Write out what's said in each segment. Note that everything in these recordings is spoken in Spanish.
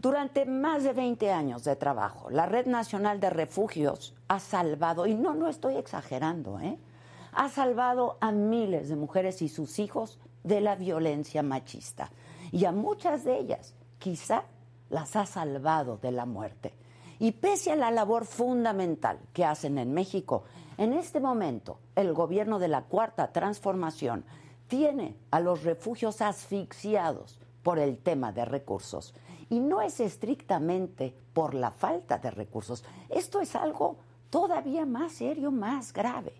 Durante más de 20 años de trabajo, la Red Nacional de Refugios ha salvado, y no, no estoy exagerando, ¿eh? ha salvado a miles de mujeres y sus hijos de la violencia machista. Y a muchas de ellas, quizá, las ha salvado de la muerte. Y pese a la labor fundamental que hacen en México, en este momento el gobierno de la Cuarta Transformación tiene a los refugios asfixiados por el tema de recursos. Y no es estrictamente por la falta de recursos. Esto es algo todavía más serio, más grave.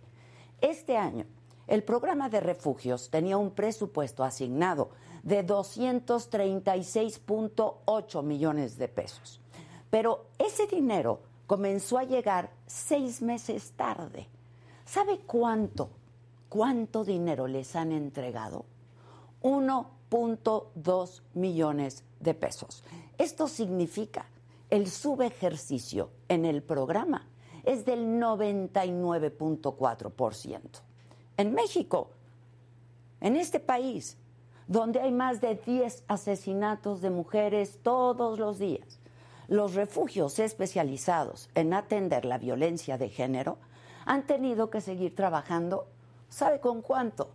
Este año, el programa de refugios tenía un presupuesto asignado de 236.8 millones de pesos. Pero ese dinero comenzó a llegar seis meses tarde. ¿Sabe cuánto? ¿Cuánto dinero les han entregado? 1.2 millones de pesos. Esto significa el subejercicio en el programa es del 99.4%. En México, en este país, donde hay más de 10 asesinatos de mujeres todos los días, los refugios especializados en atender la violencia de género han tenido que seguir trabajando, ¿sabe con cuánto?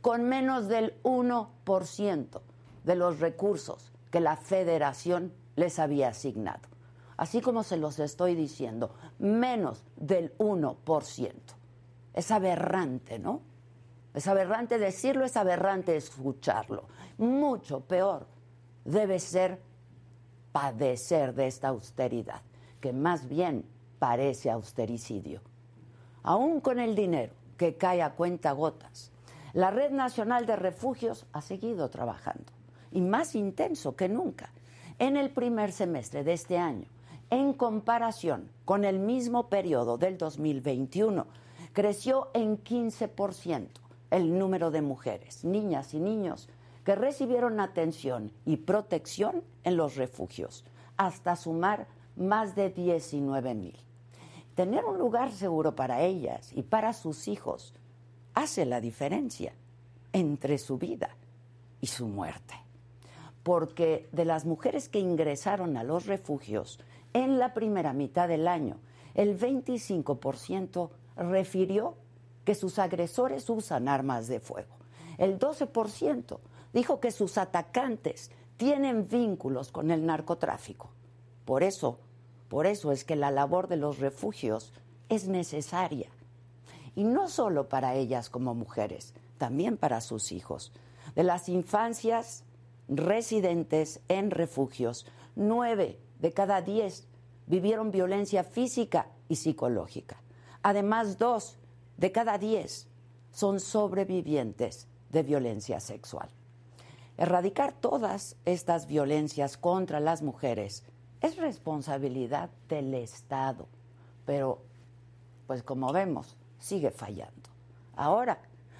Con menos del 1% de los recursos que la federación les había asignado. Así como se los estoy diciendo, menos del 1%. Es aberrante, ¿no? Es aberrante decirlo, es aberrante escucharlo. Mucho peor debe ser padecer de esta austeridad, que más bien parece austericidio. Aún con el dinero que cae a cuenta gotas, la Red Nacional de Refugios ha seguido trabajando y más intenso que nunca. En el primer semestre de este año, en comparación con el mismo periodo del 2021, creció en 15% el número de mujeres, niñas y niños que recibieron atención y protección en los refugios, hasta sumar más de 19 mil. Tener un lugar seguro para ellas y para sus hijos hace la diferencia entre su vida y su muerte porque de las mujeres que ingresaron a los refugios en la primera mitad del año, el 25% refirió que sus agresores usan armas de fuego. El 12% dijo que sus atacantes tienen vínculos con el narcotráfico. Por eso, por eso es que la labor de los refugios es necesaria. Y no solo para ellas como mujeres, también para sus hijos. De las infancias residentes en refugios, nueve de cada diez vivieron violencia física y psicológica. Además, dos de cada diez son sobrevivientes de violencia sexual. Erradicar todas estas violencias contra las mujeres es responsabilidad del Estado, pero, pues como vemos, sigue fallando. Ahora,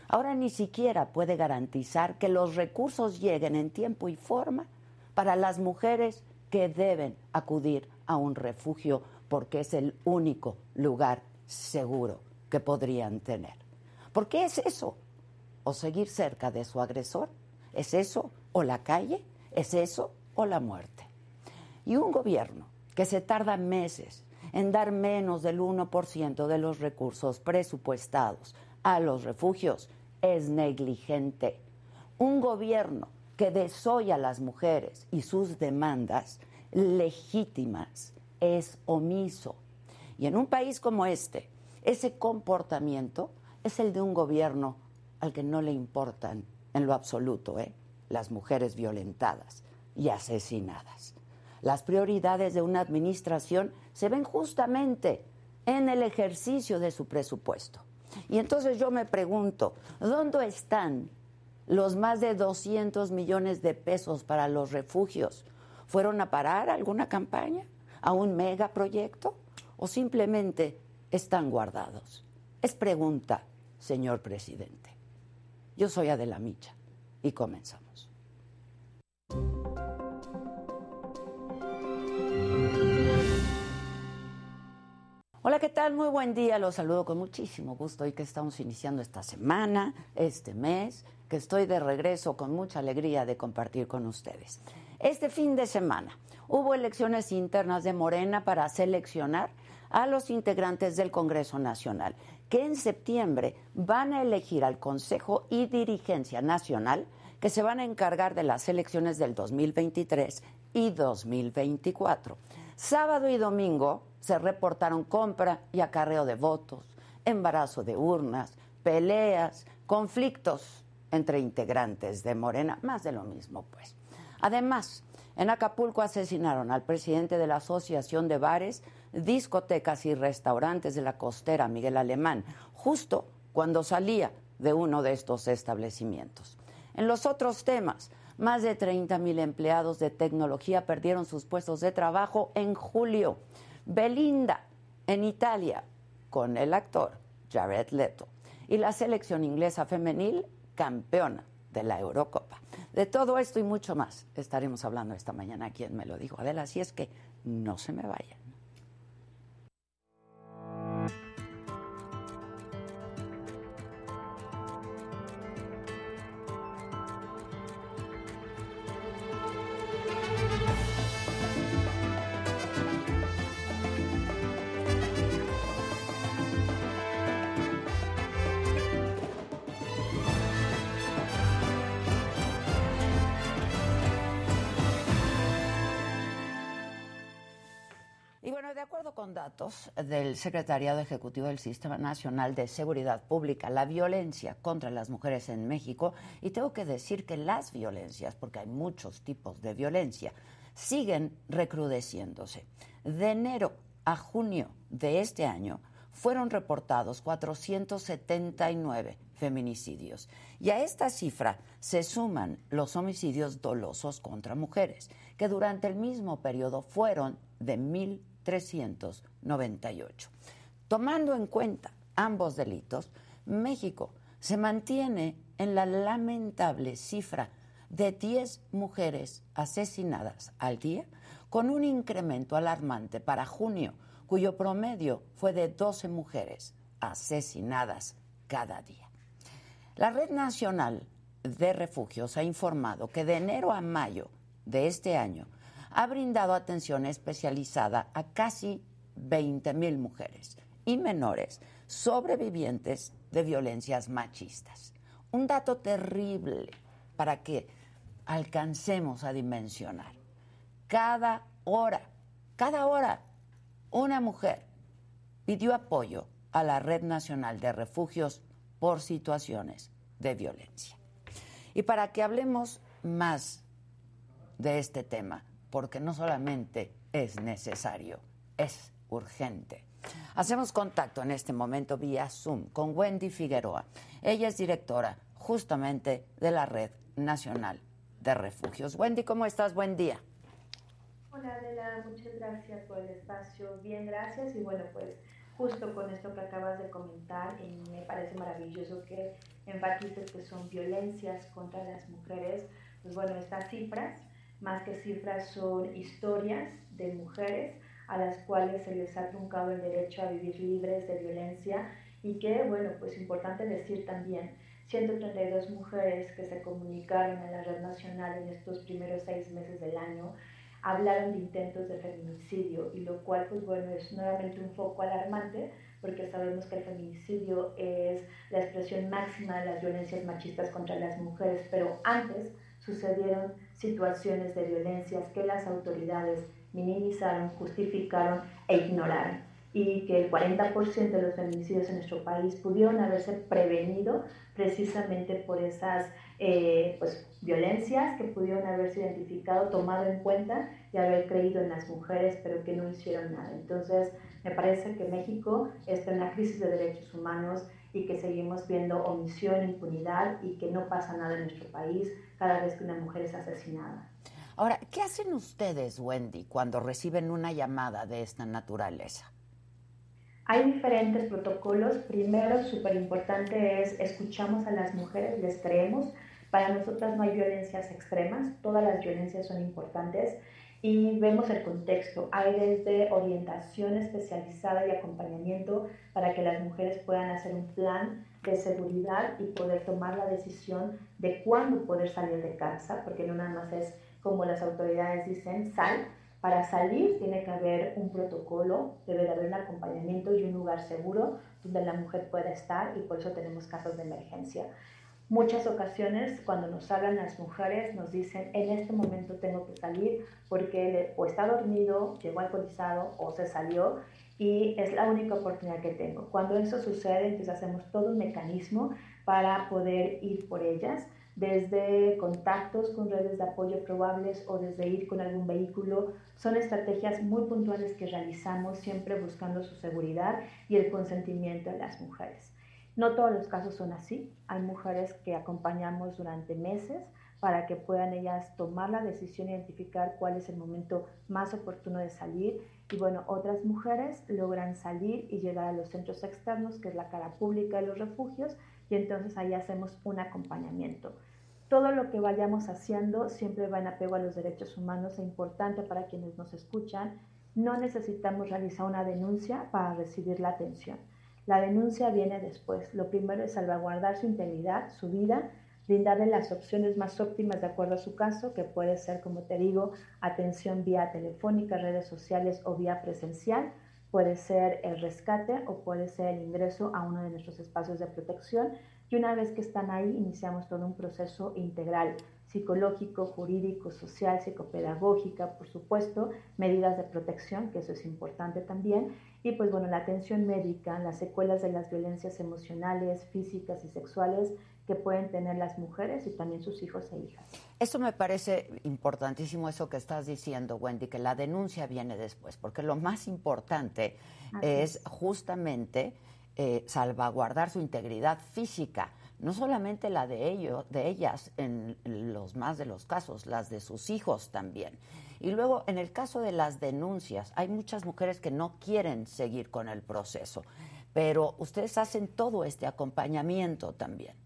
ahora ni siquiera puede garantizar que los recursos lleguen en tiempo y forma para las mujeres que deben acudir a un refugio porque es el único lugar seguro que podrían tener. ¿Por qué es eso? ¿O seguir cerca de su agresor? ¿Es eso o la calle? ¿Es eso o la muerte? Y un gobierno que se tarda meses en dar menos del 1% de los recursos presupuestados a los refugios es negligente. Un gobierno que desoya a las mujeres y sus demandas legítimas es omiso. Y en un país como este, ese comportamiento es el de un gobierno al que no le importan en lo absoluto ¿eh? las mujeres violentadas y asesinadas. Las prioridades de una administración se ven justamente en el ejercicio de su presupuesto. Y entonces yo me pregunto, ¿dónde están los más de 200 millones de pesos para los refugios? ¿Fueron a parar a alguna campaña? ¿A un megaproyecto? ¿O simplemente están guardados? Es pregunta, señor presidente. Yo soy Adela Micha y comenzamos. Hola, ¿qué tal? Muy buen día. Los saludo con muchísimo gusto y que estamos iniciando esta semana, este mes, que estoy de regreso con mucha alegría de compartir con ustedes. Este fin de semana hubo elecciones internas de Morena para seleccionar a los integrantes del Congreso Nacional, que en septiembre van a elegir al Consejo y Dirigencia Nacional que se van a encargar de las elecciones del 2023 y 2024. Sábado y domingo se reportaron compra y acarreo de votos, embarazo de urnas, peleas, conflictos entre integrantes de Morena, más de lo mismo pues. Además, en Acapulco asesinaron al presidente de la Asociación de Bares, Discotecas y Restaurantes de la Costera, Miguel Alemán, justo cuando salía de uno de estos establecimientos. En los otros temas, más de 30 mil empleados de tecnología perdieron sus puestos de trabajo en julio. Belinda, en Italia, con el actor Jared Leto. Y la selección inglesa femenil, campeona de la Eurocopa. De todo esto y mucho más estaremos hablando esta mañana aquí en Me lo dijo Adela, así es que no se me vayan. Datos del Secretariado Ejecutivo del Sistema Nacional de Seguridad Pública, la violencia contra las mujeres en México, y tengo que decir que las violencias, porque hay muchos tipos de violencia, siguen recrudeciéndose. De enero a junio de este año fueron reportados 479 feminicidios. Y a esta cifra se suman los homicidios dolosos contra mujeres, que durante el mismo periodo fueron de mil 398. Tomando en cuenta ambos delitos, México se mantiene en la lamentable cifra de 10 mujeres asesinadas al día, con un incremento alarmante para junio, cuyo promedio fue de 12 mujeres asesinadas cada día. La Red Nacional de Refugios ha informado que de enero a mayo de este año ha brindado atención especializada a casi 20.000 mujeres y menores sobrevivientes de violencias machistas. Un dato terrible para que alcancemos a dimensionar. Cada hora, cada hora, una mujer pidió apoyo a la Red Nacional de Refugios por situaciones de violencia. Y para que hablemos más de este tema, porque no solamente es necesario, es urgente. Hacemos contacto en este momento vía Zoom con Wendy Figueroa. Ella es directora justamente de la Red Nacional de Refugios. Wendy, ¿cómo estás? Buen día. Hola Adela, muchas gracias por el espacio. Bien, gracias. Y bueno, pues justo con esto que acabas de comentar, me parece maravilloso que enfatices que son violencias contra las mujeres. Pues bueno, estas cifras más que cifras son historias de mujeres a las cuales se les ha truncado el derecho a vivir libres de violencia y que, bueno, pues importante decir también, 132 mujeres que se comunicaron en la red nacional en estos primeros seis meses del año hablaron de intentos de feminicidio y lo cual, pues bueno, es nuevamente un foco alarmante porque sabemos que el feminicidio es la expresión máxima de las violencias machistas contra las mujeres, pero antes sucedieron situaciones de violencias que las autoridades minimizaron, justificaron e ignoraron y que el 40% de los feminicidios en nuestro país pudieron haberse prevenido precisamente por esas eh, pues, violencias que pudieron haberse identificado, tomado en cuenta y haber creído en las mujeres, pero que no hicieron nada. Entonces, me parece que México está en una crisis de derechos humanos y que seguimos viendo omisión, impunidad y que no pasa nada en nuestro país cada vez que una mujer es asesinada. Ahora, ¿qué hacen ustedes, Wendy, cuando reciben una llamada de esta naturaleza? Hay diferentes protocolos. Primero, súper importante es escuchamos a las mujeres, les creemos. Para nosotras no hay violencias extremas, todas las violencias son importantes y vemos el contexto. Hay desde orientación especializada y acompañamiento para que las mujeres puedan hacer un plan de seguridad y poder tomar la decisión de cuándo poder salir de casa, porque no nada más es como las autoridades dicen, sal. Para salir tiene que haber un protocolo, debe de haber un acompañamiento y un lugar seguro donde la mujer pueda estar y por eso tenemos casos de emergencia. Muchas ocasiones cuando nos hablan las mujeres nos dicen, en este momento tengo que salir porque él o está dormido, llegó alcoholizado o se salió y es la única oportunidad que tengo. Cuando eso sucede, entonces hacemos todo un mecanismo para poder ir por ellas, desde contactos con redes de apoyo probables o desde ir con algún vehículo. Son estrategias muy puntuales que realizamos siempre buscando su seguridad y el consentimiento de las mujeres. No todos los casos son así. Hay mujeres que acompañamos durante meses para que puedan ellas tomar la decisión, identificar cuál es el momento más oportuno de salir. Y bueno, otras mujeres logran salir y llegar a los centros externos, que es la cara pública de los refugios, y entonces ahí hacemos un acompañamiento. Todo lo que vayamos haciendo siempre va en apego a los derechos humanos e importante para quienes nos escuchan. No necesitamos realizar una denuncia para recibir la atención. La denuncia viene después. Lo primero es salvaguardar su integridad, su vida, brindarle las opciones más óptimas de acuerdo a su caso, que puede ser, como te digo, atención vía telefónica, redes sociales o vía presencial, puede ser el rescate o puede ser el ingreso a uno de nuestros espacios de protección. Y una vez que están ahí, iniciamos todo un proceso integral, psicológico, jurídico, social, psicopedagógica, por supuesto, medidas de protección, que eso es importante también, y pues bueno, la atención médica, las secuelas de las violencias emocionales, físicas y sexuales que pueden tener las mujeres y también sus hijos e hijas. Eso me parece importantísimo, eso que estás diciendo, Wendy, que la denuncia viene después, porque lo más importante es justamente eh, salvaguardar su integridad física, no solamente la de ellos, de ellas en los más de los casos, las de sus hijos también. Y luego, en el caso de las denuncias, hay muchas mujeres que no quieren seguir con el proceso, pero ustedes hacen todo este acompañamiento también.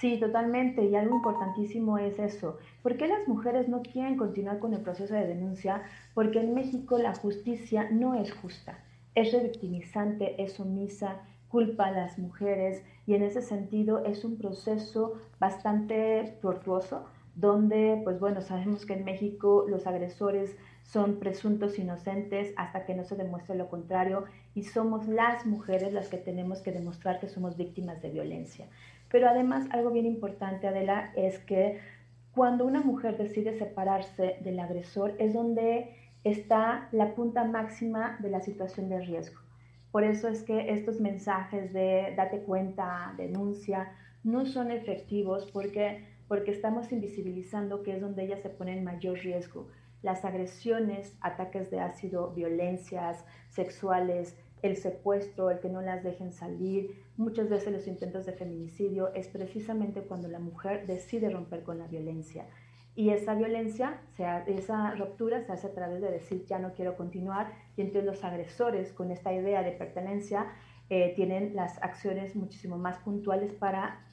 Sí, totalmente. Y algo importantísimo es eso. ¿Por qué las mujeres no quieren continuar con el proceso de denuncia? Porque en México la justicia no es justa. Es revictimizante, es omisa, culpa a las mujeres y en ese sentido es un proceso bastante tortuoso donde, pues bueno, sabemos que en México los agresores son presuntos inocentes hasta que no se demuestre lo contrario y somos las mujeres las que tenemos que demostrar que somos víctimas de violencia. Pero además algo bien importante, Adela, es que cuando una mujer decide separarse del agresor es donde está la punta máxima de la situación de riesgo. Por eso es que estos mensajes de date cuenta, denuncia, no son efectivos porque porque estamos invisibilizando que es donde ellas se ponen en mayor riesgo. Las agresiones, ataques de ácido, violencias sexuales, el secuestro, el que no las dejen salir, muchas veces los intentos de feminicidio, es precisamente cuando la mujer decide romper con la violencia. Y esa violencia, esa ruptura se hace a través de decir ya no quiero continuar y entonces los agresores con esta idea de pertenencia eh, tienen las acciones muchísimo más puntuales para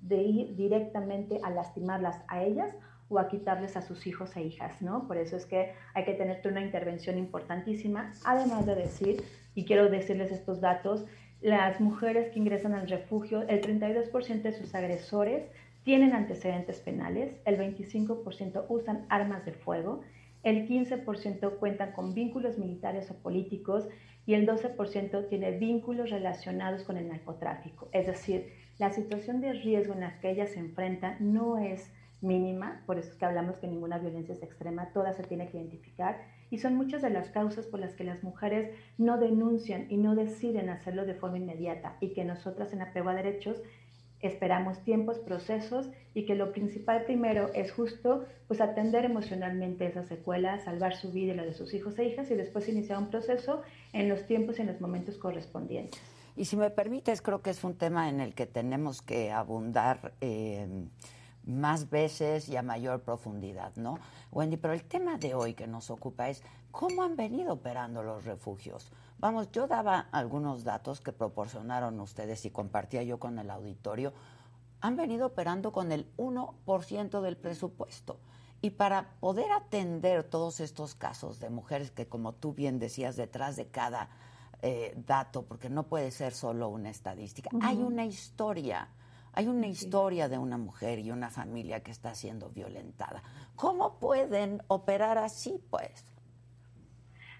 de ir directamente a lastimarlas a ellas o a quitarles a sus hijos e hijas, ¿no? Por eso es que hay que tener una intervención importantísima, además de decir, y quiero decirles estos datos, las mujeres que ingresan al refugio, el 32% de sus agresores tienen antecedentes penales, el 25% usan armas de fuego, el 15% cuentan con vínculos militares o políticos y el 12% tiene vínculos relacionados con el narcotráfico. Es decir, la situación de riesgo en la que ellas se enfrentan no es mínima, por eso es que hablamos que ninguna violencia es extrema, todas se tiene que identificar y son muchas de las causas por las que las mujeres no denuncian y no deciden hacerlo de forma inmediata y que nosotras en apego a derechos esperamos tiempos, procesos y que lo principal primero es justo pues atender emocionalmente esa secuela, salvar su vida y la de sus hijos e hijas y después iniciar un proceso en los tiempos y en los momentos correspondientes. Y si me permites, creo que es un tema en el que tenemos que abundar eh, más veces y a mayor profundidad, ¿no? Wendy, pero el tema de hoy que nos ocupa es cómo han venido operando los refugios. Vamos, yo daba algunos datos que proporcionaron ustedes y compartía yo con el auditorio. Han venido operando con el 1% del presupuesto. Y para poder atender todos estos casos de mujeres que, como tú bien decías, detrás de cada eh, dato, porque no puede ser solo una estadística. Hay una historia, Hay una historia de una mujer y una familia que está siendo violentada. ¿Cómo pueden operar así, pues?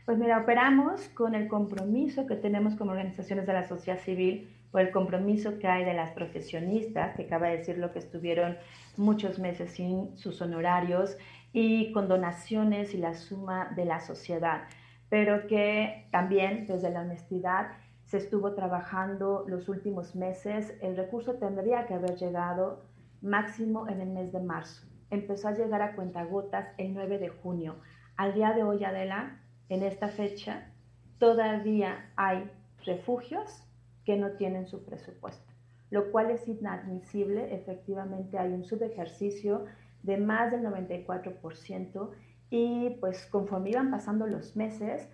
Pues mira, operamos con el compromiso que tenemos como organizaciones de la sociedad civil, o el compromiso que hay de las profesionistas, que acaba de decir lo que estuvieron muchos meses sin sus honorarios, y con donaciones y la suma de la sociedad, pero que también desde la honestidad se estuvo trabajando los últimos meses. El recurso tendría que haber llegado máximo en el mes de marzo. Empezó a llegar a cuentagotas el 9 de junio. Al día de hoy, Adela, en esta fecha, todavía hay refugios que no tienen su presupuesto, lo cual es inadmisible. Efectivamente, hay un subejercicio de más del 94% y pues conforme iban pasando los meses,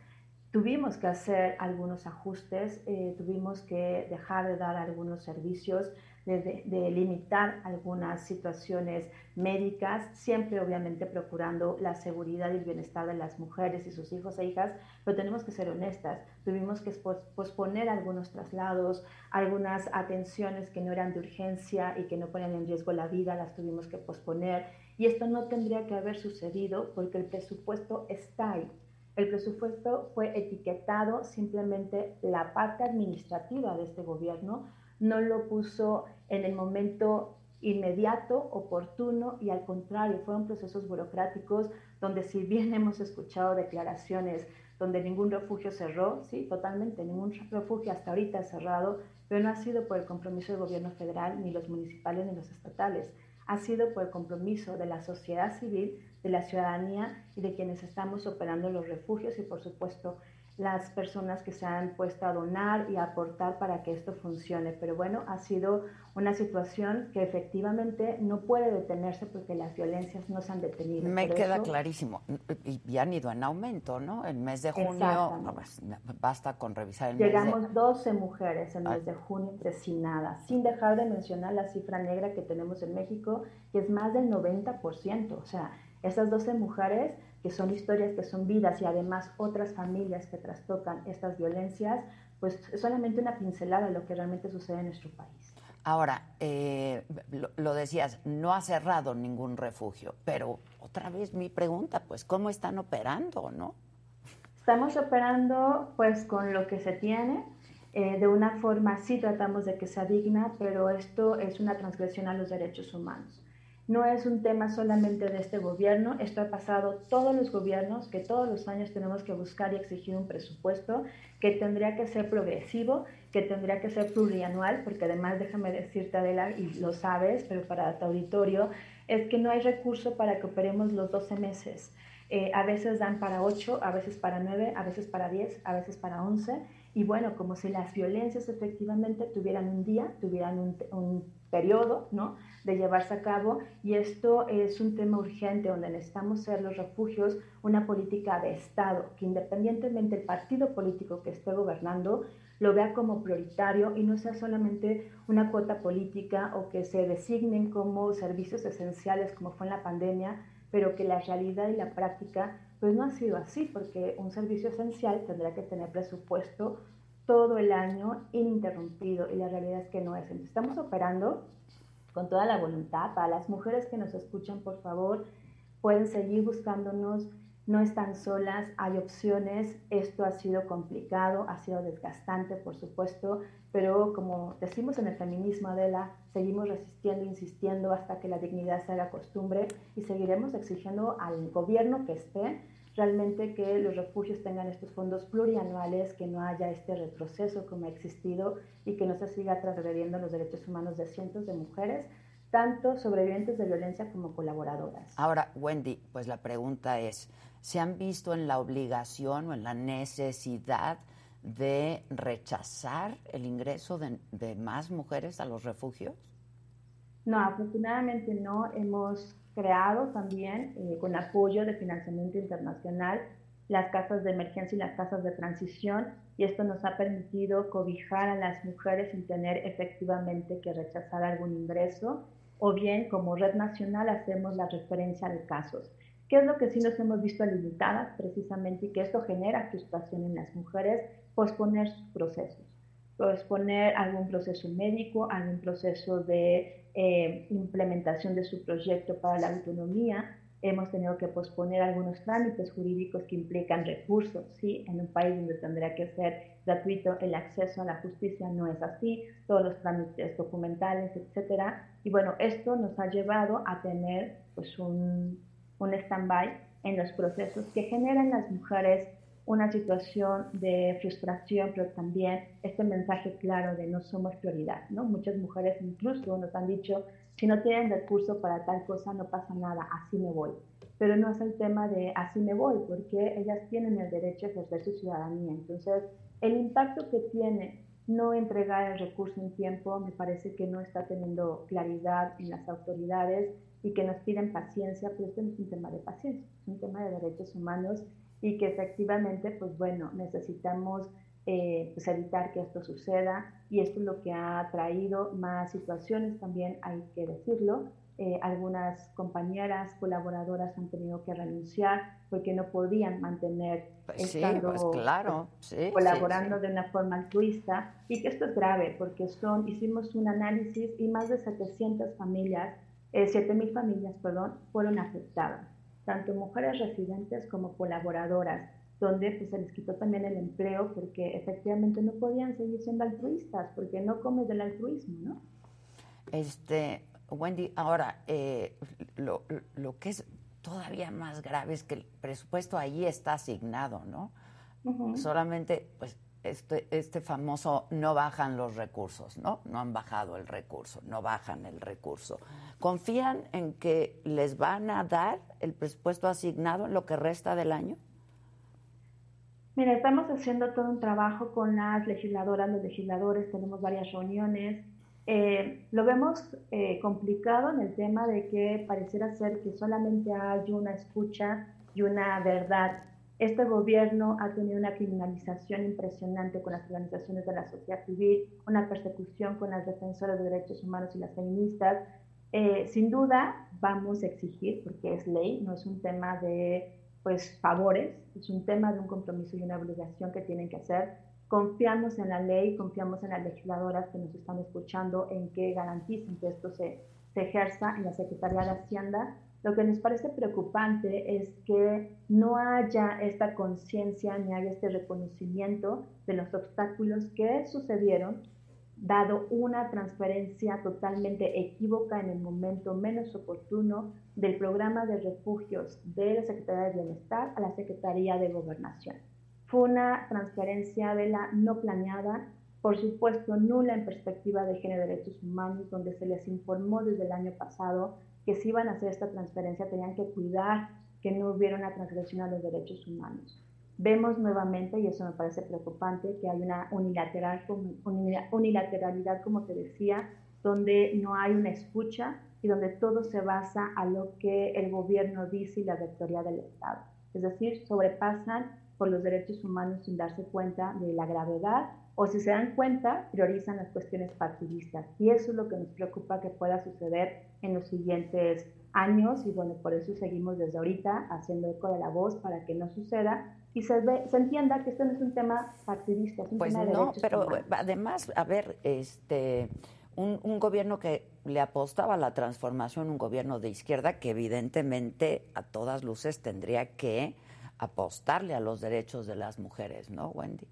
tuvimos que hacer algunos ajustes, eh, tuvimos que dejar de dar algunos servicios, de, limitar algunas situaciones médicas, siempre obviamente procurando la seguridad y el bienestar de las mujeres y sus hijos e hijas, pero tenemos que ser honestas, tuvimos que posponer algunos traslados, algunas atenciones que no eran de urgencia y que no ponían en riesgo la vida, las tuvimos que posponer. Y esto no tendría que haber sucedido porque el presupuesto está ahí. El presupuesto fue etiquetado simplemente la parte administrativa de este gobierno, no lo puso en el momento inmediato, oportuno y al contrario, fueron procesos burocráticos donde si bien hemos escuchado declaraciones donde ningún refugio cerró, sí, totalmente, ningún refugio hasta ahorita ha cerrado, pero no ha sido por el compromiso del gobierno federal, ni los municipales, ni los estatales, ha sido por el compromiso de la sociedad civil de la ciudadanía y de quienes estamos operando los refugios y por supuesto las personas que se han puesto a donar y a aportar para que esto funcione. Pero bueno, ha sido una situación que efectivamente no puede detenerse porque las violencias no se han detenido. Me queda clarísimo. Y, han ido en aumento, ¿no? El mes de junio, pues, basta con revisar el Llegamos mes de... 12 mujeres en el mes de junio asesinadas, sin dejar de mencionar la cifra negra que tenemos en México, que es más del 90%. O sea, esas 12 mujeres, que son historias, que son vidas y además otras familias que trastocan estas violencias, pues es solamente una pincelada de lo que realmente sucede en nuestro país. Ahora, eh, lo, decías, no ha cerrado ningún refugio, pero otra vez mi pregunta, pues, ¿cómo están operando, no? Estamos operando, pues, con lo que se tiene. Eh, de una forma sí tratamos de que sea digna, pero esto es una transgresión a los derechos humanos. No es un tema solamente de este gobierno, esto ha pasado todos los gobiernos, que todos los años tenemos que buscar y exigir un presupuesto que tendría que ser progresivo, que tendría que ser plurianual, porque además déjame decirte, Adela, y lo sabes, pero para tu auditorio, es que no hay recurso para que operemos los 12 meses. Eh, a veces dan para 8, a veces para 9, a veces para 10, a veces para 11. Y bueno, como si las violencias efectivamente tuvieran un día, tuvieran un, un periodo, ¿no? de llevarse a cabo y esto es un tema urgente donde necesitamos ser los refugios una política de Estado que independientemente del partido político que esté gobernando lo vea como prioritario y no sea solamente una cuota política o que se designen como servicios esenciales como fue en la pandemia, pero que la realidad y la práctica pues no ha sido así porque un servicio esencial tendrá que tener presupuesto todo el año ininterrumpido y la realidad es que no es. Entonces, estamos operando con toda la voluntad. Para las mujeres que nos escuchan, por favor, pueden seguir buscándonos, no están solas, hay opciones. Esto ha sido complicado, ha sido desgastante, por supuesto, pero como decimos en el feminismo, Adela, seguimos resistiendo, insistiendo hasta que la dignidad se haga costumbre y seguiremos exigiendo al gobierno que esté realmente que los refugios tengan estos fondos plurianuales, que no haya este retroceso como ha existido y que no se siga transgrediendo los derechos humanos de cientos de mujeres, tanto sobrevivientes de violencia como colaboradoras. Ahora, Wendy, pues la pregunta es, ¿se han visto en la obligación o en la necesidad de rechazar el ingreso de, de más mujeres a los refugios? No, afortunadamente no. Hemos creado también, eh, con apoyo de financiamiento internacional, las casas de emergencia y las casas de transición, y esto nos ha permitido cobijar a las mujeres sin tener efectivamente que rechazar algún ingreso, o bien como red nacional hacemos la referencia de casos. ¿Qué es lo que sí nos hemos visto limitadas precisamente y que esto genera frustración en las mujeres? Posponer sus procesos posponer algún proceso médico, algún proceso de eh, implementación de su proyecto para la autonomía. Hemos tenido que posponer algunos trámites jurídicos que implican recursos, ¿sí? En un país donde tendría que ser gratuito el acceso a la justicia no es así, todos los trámites documentales, etcétera. Y bueno, esto nos ha llevado a tener pues un, un stand-by en los procesos que generan las mujeres una situación de frustración, pero también este mensaje claro de no somos prioridad, ¿no? Muchas mujeres incluso nos han dicho, si no tienen recurso para tal cosa, no pasa nada, así me voy. Pero no es el tema de así me voy, porque ellas tienen el derecho a ejercer su ciudadanía. Entonces, el impacto que tiene no entregar el recurso en tiempo me parece que no está teniendo claridad en las autoridades y que nos piden paciencia, pero esto no es un tema de paciencia, es un tema de derechos humanos y que efectivamente, pues bueno, necesitamos eh, pues evitar que esto suceda y esto es lo que ha traído más situaciones también, hay que decirlo. Eh, algunas compañeras, colaboradoras han tenido que renunciar porque no podían mantener pues estando pues claro, colaborando de una forma altruista y que esto es grave porque son, hicimos un análisis y más de 700 familias, eh, 7.000 familias, perdón, fueron afectadas tanto mujeres residentes como colaboradoras, donde pues, se les quitó también el empleo porque efectivamente no podían seguir siendo altruistas, porque no comes del altruismo, ¿no? Este, Wendy, ahora, eh, lo, lo, que es todavía más grave es que el presupuesto ahí está asignado, ¿no? Solamente, pues, este, este famoso no bajan los recursos, ¿no? No han bajado el recurso, no bajan el recurso. ¿Confían en que les van a dar el presupuesto asignado en lo que resta del año? Mira, estamos haciendo todo un trabajo con las legisladoras, los legisladores, tenemos varias reuniones. Eh, lo vemos eh, complicado en el tema de que pareciera ser que solamente hay una escucha y una verdad este gobierno ha tenido una criminalización impresionante con las organizaciones de la sociedad civil, una persecución con las defensoras de derechos humanos y las feministas. Eh, sin duda vamos a exigir, porque es ley, no es un tema de pues favores, es un tema de un compromiso y una obligación que tienen que hacer. Confiamos en la ley, confiamos en las legisladoras que nos están escuchando en que garanticen que esto se, se ejerza en la Secretaría de Hacienda lo que nos parece preocupante es que no haya esta conciencia ni haya este reconocimiento de los obstáculos que sucedieron, dado una transferencia totalmente equívoca en el momento menos oportuno del programa de refugios de la Secretaría de Bienestar a la Secretaría de Gobernación. Fue una transferencia de la no planeada, por supuesto nula en perspectiva de género y derechos humanos, donde se les informó desde el año pasado que si iban a hacer esta transferencia tenían que cuidar que no hubiera una transgresión a los derechos humanos. Vemos nuevamente, y eso me parece preocupante, que hay una unilateral, unilateralidad, como te decía, donde no hay una escucha y donde todo se basa a lo que el gobierno dice y la rectoría del Estado. Es decir, sobrepasan por los derechos humanos sin darse cuenta de la gravedad o si se dan cuenta, priorizan las cuestiones partidistas. Y eso es lo que nos preocupa que pueda suceder en los siguientes años y bueno, por eso seguimos desde ahorita haciendo eco de la voz para que no suceda y se, se entienda que esto no es un tema partidista, es un pues tema de no, pero además, a ver, este, un, un, gobierno que le apostaba a la transformación, un gobierno de izquierda que evidentemente a todas luces tendría que apostarle a los derechos de las mujeres, ¿no, Wendy?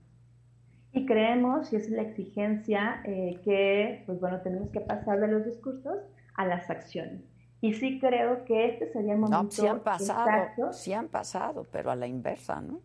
Y creemos, y es la exigencia, eh, que pues bueno, tenemos que pasar de los discursos a las acciones. Y sí creo que este sería el momento. No, sí han pasado, sí han pasado, pero a la inversa, ¿no?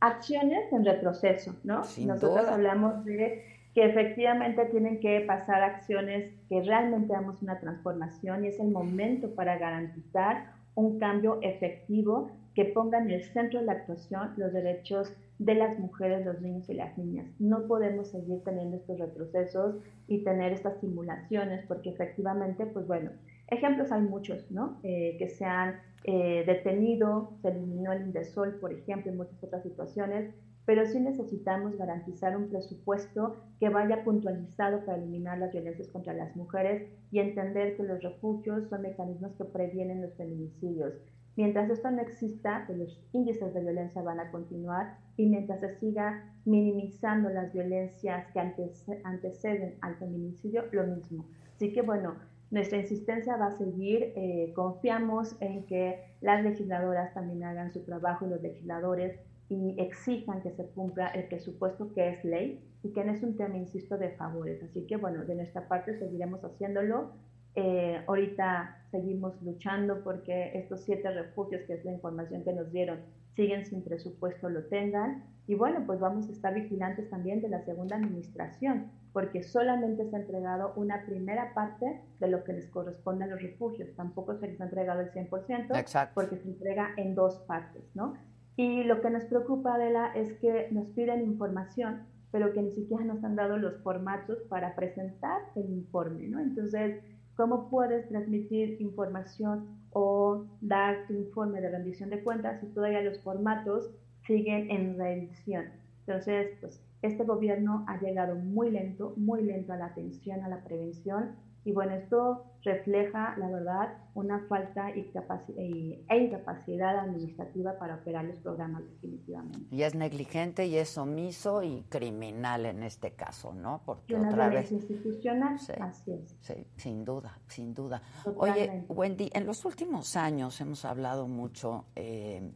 Acciones en retroceso, ¿no? Sin Nosotros hablamos de que efectivamente tienen que pasar acciones que realmente damos una transformación y es el momento para garantizar un cambio efectivo que ponga en el centro de la actuación los derechos de las mujeres, los niños y las niñas. No podemos seguir teniendo estos retrocesos y tener estas simulaciones porque efectivamente, pues bueno, ejemplos hay muchos, ¿no? Eh, que se han eh, detenido, se eliminó el Indesol, por ejemplo, y muchas otras situaciones, pero sí necesitamos garantizar un presupuesto que vaya puntualizado para eliminar las violencias contra las mujeres y entender que los refugios son mecanismos que previenen los feminicidios Mientras esto no exista, pues los índices de violencia van a continuar y mientras se siga minimizando las violencias que anteceden al feminicidio, lo mismo. Así que bueno, nuestra insistencia va a seguir. Eh, confiamos en que las legisladoras también hagan su trabajo y los legisladores y exijan que se cumpla el presupuesto que es ley y que no es un tema, insisto, de favores. Así que bueno, de nuestra parte seguiremos haciéndolo. Eh, ahorita seguimos luchando porque estos siete refugios, que es la información que nos dieron, siguen sin presupuesto, lo tengan. Y bueno, pues vamos a estar vigilantes también de la segunda administración, porque solamente se ha entregado una primera parte de lo que les corresponde a los refugios. Tampoco se les ha entregado el 100%, porque se entrega en dos partes, ¿no? Y lo que nos preocupa, Adela, es que nos piden información, pero que ni siquiera nos han dado los formatos para presentar el informe, ¿no? Entonces, ¿cómo puedes transmitir información o dar tu informe de rendición de cuentas si todavía los formatos siguen en revisión? Entonces, pues este gobierno ha llegado muy lento, muy lento a la atención, a la prevención y bueno, esto refleja, la verdad, una falta e incapacidad administrativa para operar los programas definitivamente. Y es negligente y es omiso y criminal en este caso, ¿no? Porque otra vez institucional, así es. Sí, sin duda, sin duda. Oye, Wendy, en los últimos años hemos hablado mucho eh,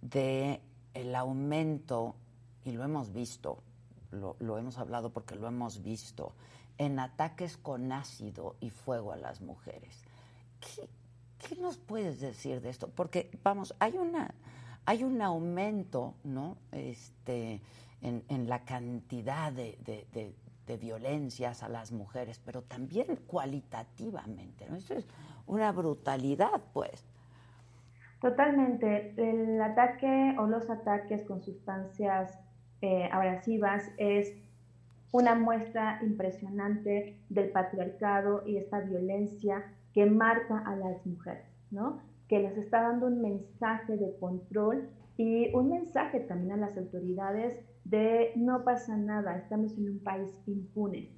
de el aumento y lo hemos visto, lo, lo hemos hablado porque lo hemos visto en ataques con ácido y fuego a las mujeres. ¿Qué, nos puedes decir de esto? Porque, vamos, hay una hay un aumento, ¿no? Este, en, la cantidad de, violencias a las mujeres, pero también cualitativamente, ¿no? Es una brutalidad, pues. Totalmente. El ataque o los ataques con sustancias eh, abrasivas es una muestra impresionante del patriarcado y esta violencia que marca a las mujeres, ¿no? Que les está dando un mensaje de control y un mensaje también a las autoridades de no pasa nada, estamos en un país impune.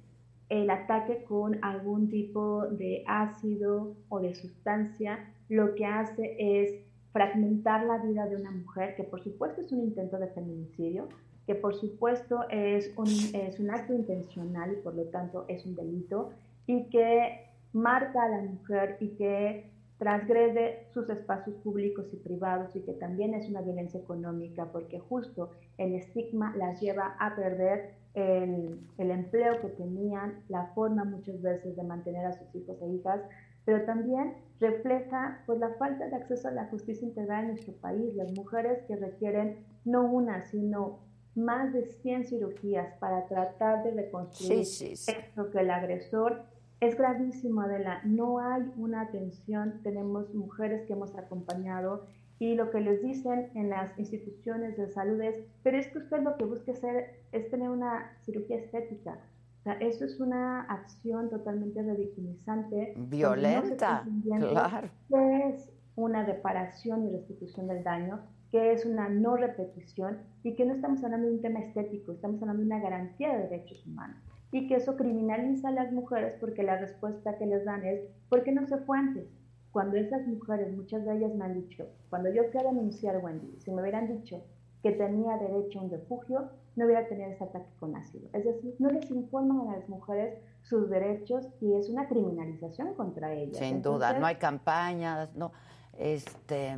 El ataque con algún tipo de ácido o de sustancia lo que hace es fragmentar la vida de una mujer, que por supuesto es un intento de feminicidio, que por supuesto es un, es un acto intencional y por lo tanto es un delito, y que marca a la mujer y que transgrede sus espacios públicos y privados y que también es una violencia económica porque justo el estigma las lleva a perder el, el, empleo que tenían, la forma muchas veces de mantener a sus hijos e hijas, pero también refleja pues, la falta de acceso a la justicia integral en nuestro país, las mujeres que requieren no una, sino más de 100 cirugías para tratar de reconstruir esto que el agresor es gravísimo, Adela. No hay una atención. Tenemos mujeres que hemos acompañado y lo que les dicen en las instituciones de salud es, pero es que usted lo que busca hacer es tener una cirugía estética. O sea, eso es una acción totalmente revictimizante. Violenta, claro. es una reparación y restitución del daño, que es una no repetición y que no estamos hablando de un tema estético, estamos hablando de una garantía de derechos humanos y que eso criminaliza a las mujeres porque la respuesta que les dan es, ¿por qué no se fue antes? Cuando esas mujeres, muchas de ellas me han dicho, cuando yo quiero denunciar a Wendy, si me hubieran dicho que tenía derecho a un refugio, no hubiera tenido ese ataque con ácido. Es decir, no les informan a las mujeres sus derechos y es una criminalización contra ellas. Sin duda, no hay campañas, no, este,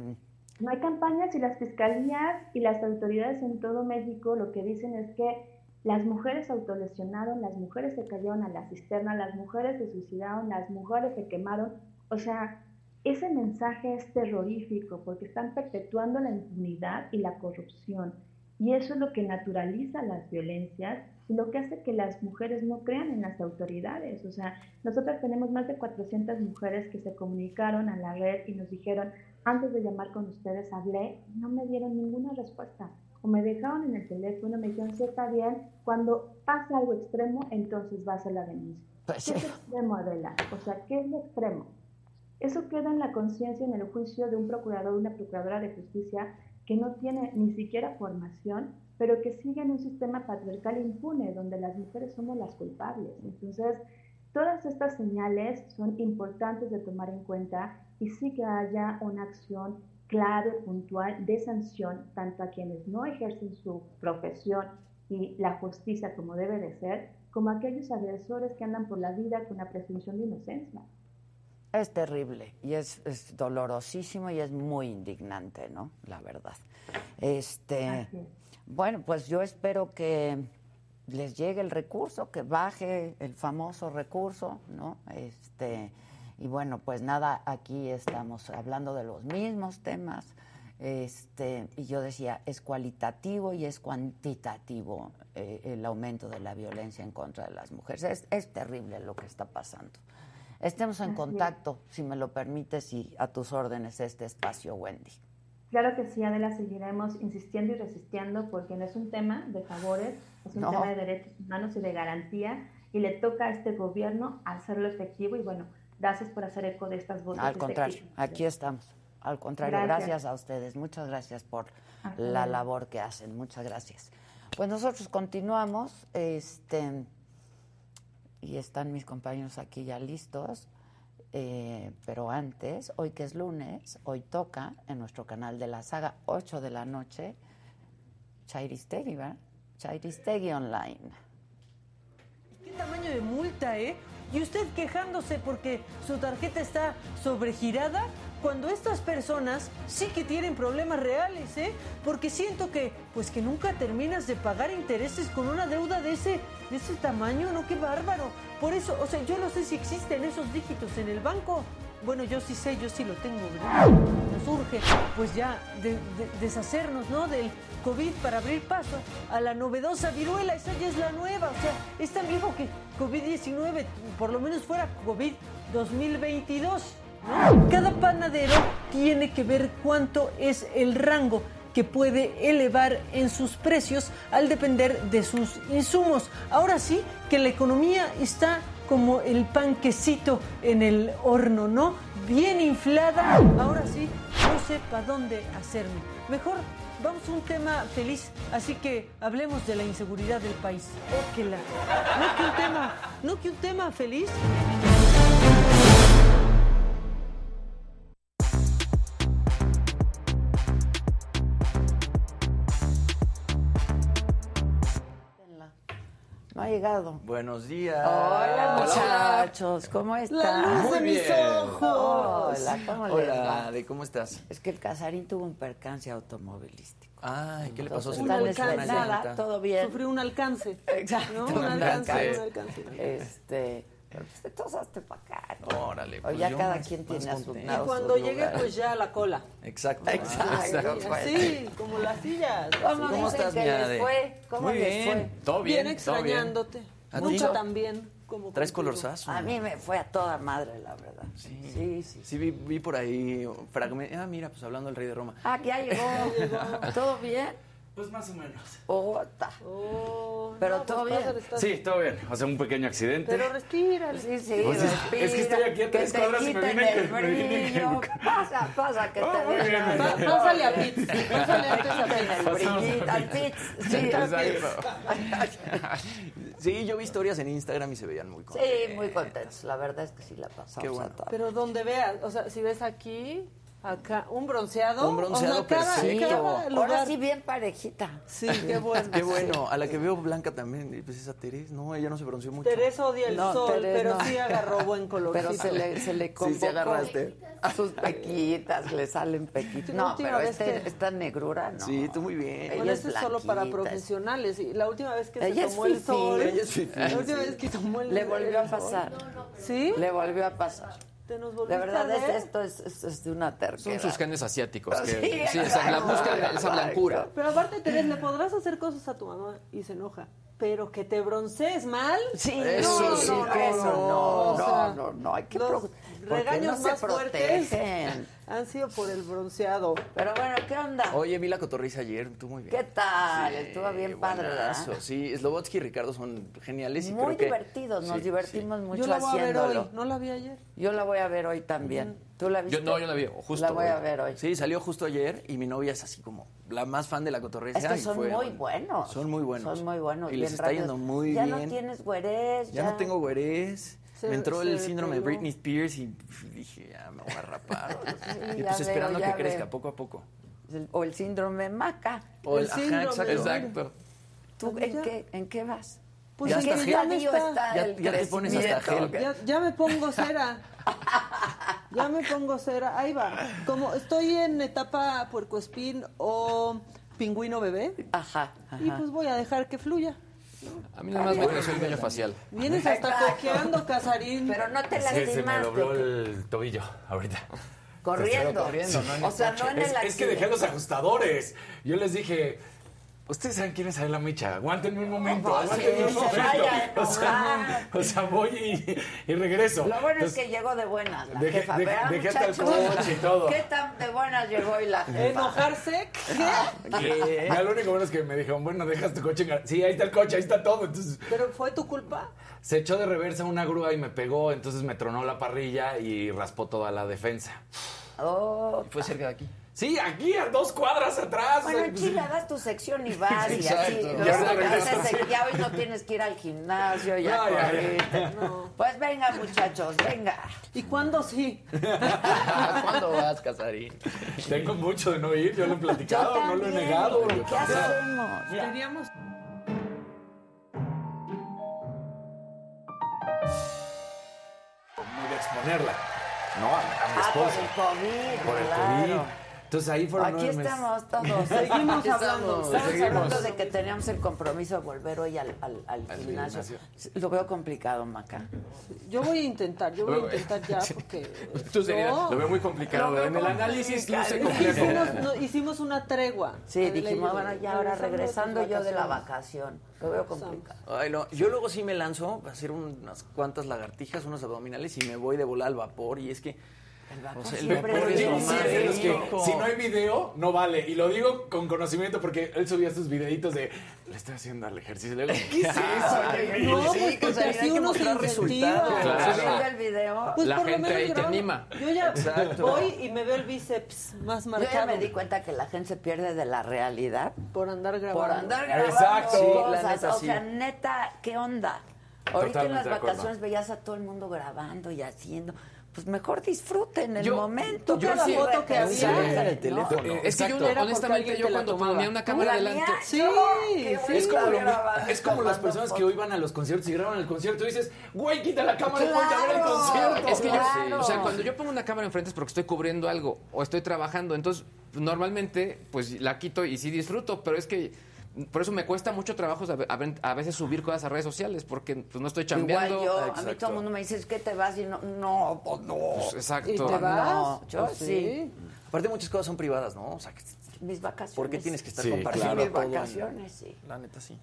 no hay campañas y las fiscalías y las autoridades en todo México lo que dicen es que las mujeres se autolesionaron, las mujeres se cayeron a la cisterna, las mujeres se suicidaron, las mujeres se quemaron. O sea, ese mensaje es terrorífico porque están perpetuando la impunidad y la corrupción. Y eso es lo que naturaliza las violencias y lo que hace que las mujeres no crean en las autoridades. O sea, nosotros tenemos más de 400 mujeres que se comunicaron a la red y nos dijeron, antes de llamar con ustedes hablé, no me dieron ninguna respuesta. O me dejaron en el teléfono, me dijeron, sí, está bien, cuando pasa algo extremo, entonces va a ser la denuncia. Pues ¿Qué es extremo, Adela? O sea, ¿qué es lo extremo? Eso queda en la conciencia, en el juicio de un procurador una procuradora de justicia que no tiene ni siquiera formación, pero que sigue en un sistema patriarcal impune, donde las mujeres somos las culpables. Entonces, todas estas señales son importantes de tomar en cuenta y sí que haya una acción clave, puntual de sanción tanto a quienes no ejercen su profesión y la justicia como debe de ser, como a aquellos agresores que andan por la vida con la presunción de inocencia. Es terrible y es, dolorosísimo y es muy indignante, ¿no? La verdad. Este, bueno, pues yo espero que les llegue el recurso, que baje el famoso recurso, ¿no? Este, y bueno, pues nada, aquí estamos hablando de los mismos temas. Este, y yo decía, es cualitativo y es cuantitativo eh, el aumento de la violencia en contra de las mujeres. Es, es terrible lo que está pasando. Estemos en contacto, si me lo permites, y a tus órdenes este espacio, Wendy. Claro que sí, Adela, seguiremos insistiendo y resistiendo porque no es un tema de favores, es un tema de derechos humanos y de garantía y le toca a este gobierno hacerlo efectivo y bueno, gracias por hacer eco de estas voces. Al contrario, aquí estamos. Al contrario, gracias. a ustedes. Muchas gracias por la labor que hacen. Muchas gracias. Pues nosotros continuamos. Este, y están mis compañeros aquí ya listos. Eh, pero antes, hoy que es lunes, hoy toca en nuestro canal de la saga 8 de la noche, Chairistegui, ¿verdad? Chairistegui Online. ¿Qué tamaño de multa, eh? Y usted quejándose porque su tarjeta está sobregirada cuando estas personas sí que tienen problemas reales, ¿eh? Porque siento que, pues que nunca terminas de pagar intereses con una deuda de ese, de ese tamaño, ¿no? ¡Qué bárbaro! Por eso, o sea, yo no sé si existen esos dígitos en el banco. Bueno, yo sí sé, yo sí lo tengo, ¿verdad? Nos urge, pues ya, deshacernos, ¿no? Del COVID para abrir paso a la novedosa viruela. Esa ya es la nueva. O sea, es tan viejo que COVID-19, por lo menos fuera COVID 2022. Cada panadero tiene que ver cuánto es el rango que puede elevar en sus precios al depender de sus insumos. Ahora sí que la economía está como el panquecito en el horno, ¿no? Bien inflada. Ahora sí, no sé para dónde hacerme. Mejor vamos a un tema feliz, así que hablemos de la inseguridad del país. Oh, que la... No que un tema, no que un tema feliz. No ha llegado. Buenos días. Hola, muchachos. ¿Cómo están? La luz de mis ojos. Hola, ¿cómo Hola, ¿de cómo estás? Es que el Casarín tuvo un percance automovilístico. Ay, ¿qué le pasó? ¿Se nada, todo bien. Sufrió un alcance. Exacto. Un, alcance, un alcance. Este... Pues todos hazte para acá. Órale. Pues o ya cada quien tiene a su Y cuando llegue, pues ya a la cola. Exacto. Exacto. Sí, como las sillas. ¿Cómo, ¿Cómo estás, que les fue? ¿Cómo Muy les bien. fue? Todo bien. Bien extrañándote. Mucho también. Como ¿Traes colorzazo? A mí me fue a toda madre, la verdad. Sí, sí. Sí, sí vi, vi, por ahí fragmentos. Ah, mira, pues hablando del rey de Roma. Ah, ya llegó. ¿Todo bien? Pues más o menos. Ota. Oh, Pero todo pues bien. Sí, todo bien. O sea, un pequeño accidente. Pero respira. Sí, sí, pues respira. Es que estoy aquí a tres cuadras y me viene que, me viene que... Pasa, pasa, que oh, te den Pásale a Pitts. Pásale antes a El brillito, al Pitts. Sí, sí, yo vi historias en Instagram y se veían muy contentos. Sí, muy contentos. La verdad es que sí la pasamos Qué bueno. Pero donde veas, o sea, si ves aquí... Acá, un bronceado. Un bronceado o sea, perfecto. Ahora sí bien parejita. Sí, qué bueno. qué bueno. A la que veo blanca también, pues esa Teresa, no, ella no se bronceó mucho. Teresa odia el sol, pero sí agarró buen color. Pero se le, se le sí, se agarraste. a sus pequitas, le salen pequitas. No, pero este, que... esta negrura, no. Sí, tú muy bien. Bueno, esto es solo para profesionales. Y la última vez que ella se tomó el sol. Ella es fifí. La última vez que tomó el Le volvió a pasar. ¿Sí? Le volvió a pasar. Te nos de verdad, es, esto es, es, es, de una terquedad. Son sus genes asiáticos. Que, sí, sí esa, la busca esa blancura. Pero aparte, Teresa, le podrás hacer cosas a tu mamá y se enoja. Pero que te broncees mal. Sí, eso no, sí, no, que eso no, no, no, no, hay que los regaños no más se fuertes protegen. han sido por el bronceado. Pero bueno, ¿qué onda? Oye, vi la cotorriza ayer, tú muy bien. ¿Qué tal? Sí, Estuvo bien padre. Sí, Slobotsky y Ricardo son geniales. Y muy creo divertidos, que... nos sí, divertimos sí. mucho Yo la voy haciéndolo. a ver hoy, no la vi ayer. Yo la voy a ver hoy también. ¿Tú la viste? Yo, no, yo la vi justo. La voy hoy. a ver hoy. Sí, salió justo ayer y mi novia es así como la más fan de la cotorriza. Es que y son fue- muy buenos. Son muy buenos. Son muy buenos. Y les está rápidos. yendo muy ya bien. no tienes güerés. Ya no tengo güerés. Se- me entró el síndrome de. Britney Spears y dije, ya me voy a rapar. y ya pues esperando veo, ya que crezca poco a poco. O el síndrome maca. O El el, ajá, síndrome, exacto. exacto. ¿Tú Pues en ya. qué, en qué vas? Pues ¿En es qué que ya me estadio está- está ya- ya te pones hasta crecimiento? gel. Ya, ya me pongo cera. Ya me pongo cera. Ahí va. Como estoy en etapa puercoespín o pingüino bebé, Ajá, y ajá. pues voy a dejar que fluya. A mí nada más me creció el vello facial. Vienes hasta cojeando, Casarín. Pero no te Sí, se me lastimaste. dobló el tobillo ahorita. Corriendo. corriendo, no en o sea, coche. no en Es, el es que dejé los ajustadores. Yo les dije, ustedes saben quién es Adela Micha. Aguántenme un momento, Pues aguántenme sí, un se momento. vaya o, sea, enojar. o sea, voy y, y regreso. Lo bueno es que llegó de buenas la Dejé- jefa. dejé- ¿verdad, dejé hasta el coche y todo. ¿Qué tan de buenas llegó y la jefa? ¿Enojarse? ¿Qué? ¿Qué? Ya, lo único bueno es que me dijeron, bueno, dejas tu coche en Sí, ahí está el coche, ahí está todo. Entonces ¿Pero fue tu culpa? se echó de reversa una grúa y me pegó, entonces me tronó la parrilla y raspó toda la defensa. Oh, Fue cerca de aquí. Sí, aquí a dos cuadras atrás. Bueno, en Chile das tu sección y vas y así. Exacto. o Ya sí. ya hoy no tienes que ir al gimnasio, ya No, ya, ya. corriste. Pues venga, muchachos, venga. ¿Y cuándo sí? ¿Cuándo vas, Casarín? Tengo mucho de no ir, yo lo he platicado, no lo he negado. ¿Qué hacemos? No iba a exponerla. No, a, mi Ah, por esposa. el COVID, Por el claro. COVID. Entonces ahí fueron Aquí nueve estamos todos. Seguimos Aquí hablando, Estamos seguimos. hablando de que teníamos el compromiso de volver hoy al, al, al Al gimnasio. gimnasio. Lo veo complicado, Maca. Yo voy a intentar, yo voy a intentar ya porque... Tú serías- No. Lo veo muy complicado. Veo en el análisis luce complejo. Hicimos, no, hicimos una tregua. Sí, y dijimos, yo, bueno, ya ahora regresando de yo de la vacación. Lo veo complicado. Ay, no. Yo luego sí me lanzo a hacer unas cuantas lagartijas, unos abdominales y me voy de volar al vapor. Y es que. El O sea, vapor es lo más que si no hay video, no vale. Y lo digo con conocimiento porque él subía sus videitos de le estoy haciendo al ejercicio. ¿qué es eso? Oye, No, Sí, pues que porque así uno se incentiva. Claro. El video. Pues La por lo gente menos ahí te anima. Yo ya Exacto. voy y me veo el bíceps más Yo marcado ya me di cuenta que la gente se pierde de la realidad por andar grabando. por andar grabando Exacto. Sí, cosas. la neta, o sí. sea, neta, ¿qué onda? Ahorita en las vacaciones veías a todo el mundo grabando y haciendo. Pues mejor disfruten el Yo- momento. yo cada sí- foto que Sí, había. en el teléfono. No, Es que yo, exacto. Honestamente, yo la cuando ponía una ¿Tú, cámara la delante. mía? Sí, Yo, sí. Es como, lo- es como las personas que hoy van a los conciertos y graban el concierto y dices, güey, quita la cámara y ponte a ver el Claro. concierto. Es que yo, Claro. o sea, cuando yo pongo una cámara enfrente es porque estoy cubriendo algo o estoy trabajando. Entonces, normalmente, pues la quito y sí disfruto, pero es que por eso me cuesta mucho trabajo a ve- a ve- a veces subir cosas a redes sociales porque pues no estoy chambeando. Igual yo, a mí todo el mundo me dice, es que te vas y no, no, pues no. Pues, exacto. ¿Y te vas? No, yo Pues sí. Aparte muchas cosas son privadas, ¿no? O sea, que- Mis vacaciones. ¿por qué tienes que estar Sí, compartiendo Mis todo en- vacaciones, sí. La neta sí.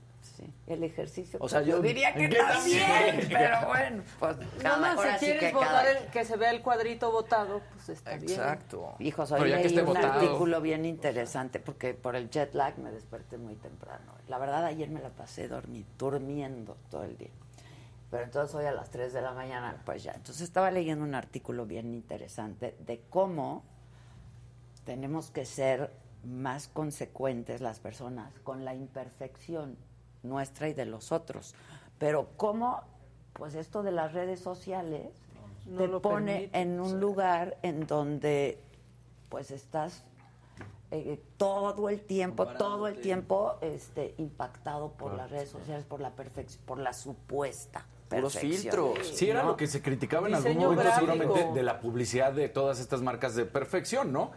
Sí, el ejercicio. O sea, pues, yo- diría que ¿Qué también, también? pero bueno, pues Nada más, si quieres que votar cada- el, que se vea el cuadrito votado, pues está bien. Exacto. Hijos, hoy leí un votado. artículo bien interesante porque por el jet lag me desperté muy temprano. La verdad, ayer me la pasé dormi- durmiendo todo el día. Pero entonces hoy a las 3 de la mañana, pues ya. Entonces estaba leyendo un artículo bien interesante de cómo tenemos que ser más consecuentes las personas con la imperfección nuestra y de los otros. Pero cómo, pues esto de las redes sociales No te lo pone permite, en un lugar en donde pues estás eh, todo el tiempo, todo el tiempo este, impactado por las redes sociales, por la perfección, por la supuesta perfección. filtros. Sí, era ¿no? lo que se criticaba en algún momento gráfico. seguramente de la publicidad de todas estas marcas de perfección, ¿no?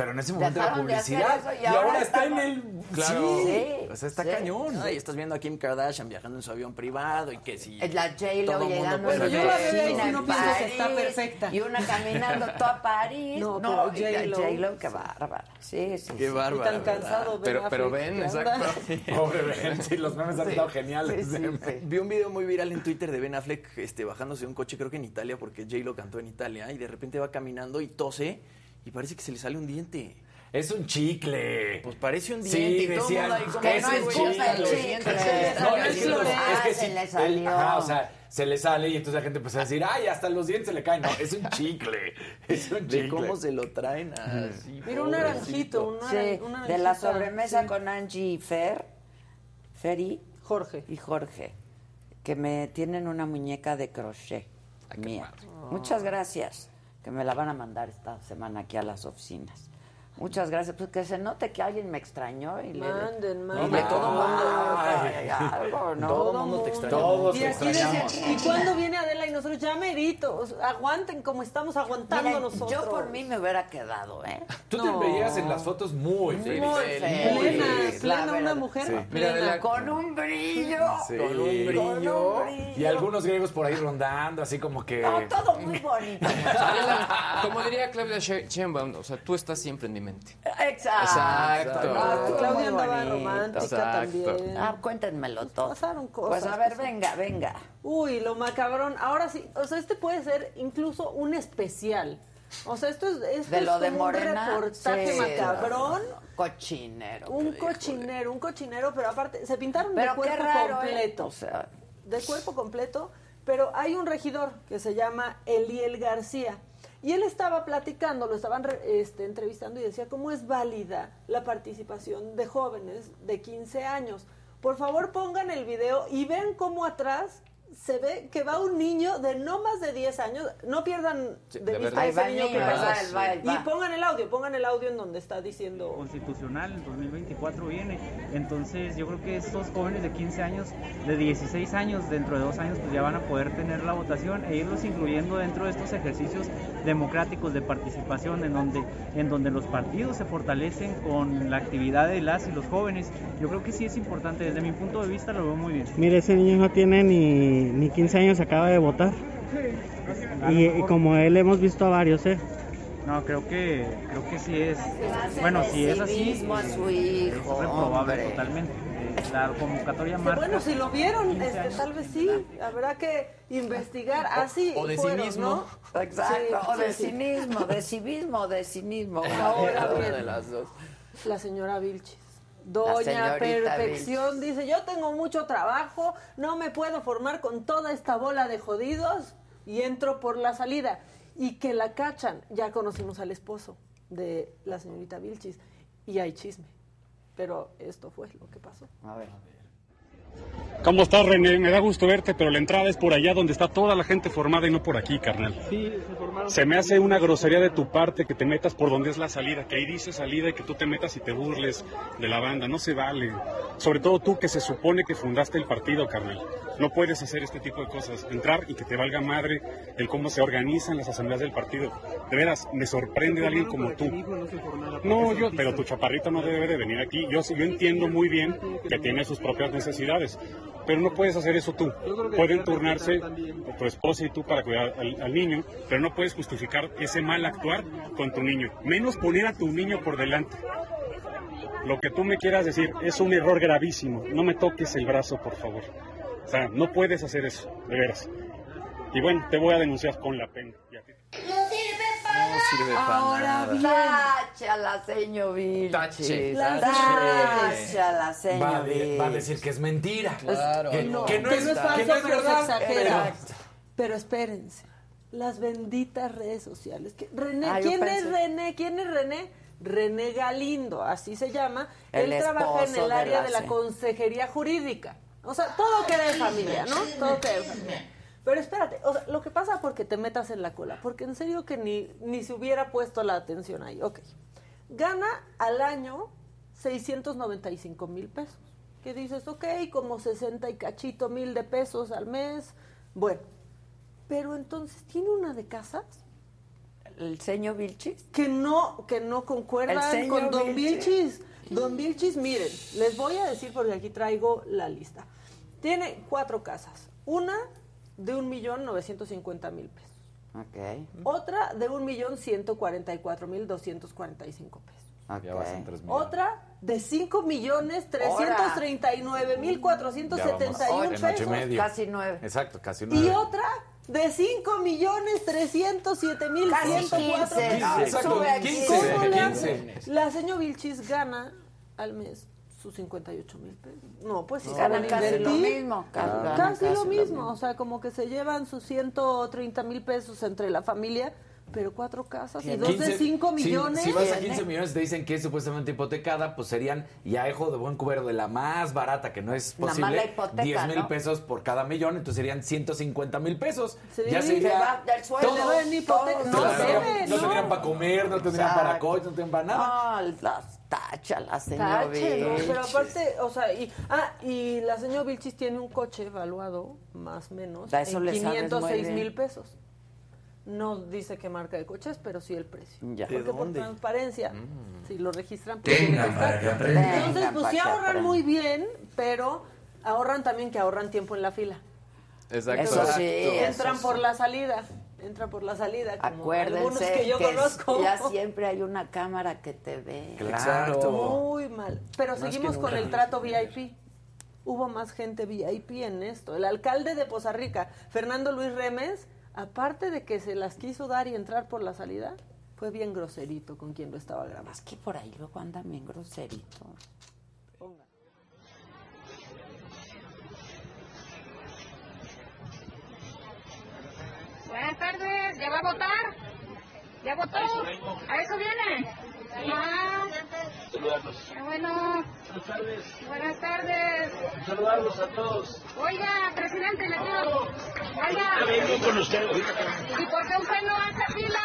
Pero en ese momento la Dejaron de publicidad eso y y, ahora ahora está en el Claro. sí, Sí, o sea, está sí. cañón. Ay, estás viendo a Kim Kardashian viajando en su avión privado y que si... La J-Lo llegando Pero yo la veo y no pienso que está perfecta. Y una caminando toda París. No, No, y J-Lo. J-Lo, qué bárbara. Sí, sí. Qué sí. bárbaro. Y tan cansado Ben Pero, pero ¿qué exacto. Pobre Ben, sí, los memes han estado geniales. Sí, sí, sí. Vi un video muy viral en Twitter de Ben Affleck este, bajándose de un coche, creo que en Italia, porque J-Lo cantó en Italia, y de repente va caminando y tose, y parece que se le sale un diente. Es un chicle. Pues parece un Sí, diente y todo el decían, mundo ahí como... Que no es chicle. chicle. Se le No, salió es que, Ah, se sí, le salió. ajá, o sea, se le sale y entonces la gente empieza a decir, ay, hasta los dientes se le caen. No, es un chicle. Es un De chicle. cómo se lo traen así. Mira, un naranjito, un Sí, un de la sobremesa sí. con Angie y Fer, Feri Jorge. y Jorge, que me tienen una muñeca de crochet. mía. Muchas gracias, que me la van a mandar esta semana aquí a las oficinas. Muchas gracias, pues que se note que alguien me extrañó y le Manden, manden. Hombre, todo el mundo Ay. algo, ¿no? Todo el mundo te extraña. Todos Y te aquí. ¿y cuándo viene Adela? Y nosotros, ya meritos, aguanten como estamos aguantando Miren, nosotros. yo por mí me hubiera quedado, ¿eh? Tú No. te veías en las fotos muy feliz. Muy feliz. feliz, Plena, la plena una mujer. Sí. Mira, plena. Adela, Con un brillo. Sí. Con un brillo. Con un brillo. Y algunos griegos por ahí rondando, así como que... No, todo muy bonito. Adela, como diría Claudia She- Sheinbaum, o sea, tú estás siempre en mi mente. Exacto. Exacto. No, estuvo Claudia andaba romántica Exacto. también. Ah, cuéntenmelo todo. pasaron cosas, Pues a ver, pasaron- venga, venga. Uy, lo macabrón. Ahora sí, o sea, este puede ser incluso un especial. O sea, esto es, esto De es lo de Morena. un reportaje sí, macabrón. no, no, Cochinero. Un cochinero, un cochinero, pero aparte se pintaron Pero de qué cuerpo raro, ¿eh? completo. O sea, de cuerpo completo, pero hay un regidor que se llama Eliel García. Y él estaba platicando, lo estaban este, entrevistando y decía cómo es válida la participación de jóvenes de 15 años. Por favor pongan el video y ven cómo atrás se ve que va un niño de no más de 10 años. No pierdan Sí, de de vista ese niño que va. Y pongan el audio, pongan el audio en donde está diciendo... constitucional, el 2024 viene. Entonces yo creo que estos jóvenes de 15 años, de 16 años, dentro de dos años, pues ya van a poder tener la votación e irlos incluyendo dentro de estos ejercicios democráticos de participación en donde, en donde los partidos se fortalecen con la actividad de las y los jóvenes. Yo creo que sí es importante, desde mi punto de vista lo veo muy bien. Mire, ese niño no tiene ni, ni 15 años, acaba de votar. Y, como él hemos visto a varios, ¿eh? No, creo que, creo que sí es. Bueno, si es así, es reprobable totalmente. Eh, La convocatoria marca. bueno, si lo vieron, 15 este, tal vez sí. Habrá que investigar. Así o de fueron, cinismo. ¿no? Exacto. Sí, o de sí, sí. cinismo, de civismo, de cinismo. Ahora de las dos. La señora Vilchis. Doña Perfección dice, yo tengo mucho trabajo, no me puedo formar con toda esta bola de jodidos y entro por la salida. Y que la cachan. Ya conocimos al esposo de la señorita Vilchis y hay chisme. Pero esto fue lo que pasó. A ver. ¿Cómo estás, René? Me da gusto verte, pero la entrada es por allá donde está toda la gente formada y no por aquí, carnal. Sí, se formaron. Se me hace una grosería de tu parte que te metas por donde es la salida, que ahí dice salida y que tú te metas y te burles de la banda. No se vale. Sobre todo tú que se supone que fundaste el partido, carnal. No puedes hacer este tipo de cosas. Entrar y que te valga madre el cómo se organizan las asambleas del partido. De veras, me sorprende de alguien como tú. No, yo, pero tu chaparrito no debe de venir aquí. Yo, yo entiendo muy bien que tiene sus propias necesidades, pero no puedes hacer eso tú. Pueden turnarse tu esposa y tú para cuidar al, al niño, pero no puedes justificar ese mal actuar con tu niño. Menos poner a tu niño por delante. Lo que tú me quieras decir es un error gravísimo. No me toques el brazo, por favor. O sea, no puedes hacer eso, de veras. Y bueno, te voy a denunciar con la pena. Y a ti. No sirve para Ahora nada. bien. Tacha la señor. Tache. Tacha la Va señor a, de- va a decir que es mentira. Claro. Que, No, que no que es, no es que falso, no es pero se verdad. exagera. Pero- Pero espérense, las benditas redes sociales. René, Ah, ¿quién es René? ¿Quién es René? René Galindo, así se llama. El Él trabaja en el de área la de la se- consejería jurídica. O sea, todo queda en familia, ¿no? Todo queda en familia. Pero espérate, o sea, lo que pasa porque te metas en la cola, porque en serio que ni, ni se hubiera puesto la atención ahí. Ok. Gana al año 695 mil pesos. Que dices, ok, como 60 y cachito mil de pesos al mes. Bueno, pero entonces tiene una de casas El señor Vilchis. que no, que no concuerdan con Don Vilchis. Vilchis. Don Vilchis, miren, les voy a decir porque aquí traigo la lista. Tiene cuatro casas. Una de un millón novecientos cincuenta mil pesos. Ok, Otra de un millón ciento cuarenta y cuatro mil doscientos cuarenta y cinco pesos. ok. Ya vas en tres millones. Otra de cinco millones trescientos treinta y nueve mil cuatrocientos setenta y un en ocho y pesos. medio. Casi nueve. Exacto, casi Y nueve. otra de 5 millones 307 mil Casi 104 15. pesos. No, Exacto, sube a 15, ¿Cómo le 15. hace? La señor Vilchis gana al mes sus 58 mil pesos. No, pues si Ganan saben casi lo mismo. ca- ganan Casi, lo casi mismo. O sea, como que se llevan sus 130 mil pesos entre la familia, Pero cuatro casas y Tiene. dos de 15 cinco si- millones. Si, vas a Tiene. 15 millones te dicen que es supuestamente hipotecada, pues serían, y a Ejo de buen cubero de la más barata, que no es posible, hipoteca, 10 mil ¿no? pesos por cada millón, entonces serían 150 mil pesos. Sí, ya se va del sueldo. todo. Hipoteca. todo. No Claro, debe, no ¿no? tendrían para comer, no tendrían Exacto. para coche, no tendrían para nada. No, las tacha la señor Tache, ¿no? Pero Vilchis. aparte, o sea, y, ah, y la señora Vilchis tiene un coche evaluado, más o menos, A eso en le sabes muy 506 bien. mil pesos. No dice qué marca de coche es, pero sí el precio. Ya. Porque ¿De por dónde? transparencia, si lo registran, pues que. Entonces, pues sí ahorran muy bien, pero ahorran también que ahorran tiempo en la fila. Exacto. Eso sí, Entran eso por sí. la salida. Entran por la salida. Como algunos Acuérdense que yo que conozco. ya siempre hay una cámara que te ve. Claro. Muy mal. Pero Más seguimos con el trato VIP. Hubo más gente VIP en esto. El alcalde de Poza Rica, Fernando Luis Remes, aparte de que se las quiso dar y entrar por la salida, fue bien groserito con quien lo estaba grabando. Es que por ahí luego andan bien groseritos. Buenas tardes, ¿ya va a votar? ¿Ya votó? ¿A eso viene? Ah, bueno. Buenas tardes. Buenas tardes. Saludarlos a todos. Oiga, presidente, le quiero... Oiga, con usted. ¿y por qué usted no hace fila?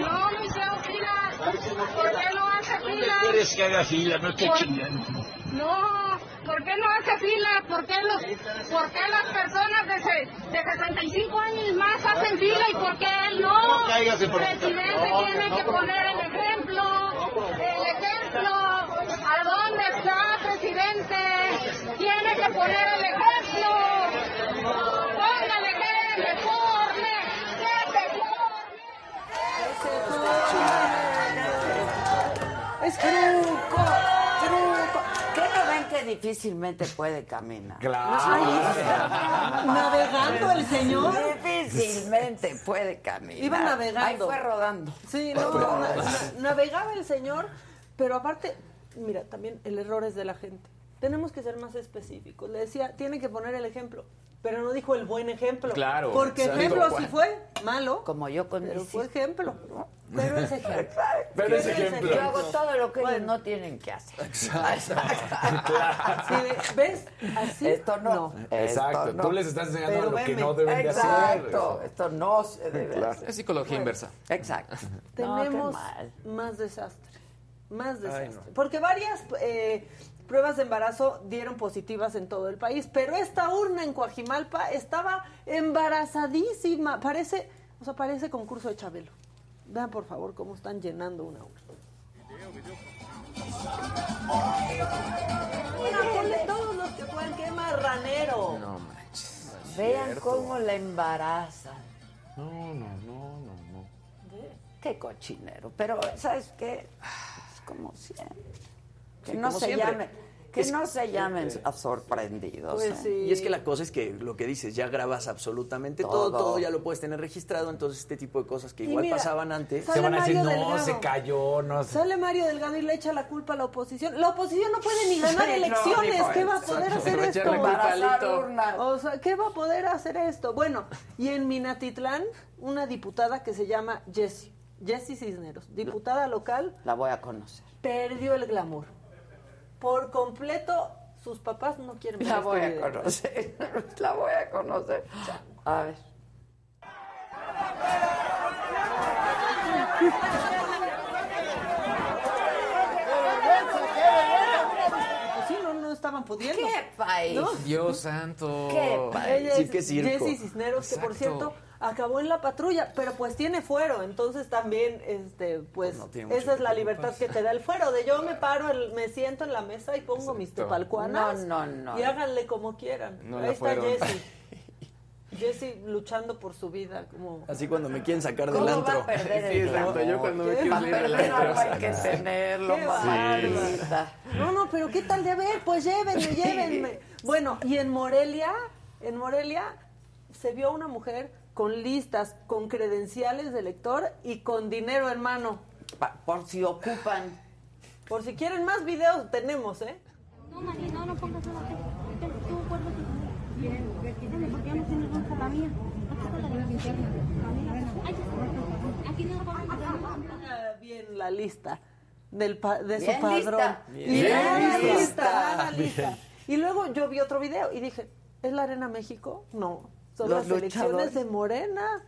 No, no hicieron fila. ¿Por qué no hace ¿Dónde fila? quieres que haga fila? No te chingando. No, ¿por qué no hace fila? ¿Por qué, los, ¿Por qué las personas de, se- de 65 años y más hacen fila y por qué él no? El presidente tiene que poner el ejemplo, el ejemplo. ¿A dónde está, presidente? Tiene que poner el ejemplo. Póngale que reforme, que reforme. Es truco, difícilmente puede caminar? Claro. Navegando el señor. Difícilmente puede caminar. Iba navegando. Ahí fue rodando. Sí, no, na- na- navegaba el señor, pero aparte, mira, también el error es de la gente. Tenemos que ser más específicos. Le decía, tiene que poner el ejemplo, pero no dijo el buen ejemplo. Claro, Porque exacto. ejemplo sí fue malo, Como yo con pero mis fue hijos. ejemplo. Pero es ejemplo. Pero es ejemplo. Yo hago todo lo que ellos Bueno. no tienen que hacer. Así de, ¿Ves? Así. Esto no. Exacto. Esto no. Tú les estás enseñando Pero lo que no deben de hacer. Exacto. Esto no se debe hacer. Es psicología inversa. Exacto. Tenemos más desastre. Más Ay, desastre. Porque varias eh, pruebas de embarazo dieron positivas en todo el país, pero esta urna en Coajimalpa estaba embarazadísima. Parece, o sea, parece concurso de Chabelo. Vean por favor cómo están llenando una urna. Mira, ponle todos los que puedan, qué marranero. No manches. Vean cómo la embarazan. No, no, no, no, no. Qué cochinero. Pero, ¿sabes qué? Es como siempre. Que Sí, no como se siempre. llamen, que Es- no se llamen a sorprendidos. Pues ¿eh? sí. Y es que la cosa es que lo que dices, ya grabas absolutamente todo, Todo. todo, ya lo puedes tener registrado, entonces este tipo de cosas que Y igual mira, pasaban antes. Se van a decir, Mario no, Delgado. se cayó, no sé. Sale Mario Delgado y le echa la culpa a la oposición. La oposición no puede ni ganar Sí, elecciones. ¿Qué va a poder hacer esto? echar la culpa a Embarazar Alito. urnas. O sea, ¿qué va a poder hacer esto? Bueno, y en Minatitlán, una diputada que se llama Jessie, Jessie Cisneros, diputada local, La voy a conocer. perdió el glamour. Por completo, sus papás no quieren ver La este voy a video. conocer. La voy a conocer. A ver. Pues sí, no, no estaban pudiendo. ¿Qué país? ¿No? Dios santo. Qué. Ella Sí, qué circo. Jessie Cisneros, que por Exacto. cierto acabó en la patrulla, pero pues tiene fuero, entonces también, este, pues, Pues no esa es la libertad que te da el fuero, de yo me paro, el- me siento en la mesa y pongo mis tepalcuanas No, no, no. y háganle como quieran. No Ahí está fueron. Jessie. Jessie luchando por su vida, como... Así cuando me quieren sacar del ¿Cómo va antro. a perder Sí, exacto. Yo cuando me quiero salir del antro. hay que tenerlo, mamacita. No, no, pero ¿qué tal de ver? Pues llévenme, llévenme. Bueno, y en Morelia, en Morelia se vio una mujer con listas, con credenciales de lector y con dinero en mano. Pa- Por si ocupan. Por si quieren más videos, tenemos, ¿eh? No, Mari, no, no pongas nada. Tú, guárdate. Bien, porque ya no tienes dónde la mía. La la. La Bien la lista del pa- de Bien su padrón. lista. Bien, Bien lista. lista. nada lista. Bien. Y luego yo vi otro video y dije, ¿es la Arena México? No, son Los las elecciones de Morena.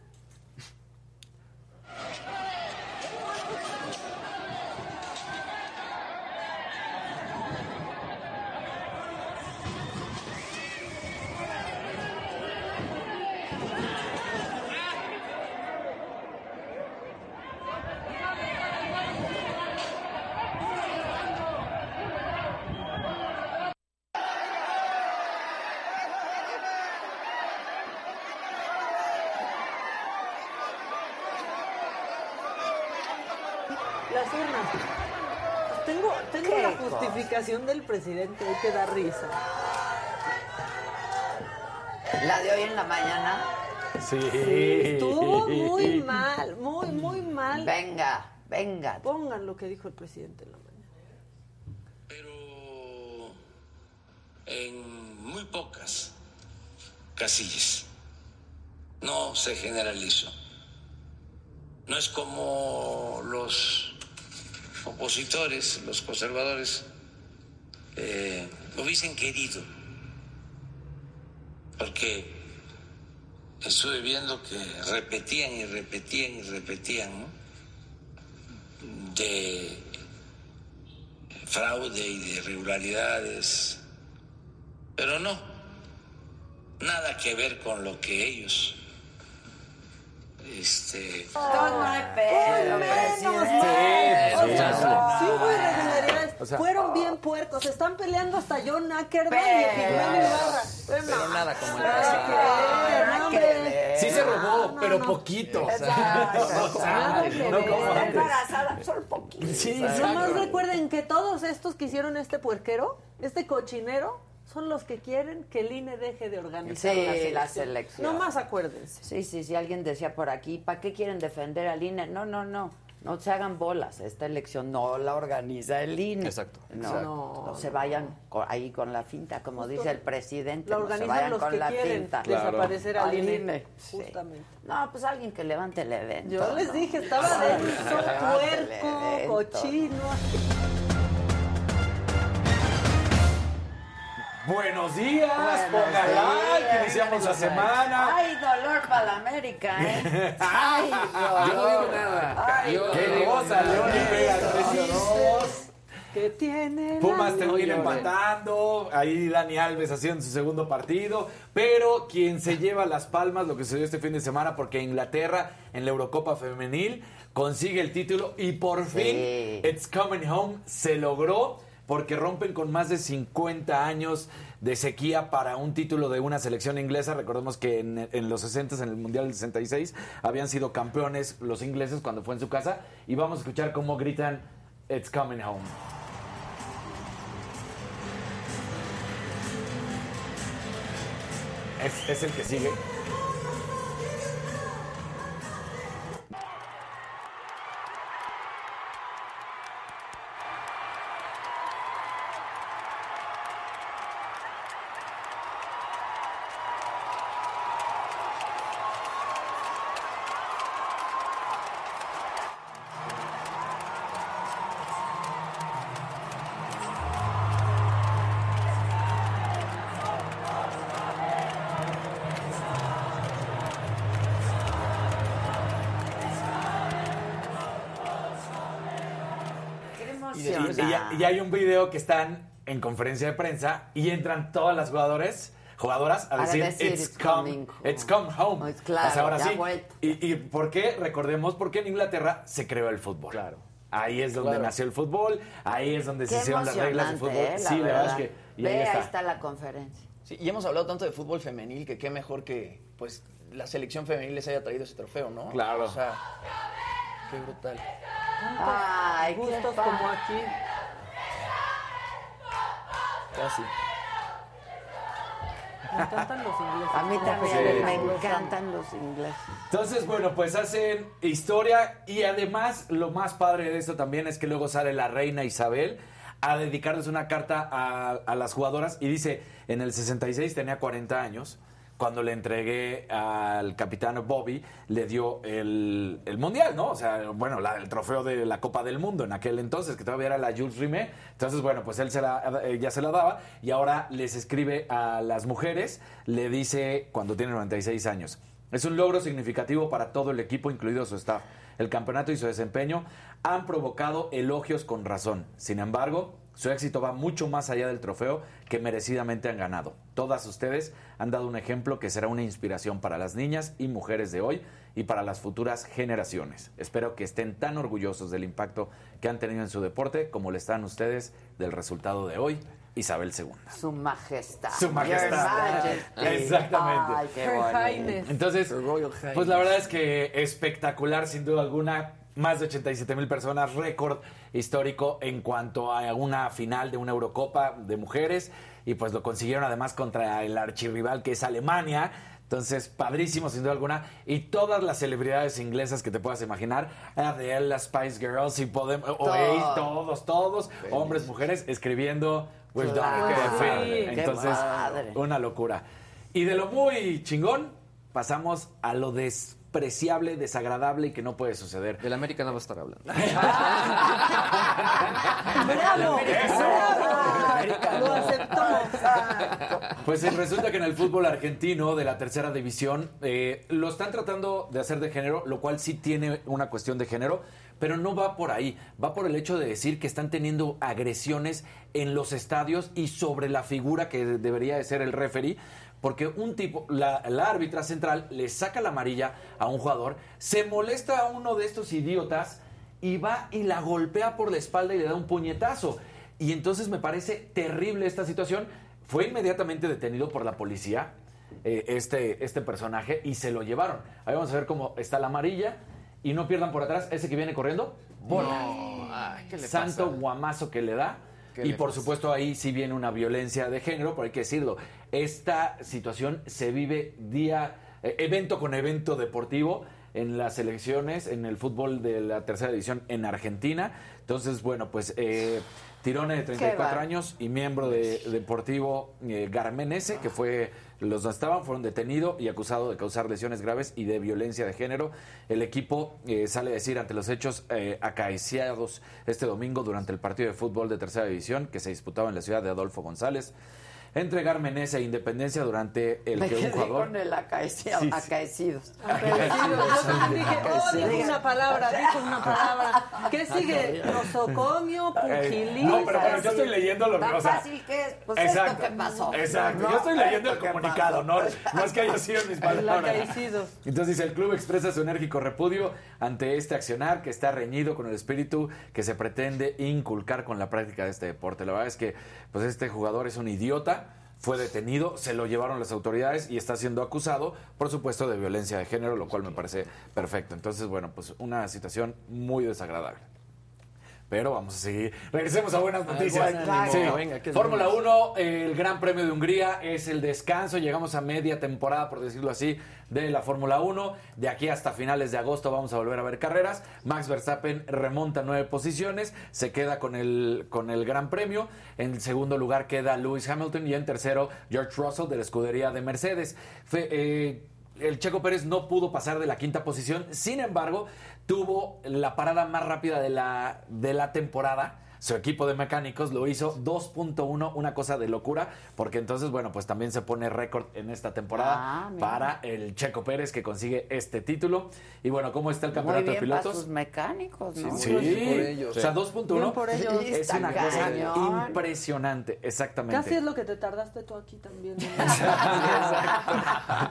Las urnas. Tengo, tengo ¿Qué la cosa? Del presidente hoy que da risa. La de hoy en la mañana. Sí. Estuvo muy mal, muy, muy mal. Venga, venga. Pongan lo que dijo el presidente en la mañana. en muy pocas casillas. No se generalizó. No es como los opositores, los conservadores, eh, hubiesen querido. Porque estuve viendo que repetían y repetían y repetían ¿no? de fraude y de irregularidades, pero no, nada que ver con lo que ellos este presidente. Sí, sí. sí. O sea- Fueron bien puercos. Están peleando hasta John Ackerman y Pero- Epigmenio Ibarra. Pero nada como el pasado. que ver. Sí se robó, No, pero no. poquito. No como antes. embarazada, solo poquito. Sí, Nomás exacto. recuerden que todos estos que hicieron este puerquero, este cochinero, son los que quieren que el INE deje de organizar Sí, la selección. la selección. Nomás acuérdense. Sí, sí, sí, alguien decía por aquí, ¿para qué quieren defender al INE? No, no, no, no se hagan bolas, esta elección no la organiza el INE. Exacto. No, Exacto. no se vayan ahí con la finta, como Justo dice el presidente, La no se organizan vayan los con que la quieren finta. desaparecer al Al INE. INE, sí. Justamente. No, pues alguien que levante el evento. Yo les ¿no? dije, estaba el puerco, cochino. Buenos días, pongan like, iniciamos la semana. Ay, dolor para la América, ¿eh? Ay, Yo no digo nada. Ay, Yo Qué digo cosa, nada. León le pega tres. que tiene Pumas termina empatando, ahí Dani Alves haciendo su segundo partido, pero quien se lleva las palmas, lo que se dio este fin de semana, porque Inglaterra en la Eurocopa Femenil consigue el título y por Sí. fin It's Coming Home se logró, porque rompen con más de 50 años de sequía para un título de una selección inglesa. Recordemos que en, los 60, en el Mundial del 66, habían sido campeones los ingleses cuando fue en su casa. Y vamos a escuchar cómo gritan It's Coming Home. Es el que sigue. Que están en conferencia de prensa y entran todas las jugadores jugadoras a A decir, decir, it's, "It's come, coming it's come home. Pues claro, O sea, ahora sí. Y, y por qué? Recordemos porque en Inglaterra se creó el fútbol. Claro. Ahí es donde Claro. nació el fútbol, ahí es donde Qué se hicieron las reglas de emocionante, fútbol. ¿eh? La sí, la verdad es verdad. que y Ve, ahí está. ahí está la conferencia. Sí, y hemos hablado tanto de fútbol femenil que qué mejor que pues la selección femenil les haya traído ese trofeo, ¿no? Claro. O sea, qué brutal. Ay, qué Gustos como aquí. Casi. Me encantan los ingleses. A mí también me encantan los ingleses. Entonces, bueno, pues hacen historia y además lo más padre de esto también es que luego sale la reina Isabel a dedicarles una carta a, a las jugadoras y dice, en el 66 tenía 40 años, cuando le entregué al capitán Bobby, le dio el, el mundial, ¿no? O sea, bueno, la- el trofeo de la Copa del Mundo en aquel entonces, que todavía era la Jules Rimet. Entonces, bueno, pues él se la, eh, ya se la daba y ahora les escribe a las mujeres, le dice cuando tiene 96 años. Es un logro significativo para todo el equipo, incluido su staff. El campeonato y su desempeño han provocado elogios con razón. Sin embargo, su éxito va mucho más allá del trofeo que merecidamente han ganado. Todas ustedes han dado un ejemplo que será una inspiración para las niñas y mujeres de hoy y para las futuras generaciones. Espero que estén tan orgullosos del impacto que han tenido en su deporte como le están ustedes del resultado de hoy, Isabel II. Su majestad. Su majestad. Exactamente. Ay, qué Her bonito. Highness. Entonces, pues la verdad es que espectacular, sin duda alguna. Más de 87 mil personas, récord histórico en cuanto a una final de una Eurocopa de mujeres. Y pues lo consiguieron además contra el archirrival que es Alemania. Entonces, padrísimo, sin duda alguna. Y todas las celebridades inglesas que te puedas imaginar, Adele, las Spice Girls, y podemos, Oasis, todos, todos, hombres, mujeres, escribiendo We've done it, Entonces, una locura. Y de lo muy chingón, pasamos a lo despreciable, desagradable y que no puede suceder. Del América no va a estar hablando. ¡Bravo! ¡Bravo! Lo aceptó. Pues eh, resulta que en el fútbol argentino de la tercera división eh, lo están tratando de hacer de género, lo cual sí tiene una cuestión de género, pero no va por ahí. Va por el hecho de decir que están teniendo agresiones en los estadios y sobre la figura que debería de ser el referee. Porque un tipo, la, la árbitra central le saca la amarilla a un jugador, se molesta a uno de estos idiotas y va y la golpea por la espalda y le da un puñetazo. Y entonces me parece terrible esta situación. Fue inmediatamente detenido por la policía eh, este, este personaje y se lo llevaron. Ahí vamos a ver cómo está la amarilla. Y no pierdan por atrás ese que viene corriendo. Bola. No, ay, ¿qué le Santo pasa? guamazo que le da. ¿Qué Y por pasa? supuesto ahí sí viene una violencia de género, pero hay que decirlo. Esta situación se vive día, eh, evento con evento deportivo en las elecciones, en el fútbol de la tercera división en Argentina. Entonces, bueno, pues eh, Tirone de 34 bárbaro. años y miembro de Deportivo eh, Garmenese, que fue los estaban, fueron detenidos y acusados de causar lesiones graves y de violencia de género. El equipo eh, sale a decir ante los hechos eh, acaeciados este domingo durante el partido de fútbol de tercera división que se disputaba en la ciudad de Adolfo González. Entre Garmenese e Independencia durante el Me que un jugador... con el acaecido, Sí, sí. acaecidos. Acaecidos. Yo también dije, oh, dijo una palabra, dijo una palabra. ¿Qué sigue? Nosocomio, Eh, pugilista. no, pero bueno, yo estoy leyendo lo Tan o sea, fácil que es, pues exacto, esto que pasó. Exacto, ¿no? yo estoy leyendo el que comunicado, no, no es que haya sido mis palabras. Acaecidos. Entonces dice, el club expresa su enérgico repudio ante este accionar que está reñido con el espíritu que se pretende inculcar con la práctica de este deporte. La verdad es que pues este jugador es un idiota, fue detenido, se lo llevaron las autoridades y está siendo acusado, por supuesto, de violencia de género, lo cual me parece perfecto. Entonces, bueno, pues una situación muy desagradable. Pero vamos a seguir. Regresemos a buenas noticias. Sí. Venga, ¿qué es Fórmula buenas? 1, el Gran Premio de Hungría es el descanso. Llegamos a media temporada, por decirlo así, de la Fórmula 1. De aquí hasta finales de agosto vamos a volver a ver carreras. Max Verstappen remonta nueve posiciones, se queda con el, con el Gran Premio. En segundo lugar queda Lewis Hamilton y en tercero George Russell de la escudería de Mercedes. Eh, el Checo Pérez no pudo pasar de la quinta posición, sin embargo, tuvo la parada más rápida de la, de la temporada. Su equipo de mecánicos lo hizo 2.1, una cosa de locura, porque entonces, bueno, pues también se pone récord en esta temporada Ah, para el Checo Pérez que consigue este título. Y bueno, ¿cómo está el Muy campeonato bien de para pilotos? sus mecánicos, ¿no? Sí, por ellos. o sea, Bien 2.1 por ellos. es una cosa cañón. impresionante, exactamente. Casi es lo que te tardaste tú aquí también. ¿no?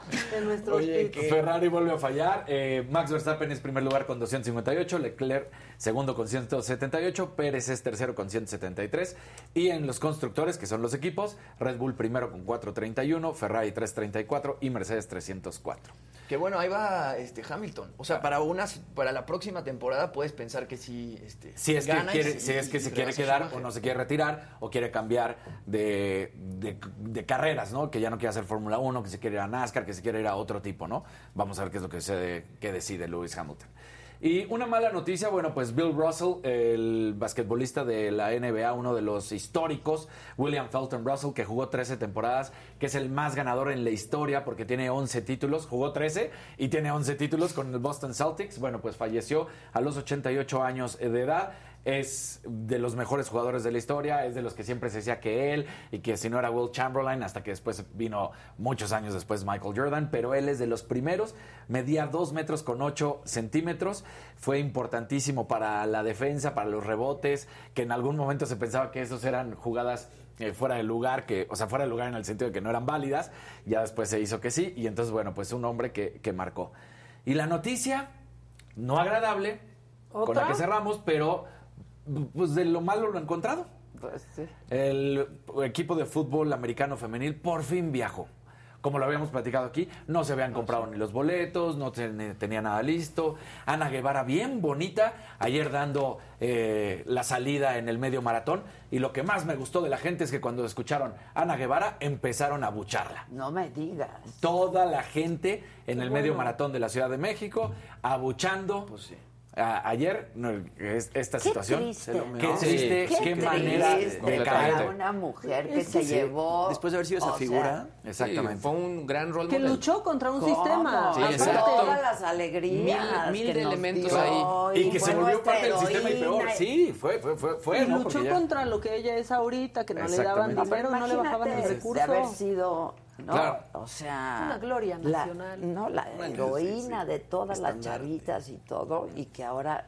en nuestros Oye. Ferrari vuelve a fallar. eh, Max Verstappen es primer lugar con 258. Leclerc segundo con 178. Pérez es tercero con 173. Y en los constructores, que son los equipos, Red Bull primero con 431. Ferrari 334 y Mercedes 304. Que bueno, ahí va este Hamilton. O sea, para unas, para la próxima temporada puedes pensar que sí, este, Si es que, gana y quiere, sí- si es que y se quiere quedar o no se quiere retirar o quiere cambiar de, de- de carreras, ¿no? Que ya no quiere hacer Fórmula 1, que se quiere ir a NASCAR, que se quiere ir a otro tipo, ¿no? Vamos a ver qué es lo que, se, que decide Lewis Hamilton. Y una mala noticia, bueno, pues Bill Russell, el basquetbolista de la NBA, uno de los históricos, William Felton Russell, que jugó 13 temporadas, que es el más ganador en la historia porque tiene 11 títulos, jugó 13 y tiene 11 títulos con el Boston Celtics. Bueno, pues falleció a los 88 años de edad es de los mejores jugadores de la historia, es de los que siempre se decía que él y que si no era Will Chamberlain, hasta que después vino muchos años después Michael Jordan, pero él es de los primeros, medía 2 metros con 8 centímetros, fue importantísimo para la defensa, para los rebotes, que en algún momento se pensaba que esos eran jugadas eh, fuera de lugar, que, o sea, fuera de lugar en el sentido de que no eran válidas, ya después se hizo que sí, y entonces, bueno, pues un hombre que, que marcó. Y la noticia, no agradable, con la que cerramos, pero pues de lo malo lo encontrado. Pues sí. El equipo de fútbol americano femenil por fin viajó. Como lo habíamos platicado aquí, no se habían comprado ni los boletos, no ten- tenía nada listo. Ana Guevara, bien bonita, ayer dando eh, la salida en el medio maratón. Y lo que más me gustó de la gente es que cuando escucharon Ana Guevara, empezaron a bucharla. No me digas. Toda la gente en Qué el medio maratón de la Ciudad de México, abuchando. A- ayer, no, es- esta Qué situación. triste, Qué ¿no? triste, qué, triste manera de caer. una mujer que Es se sí. llevó. Después de haber sido esa sea, figura. Exactamente. fue un gran rol Que model. luchó contra un ¿Cómo? sistema. Sí, exacto. Todas las alegrías. Mil- mil que de nos elementos dio, ahí. Y que se volvió parte del sistema y peor. heroína. Sí, fue, fue, fue, fue y ¿no? luchó Porque ya- contra lo que ella es ahorita, que no le daban dinero, no le bajaban el recurso. De haber sido, ¿no? Claro. O sea. Una gloria la- nacional. no, la Bueno, heroína sí, sí. de todas las chavitas y todo, y que ahora.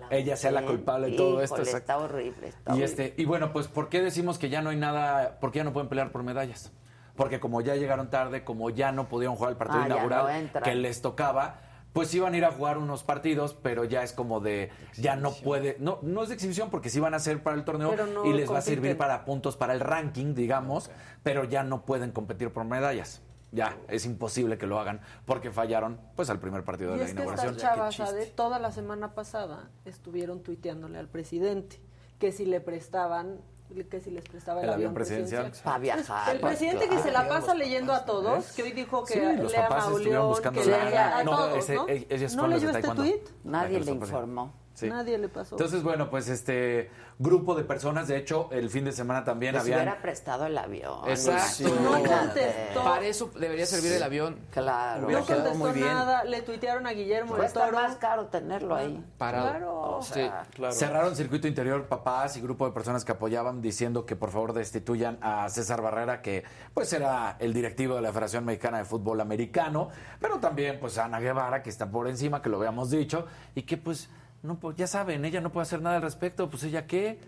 la Ella sea la culpable de todo esto, exacto. Está horrible. está Y horrible. este, y bueno, pues ¿por qué decimos que ya no hay nada, por qué ya no pueden pelear por medallas? Porque como ya llegaron tarde, como ya no pudieron jugar el partido Ah, inaugural no que les tocaba, pues iban a ir a jugar unos partidos, pero ya es como de ya no puede, no no es de exhibición porque sí van a ser para el torneo no y les va a servir para puntos para el ranking, digamos, pero ya no pueden competir por medallas. Ya, es imposible que lo hagan porque fallaron pues al primer partido de Y la que inauguración. estas chavas, ¿sabe? Toda la semana pasada estuvieron tuiteándole al presidente que si le prestaban, que si les prestaba el, El avión presidencial. Para viajar. El presidente que se la pasa leyendo a todos, que hoy dijo que Sí, los a papás buscando que la- lea a no, todos, ese- ¿no? e- ellos ¿No fueron los leyó de este tuit? Nadie le informó. Sí. Nadie le pasó. Entonces, bueno, pues este grupo de personas, de hecho, el fin de semana también Les habían... hubiera prestado el avión. Exacto. No contestó. Para eso debería servir el avión. Claro. Hubiera no contestó muy bien. nada, le tuitearon a Guillermo Cuesta Toro. más caro tenerlo ahí. Parado. Claro. O sea, Cerraron circuito interior papás y grupo de personas que apoyaban diciendo que por favor destituyan a César Barrera, que pues era el directivo de la Federación Mexicana de Fútbol Americano, pero también pues a Ana Guevara, que está por encima, que lo habíamos dicho, y que pues, no, pues ya saben, ella no puede hacer nada al respecto, pues ella qué,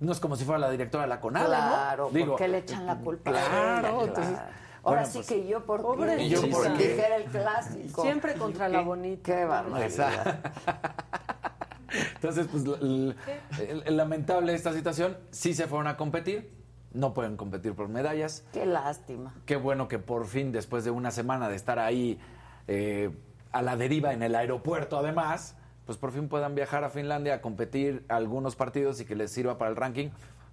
no es como si fuera la directora de la CONADA, Claro, ¿no? ¿por qué le echan la culpa a Claro, entonces, Claro. bueno, Ahora sí pues, que yo por Pobrecita. qué. ¿Y yo por qué? Dijera el clásico. Siempre contra la bonita. Qué barbaridad. Exacto. Entonces, pues lamentable esta situación, sí se fueron a competir, no pueden competir por medallas. Qué lástima. Qué bueno que por fin, después de una semana de estar ahí eh, a la deriva en el aeropuerto, además, pues por fin puedan viajar a Finlandia a competir algunos partidos y que les sirva para el ranking,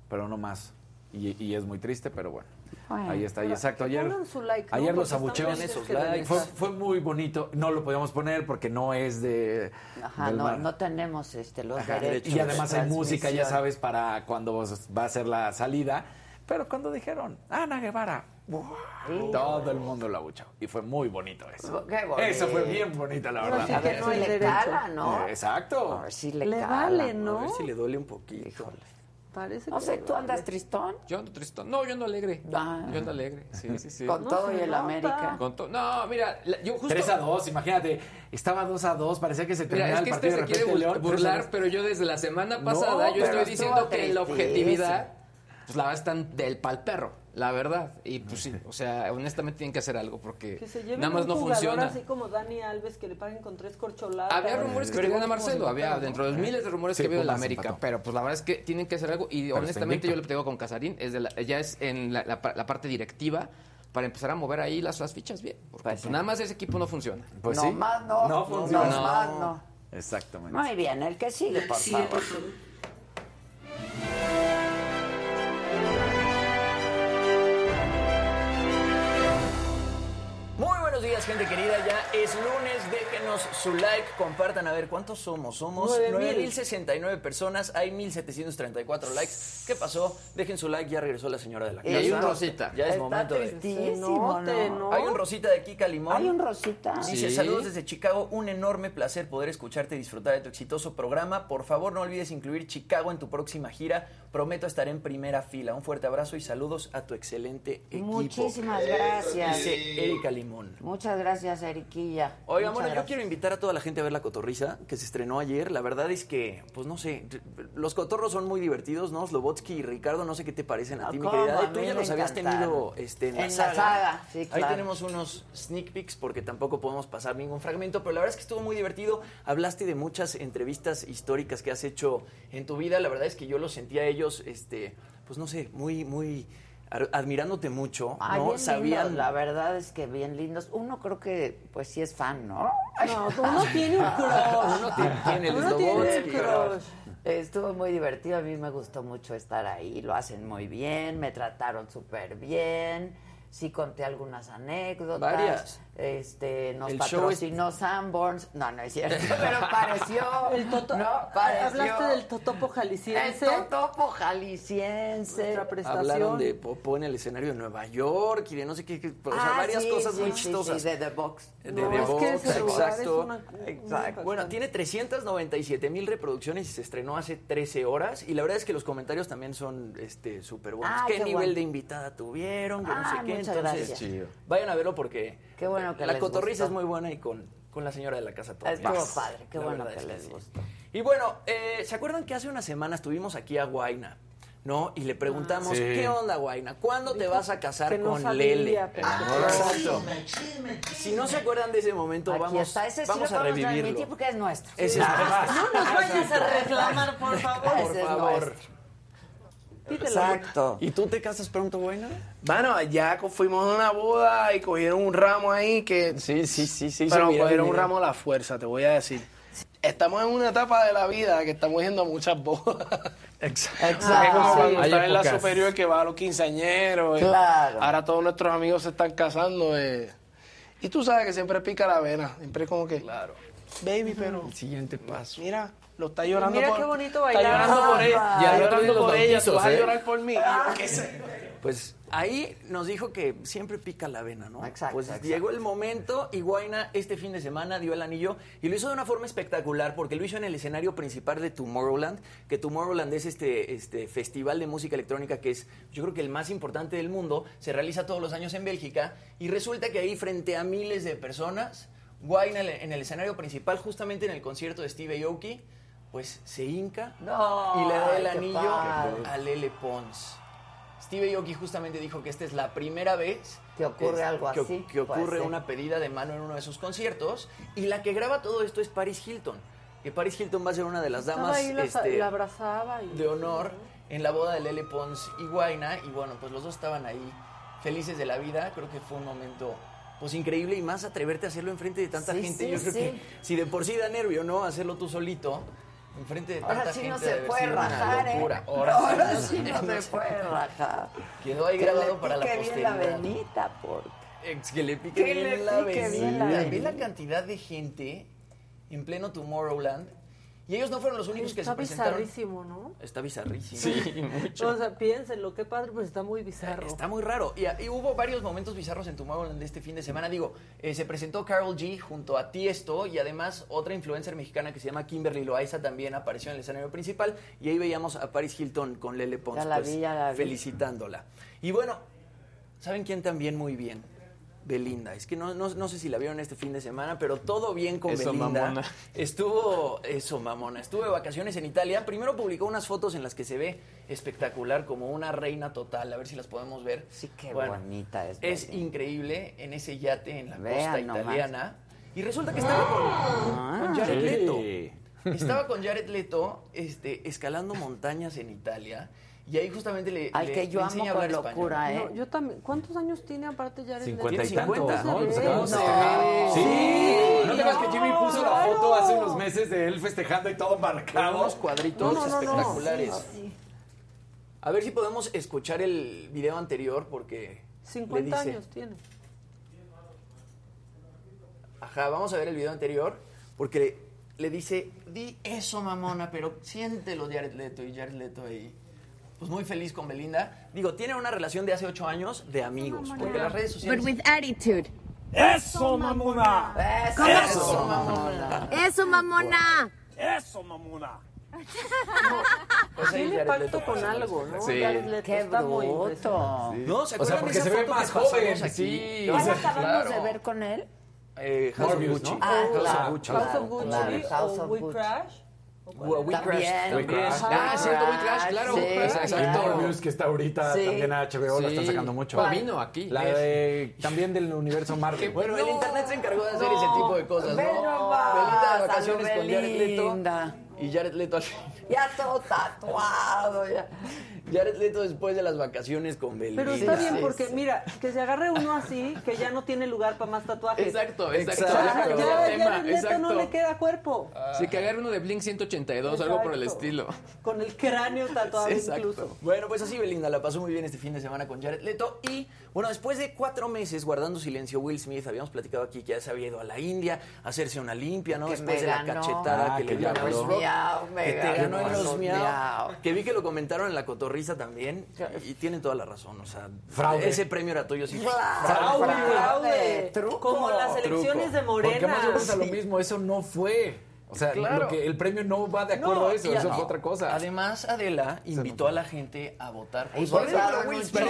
pero no más. Y, y es muy triste, pero bueno. Bueno. ahí está, y exacto. Ayer, los abucheos. Fue, muy bonito. No lo podíamos poner porque no es de. Ajá, no, no tenemos este, los Ajá, derechos. Y además de hay música, ya sabes, para cuando va a ser la salida. Pero cuando dijeron, Ana Guevara, todo el mundo la abuchó. Y fue muy bonito eso. Qué bonito. Eso fue bien bonita, la verdad. A ver no si le derecho. cala, ¿no? Exacto. A ver si le, Le cala, vale, A ¿no? ver si le duele un poquito. Híjole. Parece No que sé, ¿tú andas tristón? Yo ando tristón. No, yo ando alegre. Ah. Yo ando alegre. Sí, sí, sí. Con No todo y el nota. América. Con to- No, mira, la- yo justo... 3 a 2, imagínate. Estaba 2 a 2, parecía que se Mira, terminaba es que el este se de quiere repente bur- León, 3 a burlar, 2. pero yo desde la semana No, pasada yo estoy diciendo que la objetividad, pues la verdad están del pal perro, la verdad. Y pues sí, o sea, honestamente tienen que hacer algo porque Que se lleven nada más un no funciona. así como Dani Alves que le paguen con tres corcholatas. Había rumores que querían a Marcelo, había dentro de los miles de rumores Sí, que había de la Pumas América, empató. pero pues la verdad es que tienen que hacer algo y honestamente yo le tengo con Casarín, es de la- ya es en la, la pa- la parte directiva para empezar a mover ahí las, las fichas bien, porque Pues pues, sí. nada más ese equipo no funciona. Pues no sí. más no. No funciona. No más no. Exactamente. Muy bien, el que sigue, por favor. Buenos días gente querida. Ya es lunes. Déjenos su like, compartan. A ver, ¿cuántos somos? Somos Nueve mil. 9.069 personas. Hay 1.734 likes. ¿Qué pasó? Dejen su like. Ya regresó la señora de la casa. Y hay un rosita. Ya es Está momento de... ¿no? ¿no? Hay un rosita de Kika Limón. Hay un rosita. Dice, Sí. saludos desde Chicago, un enorme placer poder escucharte y disfrutar de tu exitoso programa. Por favor, no olvides incluir Chicago en tu próxima gira. Prometo estar en primera fila. Un fuerte abrazo y saludos a tu excelente equipo. Muchísimas gracias. Dice Erika Limón. Muchas gracias, Eriquilla. Oiga, bueno, yo quiero invitar a toda la gente a ver La Cotorriza, que se estrenó ayer. La verdad es que, pues no sé, los cotorros son muy divertidos, ¿no? Slobotsky y Ricardo, no sé qué te parecen a ti, mi querida. A Tú ya los habías tenido este, en, En la saga, sí, Ahí tenemos unos sneak peeks porque tampoco podemos pasar ningún fragmento, pero la verdad es que estuvo muy divertido. Hablaste de muchas entrevistas históricas que has hecho en tu vida. La verdad es que yo los sentía a ellos, este, pues no sé, muy, muy admirándote mucho, Ay, ¿no? bien Sabían la verdad es que bien lindos. Uno creo que, pues sí es fan, ¿no? No, uno tiene un crush. Uno tiene- tiene el Uno tiene el crush. Estuvo muy divertido, a mí me gustó mucho estar ahí, lo hacen muy bien, me trataron súper bien, sí conté algunas anécdotas. Varias. Este, nos El patrocinó Sanborns. No, no es cierto, pero pareció. El toto, no, pareció. Hablaste del totopo El jalisciense. totopo jalisciense. Prestación. Hablaron de Popó en el escenario de Nueva York y de no sé qué, qué- o sea, Ah, varias sí, cosas sí, muy sí, chistosas. sí, de The Box. De No, The es que Box, es exacto. una- Exacto. Bueno, tiene 397 mil reproducciones y se estrenó hace 13 horas. Y la verdad es que los comentarios también son este súper buenos. Ah, ¿Qué, qué nivel bueno. de invitada tuvieron? Que no Ah, sé qué. muchas Entonces, gracias. Vayan a verlo porque Qué bueno que la les cotorriza gustó. es muy buena y con, con la señora de la casa todo. Estuvo Paz. padre, qué La bueno que es les sí. gustó. Y bueno, eh, ¿se acuerdan que hace unas semanas tuvimos aquí a Guaina? ¿No? Y le preguntamos, Sí. ¿qué onda, Guaina? ¿Cuándo te vas a casar que no con sabía, Lele? pero- Exacto. Si no se acuerdan de ese momento, Aquí vamos, está, ese sí vamos lo a revivirlo. transmitir porque es nuestro. Ese es nuestro. No nos vayas a reclamar, por favor. Por favor. Exacto. ¿Y tú te casas pronto? Bueno, ya co- fuimos a una boda y cogieron un ramo ahí que... Sí, sí, sí, sí. pero cogieron un ramo a la fuerza, te voy a decir. Estamos en una etapa de la vida que estamos yendo a muchas bodas. Exacto. Es como cuando Hay estás en la superior que va a los quinceañeros. y Claro. Ahora todos nuestros amigos se están casando. eh. Y tú sabes que siempre pica la vena. Siempre es como que, Claro. baby, pero El siguiente paso. mira, lo está llorando Mira por... qué bonito Está bailar. llorando por ella. Está llorando por ella. Tú vas a ¿eh? llorar por mí. ¿qué sé? Pues ahí nos dijo que siempre pica la vena, ¿no? Exacto, Pues exacto. llegó el momento y Guaina este fin de semana dio el anillo y lo hizo de una forma espectacular porque lo hizo en el escenario principal de Tomorrowland, que Tomorrowland es este, este festival de música electrónica que es yo creo que el más importante del mundo, se realiza todos los años en Bélgica y resulta que ahí frente a miles de personas, Guaina en el escenario principal, justamente en el concierto de Steve Aoki, pues se hinca No, y le da el anillo padre. a Lele Pons. Steve Aoki justamente dijo que esta es la primera vez Que ocurre es- algo que, así, que ocurre ser. una pedida de mano en uno de sus conciertos y la que graba todo esto es Paris Hilton. Que Paris Hilton va a ser una de las damas ahí, la, este, la abrazaba. Y... de honor en la boda de Lele Pons y Guaina y bueno, pues los dos estaban ahí felices de la vida. Creo que fue un momento pues increíble y más atreverte a hacerlo enfrente de tanta Sí, gente. sí, Yo creo sí. que si de por sí da nervio, ¿no? Hacerlo tú solito. Enfrente de tanta Ahora sí gente no se debe puede sido una rajar, ¿eh? locura. Ahora, sí, sí no se puede rajar. Quedó ahí Que grabado para la pique bien la posteridad. venita, porque... Ex- que le pique Que bien le la pique bien venita. la Ve venita. la cantidad de gente en pleno Tomorrowland. Y ellos no fueron los únicos que Está se presentaron. bizarrísimo, ¿no? Está bizarrísimo. Sí, mucho. O sea, piénsenlo, qué padre, pues está muy bizarro. Está muy raro. Y, y hubo varios momentos bizarros en Tomorrowland este fin de semana. Digo, eh, se presentó Carol G junto a Tiesto y además otra influencer mexicana que se llama Kimberly Loaiza también apareció en el escenario principal. Y ahí veíamos a Paris Hilton con Lele Pons Ya la pues, vi, ya la vi. felicitándola. Y bueno, ¿saben quién también muy bien? Belinda. Es que no, no, no sé si la vieron este fin de semana, pero todo bien con Eso, Belinda. mamona. Estuvo, eso, mamona. Estuvo de vacaciones en Italia. Primero publicó unas fotos en las que se ve espectacular, como una reina total. A ver si las podemos ver. Sí, qué Bueno, bonita es. Es Belinda. increíble en ese yate en la Vean costa nomás. italiana. Y resulta que estaba con, Ah, con Jared Leto. Estaba con Jared Leto este, escalando montañas en Italia. Y ahí justamente le, Al le- que yo amo con locura, español. ¿eh? No, yo también. ¿Cuántos años tiene aparte ya? Cincuenta y Tiene tantos, 50, ¿no? ¿no? Se acabamos de ve. sacar. Sí. ¿No te acuerdas que Jimmy No, puso la claro. foto hace unos meses de él festejando y todo Con marcado? unos cuadritos No, no, no, no. espectaculares. A ver si podemos escuchar el video anterior porque 50 le dice, años tiene. Ajá, vamos a ver el video anterior porque le, le dice, di eso, mamona, pero siéntelo Jared Leto y Jared Leto ahí. Pues muy feliz con Belinda. Digo, tienen una relación de hace ocho años de amigos, porque las redes sociales... But with attitude. ¡Eso, mamona! Eso, ¡Eso, mamona! Eso, mamona. ¡Eso, mamona! Pues ahí Tiene Jared pacto Leto con pasando. algo, ¿no? Sí. Jared Leto Qué está muy bruto. impresionante. No, ¿se O sea, acuerdan porque de esa se ve foto que más pasamos joven, aquí? sí. ¿Ya O sea, acabamos claro. de ver con él? Eh, House of Morbius, Gucci. ¿no? Ah, House of claro, Gucci. House of Gucci claro, House o of We Gucci. Crash. Crashed. Ah, es cierto, We Crash, claro. Sí, Exacto. que está ahorita Sí. también a HBO, la están sacando mucho. ¿Cuál vino aquí? La de, también del universo Marvel. Bueno, el internet se encargó de hacer ese tipo de cosas, ¿no? Belinda de vacaciones con Jared Leto. Y Jared Leto al Ya todo tatuado, ya. Jared Leto después de las vacaciones con Belinda. Pero está bien porque, mira, que se agarre uno así, que ya no tiene lugar para más tatuajes. Exacto, exacto. O sea, Ya, ya, Jared Leto exacto. no le queda cuerpo. Sí, que agarre uno de Blink 182, algo por el Exacto. estilo. Con el cráneo tatuado Exacto. incluso. Bueno, pues así Belinda la pasó muy bien este fin de semana con Jared Leto y bueno, después de cuatro meses guardando silencio, Will Smith, habíamos platicado aquí que ya se había ido a la India a hacerse una limpia, ¿no? Que después de la cachetada Ah, que que le dio que te ganó en los miau. Que vi que lo comentaron en la también y, tienen toda la razón, o sea, Fraude. ese premio era tuyo sí. Fraude, Fraude. truco. Como las elecciones de Morena. Porque más o menos a lo mismo, eso no fue. O sea, Claro. lo que, el premio no va de acuerdo a eso, eso a- fue otra cosa. Además, Adela invitó a la gente a votar. por. Pero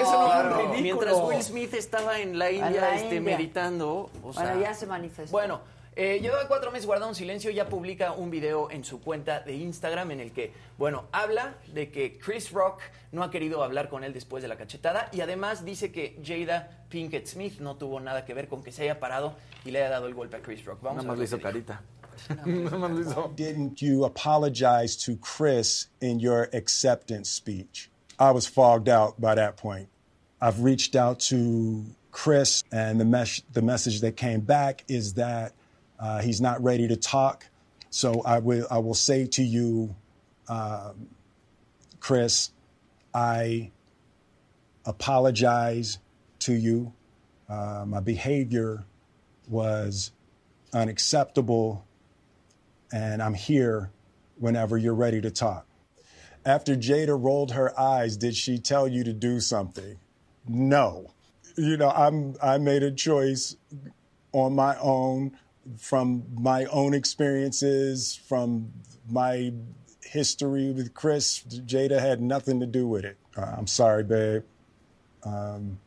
eso no. Mientras Will Smith estaba en la India, la este, India. meditando. o sea, Bueno, ya se manifestó. Bueno, eh, lleva cuatro meses guardado en silencio, ya publica un video en su cuenta de Instagram en el que, bueno, habla de que Chris Rock no ha querido hablar con él después de la cachetada y además dice que Jada Pinkett Smith no tuvo nada que ver con que se haya parado y le haya dado el golpe a Chris Rock. Vamos Nada a más le ver hizo carita. Nada más le hizo. Didn't you apologize to Chris in your acceptance speech? I was fogged out by that point. I've reached out to Chris, and the, mes- the message that came back is that uh, he's not ready to talk. So I will, I will say to you, um, Chris, I apologize to you. Uh, my behavior was unacceptable, and I'm here whenever you're ready to talk. After Jada rolled her eyes, did she tell you to do something? No. You know, I'm I made a choice on my own from my own experiences, from my history with Chris. Jada had nothing to do with it. Uh, I'm sorry, babe. Um,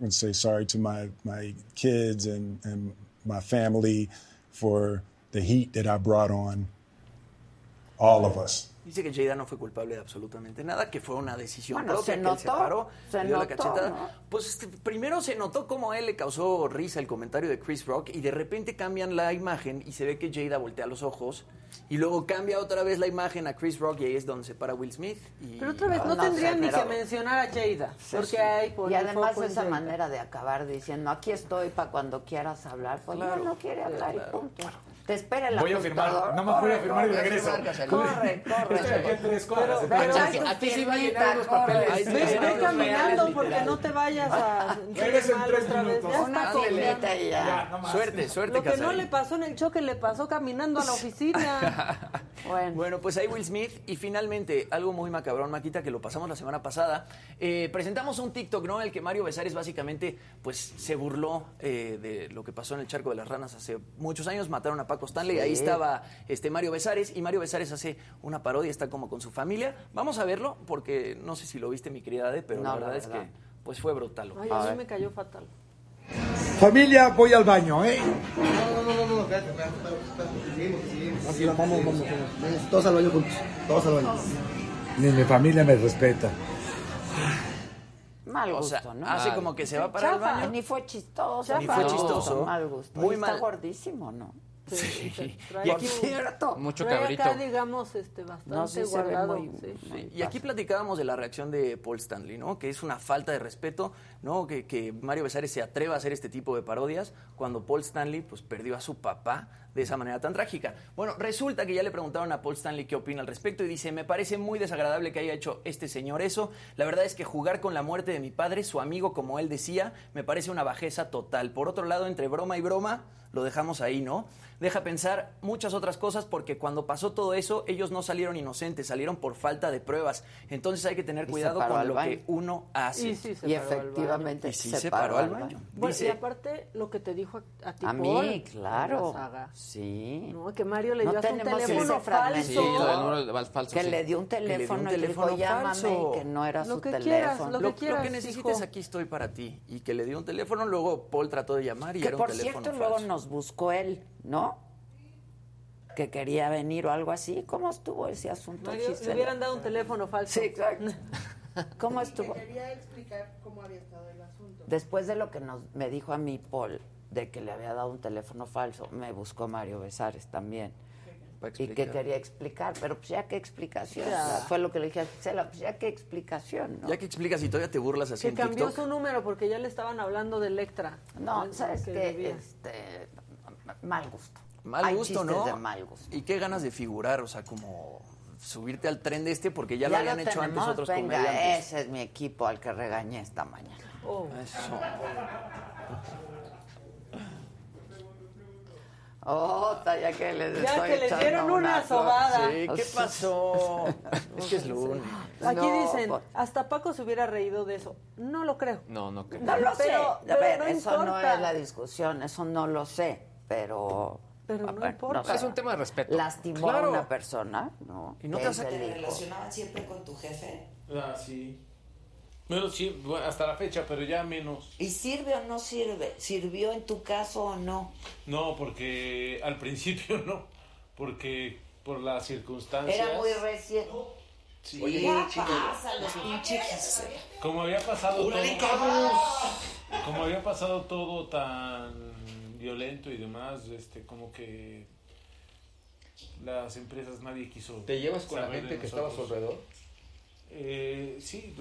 I'm to say sorry to my, my kids and, and my family for the heat that I brought on all of us. Dice que Jada no fue culpable de absolutamente nada, que fue una decisión Bueno, propia, se que él se paró, se le dio la notó, cachetada. ¿no? Pues este, primero se notó cómo a él le causó risa el comentario de Chris Rock y de repente cambian la imagen y se ve que Jada voltea los ojos y luego cambia otra vez la imagen a Chris Rock y ahí es donde se para Will Smith. Y... Pero otra vez, no, No, tendrían ni que mencionar a Jada. Porque Sí. hay por y además foco esa Jada. manera de acabar diciendo aquí estoy para cuando quieras hablar pues Claro, no, no quiere hablar claro. y punto te espera el Voy a firmar, nada más voy a firmar y regreso. corre, corre, corre. Estoy aquí en tres cuadras. Pero- Aquí sí va a llenar unos papeles. Ve, caminando porque no te vayas a Regresa en tres otra vez. minutos. Ya una comiendo. y ya, no. Suerte, suerte, Lo que no le pasó en el choque le pasó caminando a la oficina. bueno, Bueno, pues ahí Will Smith. Y finalmente, algo muy macabrón, Maquita, que lo pasamos la semana pasada. Eh, presentamos un TikTok, ¿no? El que Mario Besares básicamente pues se burló eh, de lo que pasó en el charco de las ranas hace muchos años. Mataron a Paco Stanley. Ahí estaba este Mario Besares. Y Mario Besares hace una parodia, está como con su familia. Vamos a verlo, porque no sé si lo viste, mi querida Ade, pero No, la la verdad es que pues fue brutal. Ay, a mí me cayó fatal. Familia, voy al baño, ¿eh? No, no, no, no, espérate, espérate, espérate, seguimos, seguimos. Así, vamos, vamos, vamos. Vamos, Todos al baño juntos, todos al baño. Ni mi familia me respeta. mal O gusto sea, no hace como que se va para el Chafa, baño. Ni fue chistoso Ni fue mal chistoso. gusto, mal gusto Muy Y está mal. gordísimo no Sí. Trae Y aquí, cierto Mucho trae cabrito. acá, digamos, este, bastante no sí se ve guardado. muy, sí. muy Y aquí platicábamos de la reacción de Paul Stanley, ¿no? Que es una falta de respeto, ¿no? Que, que Mario Besares se atreva a hacer este tipo de parodias cuando Paul Stanley, pues, perdió a su papá de esa manera tan trágica. Bueno, resulta que ya le preguntaron a Paul Stanley qué opina al respecto y dice, me parece muy desagradable que haya hecho este señor eso. La verdad es que jugar con la muerte de mi padre, su amigo, como él decía, me parece una bajeza total. Por otro lado, entre broma y broma, lo dejamos ahí, ¿no? Deja pensar muchas otras cosas porque cuando pasó todo eso, ellos no salieron inocentes, salieron por falta de pruebas. Entonces hay que tener cuidado con lo baño. que uno hace. Y sí, se Y paró al baño. efectivamente Y sí se, se paró, paró al baño. baño. Bueno, Dice- y aparte lo que te dijo a, ti A Paul, mí, en claro. la saga. Sí. No, que Mario le No dio hasta un teléfono falso. Sí, lo del número de- falso, que sí. le dio un le dio un teléfono y le dijo, teléfono llámame, falso. y que no era Lo su que quieras, teléfono. lo Lo, que lo quieras, que necesites hijo. aquí estoy para ti. Y que le dio un teléfono, luego Paul trató de llamar y que era un por teléfono cierto falso. luego nos buscó él, ¿no? Que quería venir o algo así. ¿Cómo estuvo ese asunto, Mario, le hubieran dado un teléfono falso. Sí, exacto. ¿Cómo estuvo? Quería explicar cómo había estado el asunto. Después de lo que nos, me dijo a mí Paul, de que le había dado un teléfono falso, me buscó Mario Besares también. Y que quería explicar, pero pues ya qué explicación. Ya. Fue lo que le dije a Gisela, pues ya qué explicación, ¿no? Ya que explicas y todavía te burlas así Que en cambió TikTok. su número porque ya le estaban hablando de Electra. No, Lo ¿sabes que. Este, mal gusto. Mal Hay gusto, ¿no? de mal gusto. Y qué ganas de figurar, o sea, como subirte al tren de este porque ya, Ya lo habían hecho tenemos, antes otros venga, comediantes. ese es mi equipo al que regañé esta mañana. Oh. Eso. Oh, ya que les Ya estoy que les echando dieron una sobada. Sí, ¿qué pasó? es que es lunes. Aquí No, dicen, hasta Paco se hubiera reído de eso. No lo creo. No, no creo. No lo sé. Pero- a ver, no eso no importa. es la discusión, eso no lo sé, pero... Pero a no ver, importa. Es un tema de respeto. Lastimó Claro. a una persona, ¿no? Y no te ¿Te relacionaban siempre con tu jefe? Ah, sí. Bueno, sí, hasta la fecha, pero ya menos. ¿Y sirve o no sirve? ¿Sirvió en tu caso o no? No, porque al principio no, porque por las circunstancias. Era muy recién. Sí. Oye, ya pasa los pinches. Como había pasado ¡Órale, todo. Como había pasado todo tan violento y demás, este, como que las empresas nadie quiso. ¿Te llevas con la gente que estaba a su alrededor? Eh, sí,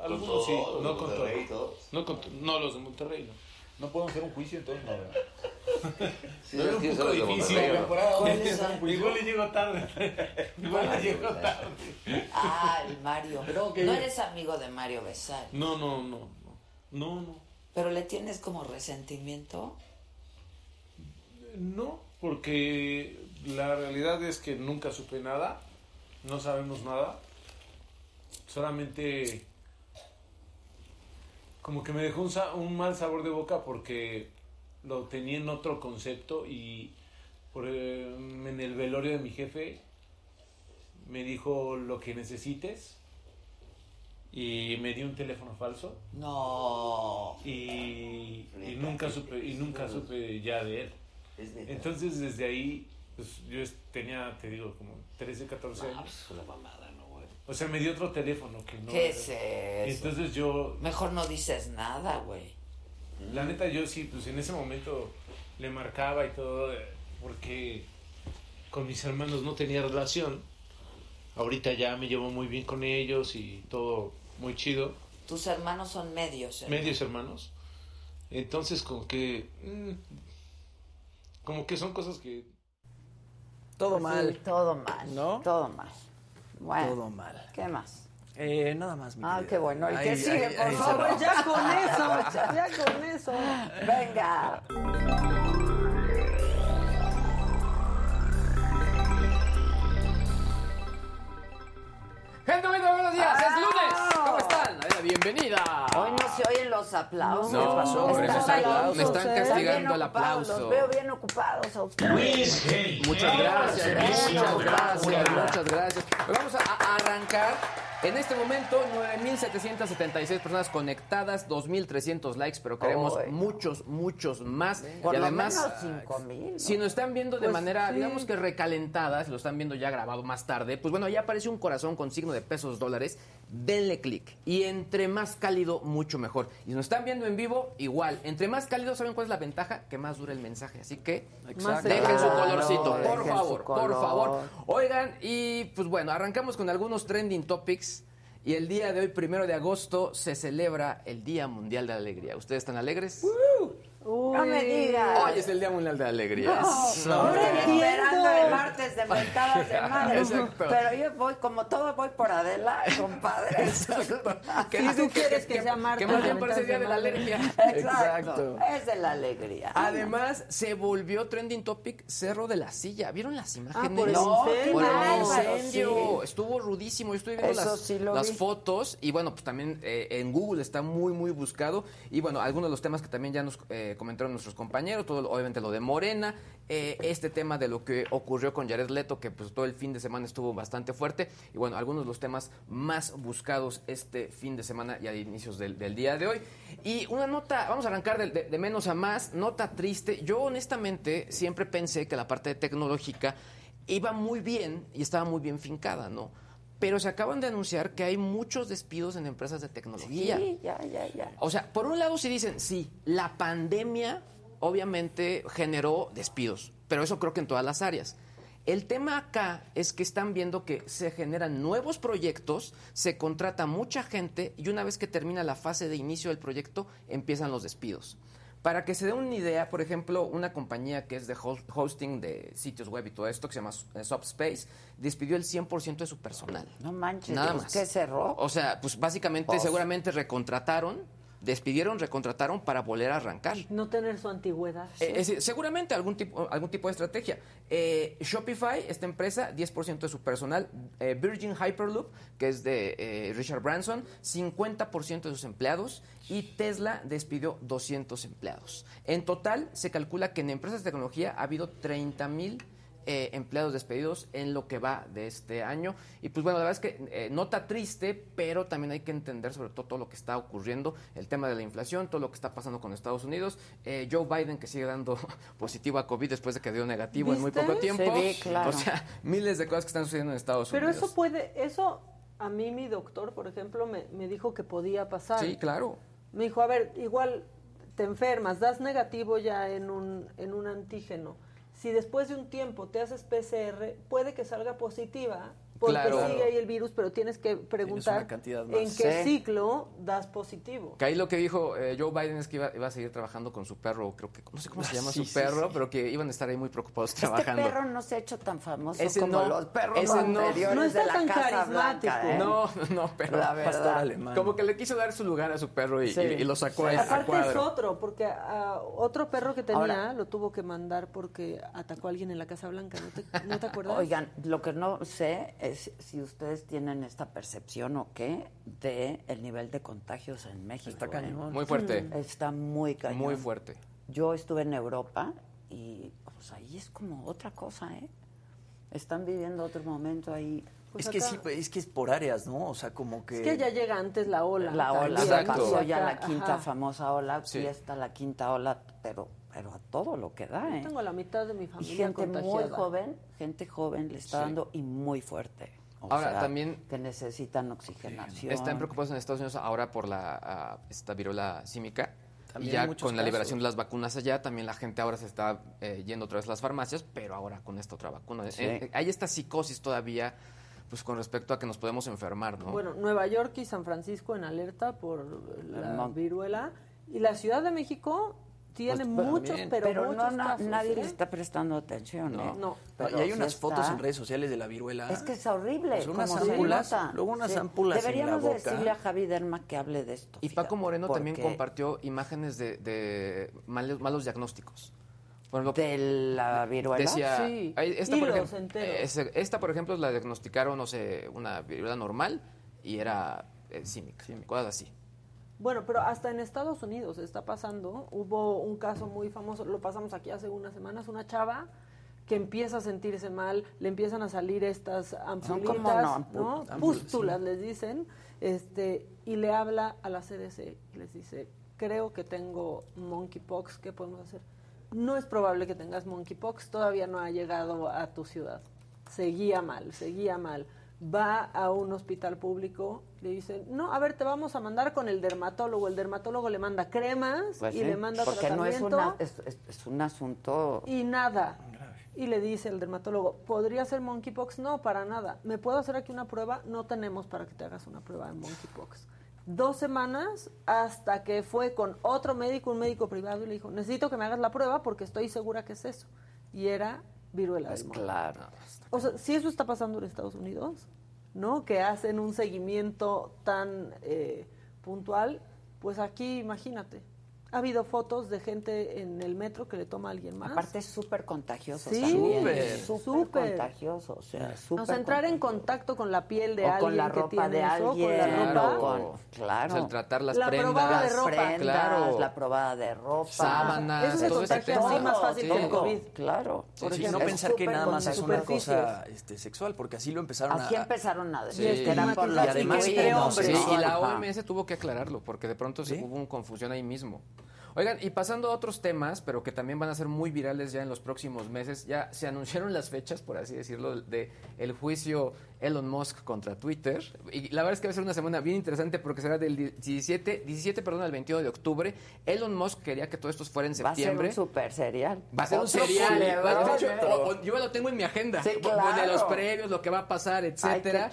algunos sí, no con Monterrey, todos. No, con to- no los de Monterrey, no. No puedo hacer un juicio entonces, no, ¿verdad? Sí, No, sí, un poco los de difícil. Igual le llego tarde. Igual le llego tarde. Ah, el Mario. Que- No eres amigo de Mario Besar. No, no, no, no. No, no. Pero le tienes como resentimiento. No, porque la realidad es que nunca supe nada, no sabemos nada, solamente como que me dejó un, sa- un mal sabor de boca porque lo tenía en otro concepto y por, eh, en el velorio de mi jefe me dijo lo que necesites y me dio un teléfono falso No. y, y nunca supe y nunca supe ya de él. Entonces desde ahí pues, yo tenía, te digo, como 13, 14 Ah, años. O sea, me dio otro teléfono que no. ¿Qué es eso? Entonces yo, Mejor no dices nada, güey. la neta, yo sí, pues en ese momento le marcaba y todo, eh, porque con mis hermanos no tenía relación. Ahorita ya me llevo muy bien con ellos y todo muy chido. Tus hermanos son medios. ¿eh? medios hermanos. Entonces, como que. mm, como que son cosas que. Todo mal. todo mal. ¿No? Todo mal. Bueno. Todo mal. ¿Qué más? Eh, nada más, mi Ah, querida. qué bueno. El que Ahí- sigue, ahí- por ahí favor. Ya con eso, ya con eso. Venga. Gente bonita, buenos días, es lunes. ¿Cómo están? Bienvenida. Hoy no se oyen los aplausos. No, ¿Qué pasó? por eso aplausos, me están. Están castigando el aplauso. Los veo bien ocupados a ustedes. Muchas gracias, muchas gracias, muchas gracias. Vamos a, arrancar. En este momento, 9.776 personas conectadas, 2.300 likes, pero queremos muchos, muchos más. Por y lo además, menos si nos están viendo de Pues manera, sí. digamos que recalentada, si lo están viendo ya grabado más tarde, pues bueno, ya aparece un corazón con signo de pesos dólares. Denle clic. Y entre más cálido, mucho mejor. Y si nos están viendo en vivo, igual. Entre más cálido, ¿saben cuál es la ventaja? Que más dura el mensaje. Así que dejen su colorcito, por dejen su favor, por favor. Oigan, y pues bueno, arrancamos con algunos trending topics. Y el día de hoy, primero de agosto, se celebra el Día Mundial de la Alegría. ¿Ustedes están alegres? No me digas. Hoy es el Día Mundial de la Alegría. No, no, Hombre, esperando el martes de mentadas de madre. Exacto. Pero yo voy, como todo, voy por Adela, compadre. Exacto. Dicen tú quieres que sea martes Que más de bien parece el Día de la de Alergia. Exacto. Es de la alegría. Además, se volvió trending topic Cerro de la Silla. ¿Vieron las imágenes? Ah, por el No, incendio. Por el incendio. sí. Estuvo rudísimo. Yo estoy viendo Eso las, sí lo las vi. fotos. Y bueno, pues también eh, en Google está muy, muy buscado. Y bueno, algunos de los temas que también ya nos eh, comentaron nuestros compañeros. Todo, obviamente lo de Morena. eh, este tema de lo que ocurrió con Jared Leto, que pues todo el fin de semana estuvo bastante fuerte. Y bueno, algunos de los temas más buscados este fin de semana y a inicios del, del día de hoy. Y una nota, vamos a arrancar de, de- de menos a más, nota triste. Yo honestamente siempre pensé que la parte tecnológica iba muy bien y estaba muy bien fincada, ¿no? Pero se acaban de anunciar que hay muchos despidos en empresas de tecnología. Sí, ya, ya, ya. O sea, por un lado sí dicen, sí, la pandemia obviamente generó despidos, pero eso creo que en todas las áreas. El tema acá es que están viendo que se generan nuevos proyectos, se contrata mucha gente y una vez que termina la fase de inicio del proyecto empiezan los despidos. Para que se den una idea, por ejemplo, una compañía que es de host- hosting de sitios web y todo esto, que se llama eh, Subspace, despidió el 100% de su personal. No manches, Nada más. ¿qué cerró? O sea, pues básicamente Pues. seguramente recontrataron, despidieron, recontrataron para volver a arrancar. No tener su antigüedad. Eh, es decir, seguramente algún tipo, algún tipo de estrategia. Eh, Shopify, esta empresa, 10% de su personal. Eh, Virgin Hyperloop, que es de eh, Richard Branson, 50% de sus empleados. Y Tesla despidió 200 empleados. En total, se calcula que en empresas de tecnología ha habido 30 mil eh, empleados despedidos en lo que va de este año. Y pues bueno, la verdad es que eh, nota triste, pero también hay que entender sobre todo todo lo que está ocurriendo, el tema de la inflación, todo lo que está pasando con Estados Unidos, eh, Joe Biden que sigue dando positivo a COVID después de que dio negativo en muy poco tiempo. Vi, claro. O sea, miles de cosas que están sucediendo en Estados Pero Unidos. eso puede, eso a mí mi doctor, por ejemplo, me, me dijo que podía pasar. Sí, claro. Me dijo, a ver, igual te enfermas, das negativo ya en un, en un antígeno. Si después de un tiempo te haces PCR, puede que salga positiva, porque Claro. sigue ahí el virus, pero tienes que preguntar en qué Sí. ciclo das positivo. Que ahí lo que dijo eh, Joe Biden es que iba, iba a seguir trabajando con su perro, creo que, no sé cómo se Ah, llama sí, su sí, perro, sí. pero que iban a estar ahí muy preocupados Este trabajando. perro no se ha hecho tan famoso Ese como no, los perros ese no. anteriores No está de la tan Casa carismático. Blanca, ¿eh? No, no, pero La verdad. Como que le quiso dar su lugar a su perro y, Sí. y- y lo sacó ahí a Aparte es otro, porque a otro perro que tenía Ahora- lo tuvo que mandar porque atacó a alguien en la Casa Blanca, ¿no te, no te acuerdas? Oigan, lo que no sé es si ustedes tienen esta percepción o qué de el nivel de contagios en México. Está ¿eh? cañón. Muy fuerte. Está muy cañón. Muy fuerte. Yo estuve en Europa y pues ahí es como otra cosa, ¿eh? Están viviendo otro momento ahí. Pues es que sí, es que es por áreas, ¿no? O sea, como que... Es que ya llega antes la ola. La ola, pasó ya la quinta ajá. famosa ola, Sí. sí está la quinta ola, pero pero a todo lo que da, Yo ¿eh? tengo la mitad de mi Y familia gente muy joven, gente joven le está Sí. dando y muy fuerte. O Ahora, sea, también- que necesitan oxigenación. Están preocupados en Estados Unidos ahora por la ah, esta viruela símica. También y ya con la liberación de las vacunas allá, también la gente ahora se está eh, yendo otra vez a las farmacias, pero ahora con esta otra vacuna. Sí. Eh, hay esta psicosis todavía, pues con respecto a que nos podemos enfermar, ¿no? Bueno, Nueva York y San Francisco en alerta por la viruela. Y la Ciudad de México tiene Pues, muchos, también. pero, pero no, muchos na- casos, nadie ¿eh? le está prestando atención, No. ¿eh? No. Pero y hay sí unas fotos está- en redes sociales de la viruela. Es que es horrible. Pues unas ámpulas, luego unas Sí. ámpulas en la Deberíamos boca. decirle a Javi Derma que hable de esto. Y Paco Moreno también porque compartió imágenes de, de malos, malos diagnósticos. Ejemplo, De la viruela. decía, Sí, esta, por ejemplo, esta, por ejemplo, la diagnosticaron, no sé, una viruela normal y era eh, símica, cosas así. Bueno, pero hasta en Estados Unidos está pasando. Hubo un caso muy famoso, lo pasamos aquí hace unas semanas, una chava que empieza a sentirse mal, le empiezan a salir estas ampulitas, no, Pústulas les dicen, este, y le habla a la CDC y les dice, creo que tengo monkeypox, ¿qué podemos hacer? No es probable que tengas monkeypox, todavía no ha llegado a tu ciudad. Seguía mal, seguía mal. Va a un hospital público, le dicen, no, a ver, te vamos a mandar con el dermatólogo. El dermatólogo le manda cremas Pues y sí, le manda porque no es, tratamiento una, es, es- es un asunto... y nada. Y le dice el dermatólogo, ¿podría ser monkeypox? No, para nada. ¿Me puedo hacer aquí una prueba? No tenemos para que te hagas una prueba de monkeypox. dos semanas hasta que fue con otro médico, un médico privado, y le dijo, necesito que me hagas la prueba porque estoy segura que es eso. Y era viruela Pues del mono. claro. O sea, si eso está pasando en Estados Unidos, ¿no? Que hacen un seguimiento tan eh, puntual, pues aquí imagínate. Ha habido fotos de gente en el metro que le toma a alguien más. Aparte es súper contagioso Sí, también. súper, Súper contagioso. O sea, súper o sea, entrar en contacto con la piel de O alguien con la que ropa tiene de eso, alguien, con la claro, ropa. con- claro. O sea, el tratar las La prendas. probada de ropa. prendas, Claro. la probada de ropa. Sábanas, Eso se todo contagia así más fácil que el COVID. Claro. Sí, Por sí, ejemplo, no es pensar que nada más es una cosa este, sexual, porque así lo empezaron a... Así empezaron a Sí. que era por Y la además. Sí, y la. OMS tuvo que aclararlo porque de pronto se hubo una confusión ahí mismo. Oigan, y pasando a otros temas, pero que también van a ser muy virales ya en los próximos meses, ya se anunciaron las fechas, por así decirlo, de el juicio Elon Musk contra Twitter. Y la verdad es que va a ser una semana bien interesante porque será del 17, 17 perdón, al 21 de octubre. Elon Musk quería que todo esto fuera en Va a ser septiembre. un super serial. Va a ser un serial. culebrón. Va- de hecho, o- o- yo lo tengo en mi agenda. Sí, De claro. los previos, lo que va a pasar, etcétera.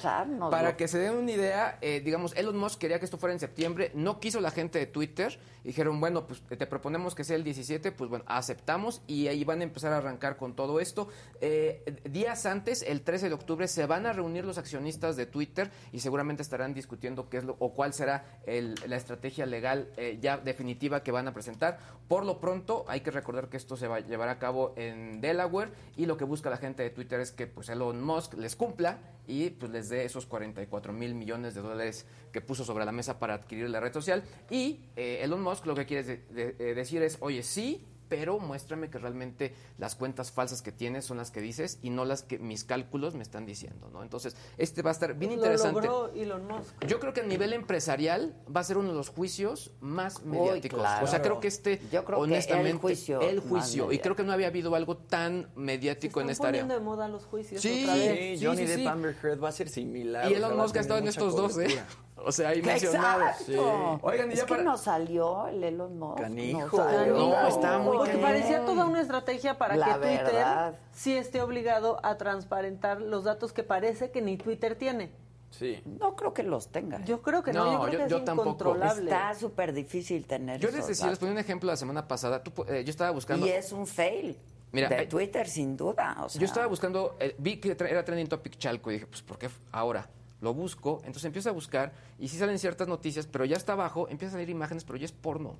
Para que se den una idea, eh, digamos, Elon Musk quería que esto fuera en septiembre. No quiso la gente de Twitter. Dijeron, bueno, pues te proponemos que sea el 17. Pues bueno, aceptamos y ahí van a empezar a arrancar con todo esto. Eh, días antes, el 13 de octubre, se van a reunir los accionistas de Twitter y seguramente estarán discutiendo qué es lo o cuál será el- la estrategia legal eh, ya definitiva que van a presentar. Por lo pronto, hay que recordar que esto se va a llevar a cabo en Delaware y lo que busca la gente de Twitter es que pues Elon Musk les cumpla y pues les dé esos 44 mil millones de dólares que puso sobre la mesa para adquirir la red social. Y eh, Elon Musk lo que quiere eh, decir es, oye, sí, pero muéstrame que realmente las cuentas falsas que tienes son las que dices y no las que mis cálculos me están diciendo, ¿no? Entonces, este va a estar bien Lo interesante. logró Elon Musk. Yo creo que a nivel empresarial va a ser uno de los juicios más mediáticos. claro. O sea, creo que este, Yo creo que el honestamente, juicio el juicio. Y creo que no había habido algo tan mediático en Están esta área. poniendo de moda los juicios Sí, otra vez. Sí, Johnny sí, Depp. Amber Heard va a ser similar. Y o sea, Elon Musk ha estado en estos dos, ¿eh? O sea, ahí mencionado. Exacto. Oigan, y es ya que para- no salió el Elon Musk. Canijo. No, salió. No, está muy Porque parecía toda una estrategia para La que Twitter verdad. sí esté obligado a transparentar los datos que parece que ni Twitter tiene. Sí. No creo que los tenga. Yo creo que no, No, yo creo yo- que yo es tampoco. incontrolable. Está súper difícil tener Yo les decía, les datos. ponía un ejemplo la semana pasada. Tú, eh, yo estaba buscando. Y es un fail. Mira, de hay- Twitter, sin duda. O sea, Yo estaba buscando, eh, vi que era trending topic Chalco y dije, pues, ¿por qué ahora? Lo busco, entonces empiezo a buscar y sí salen ciertas noticias, pero ya está abajo, empiezan a salir imágenes, pero ya es porno.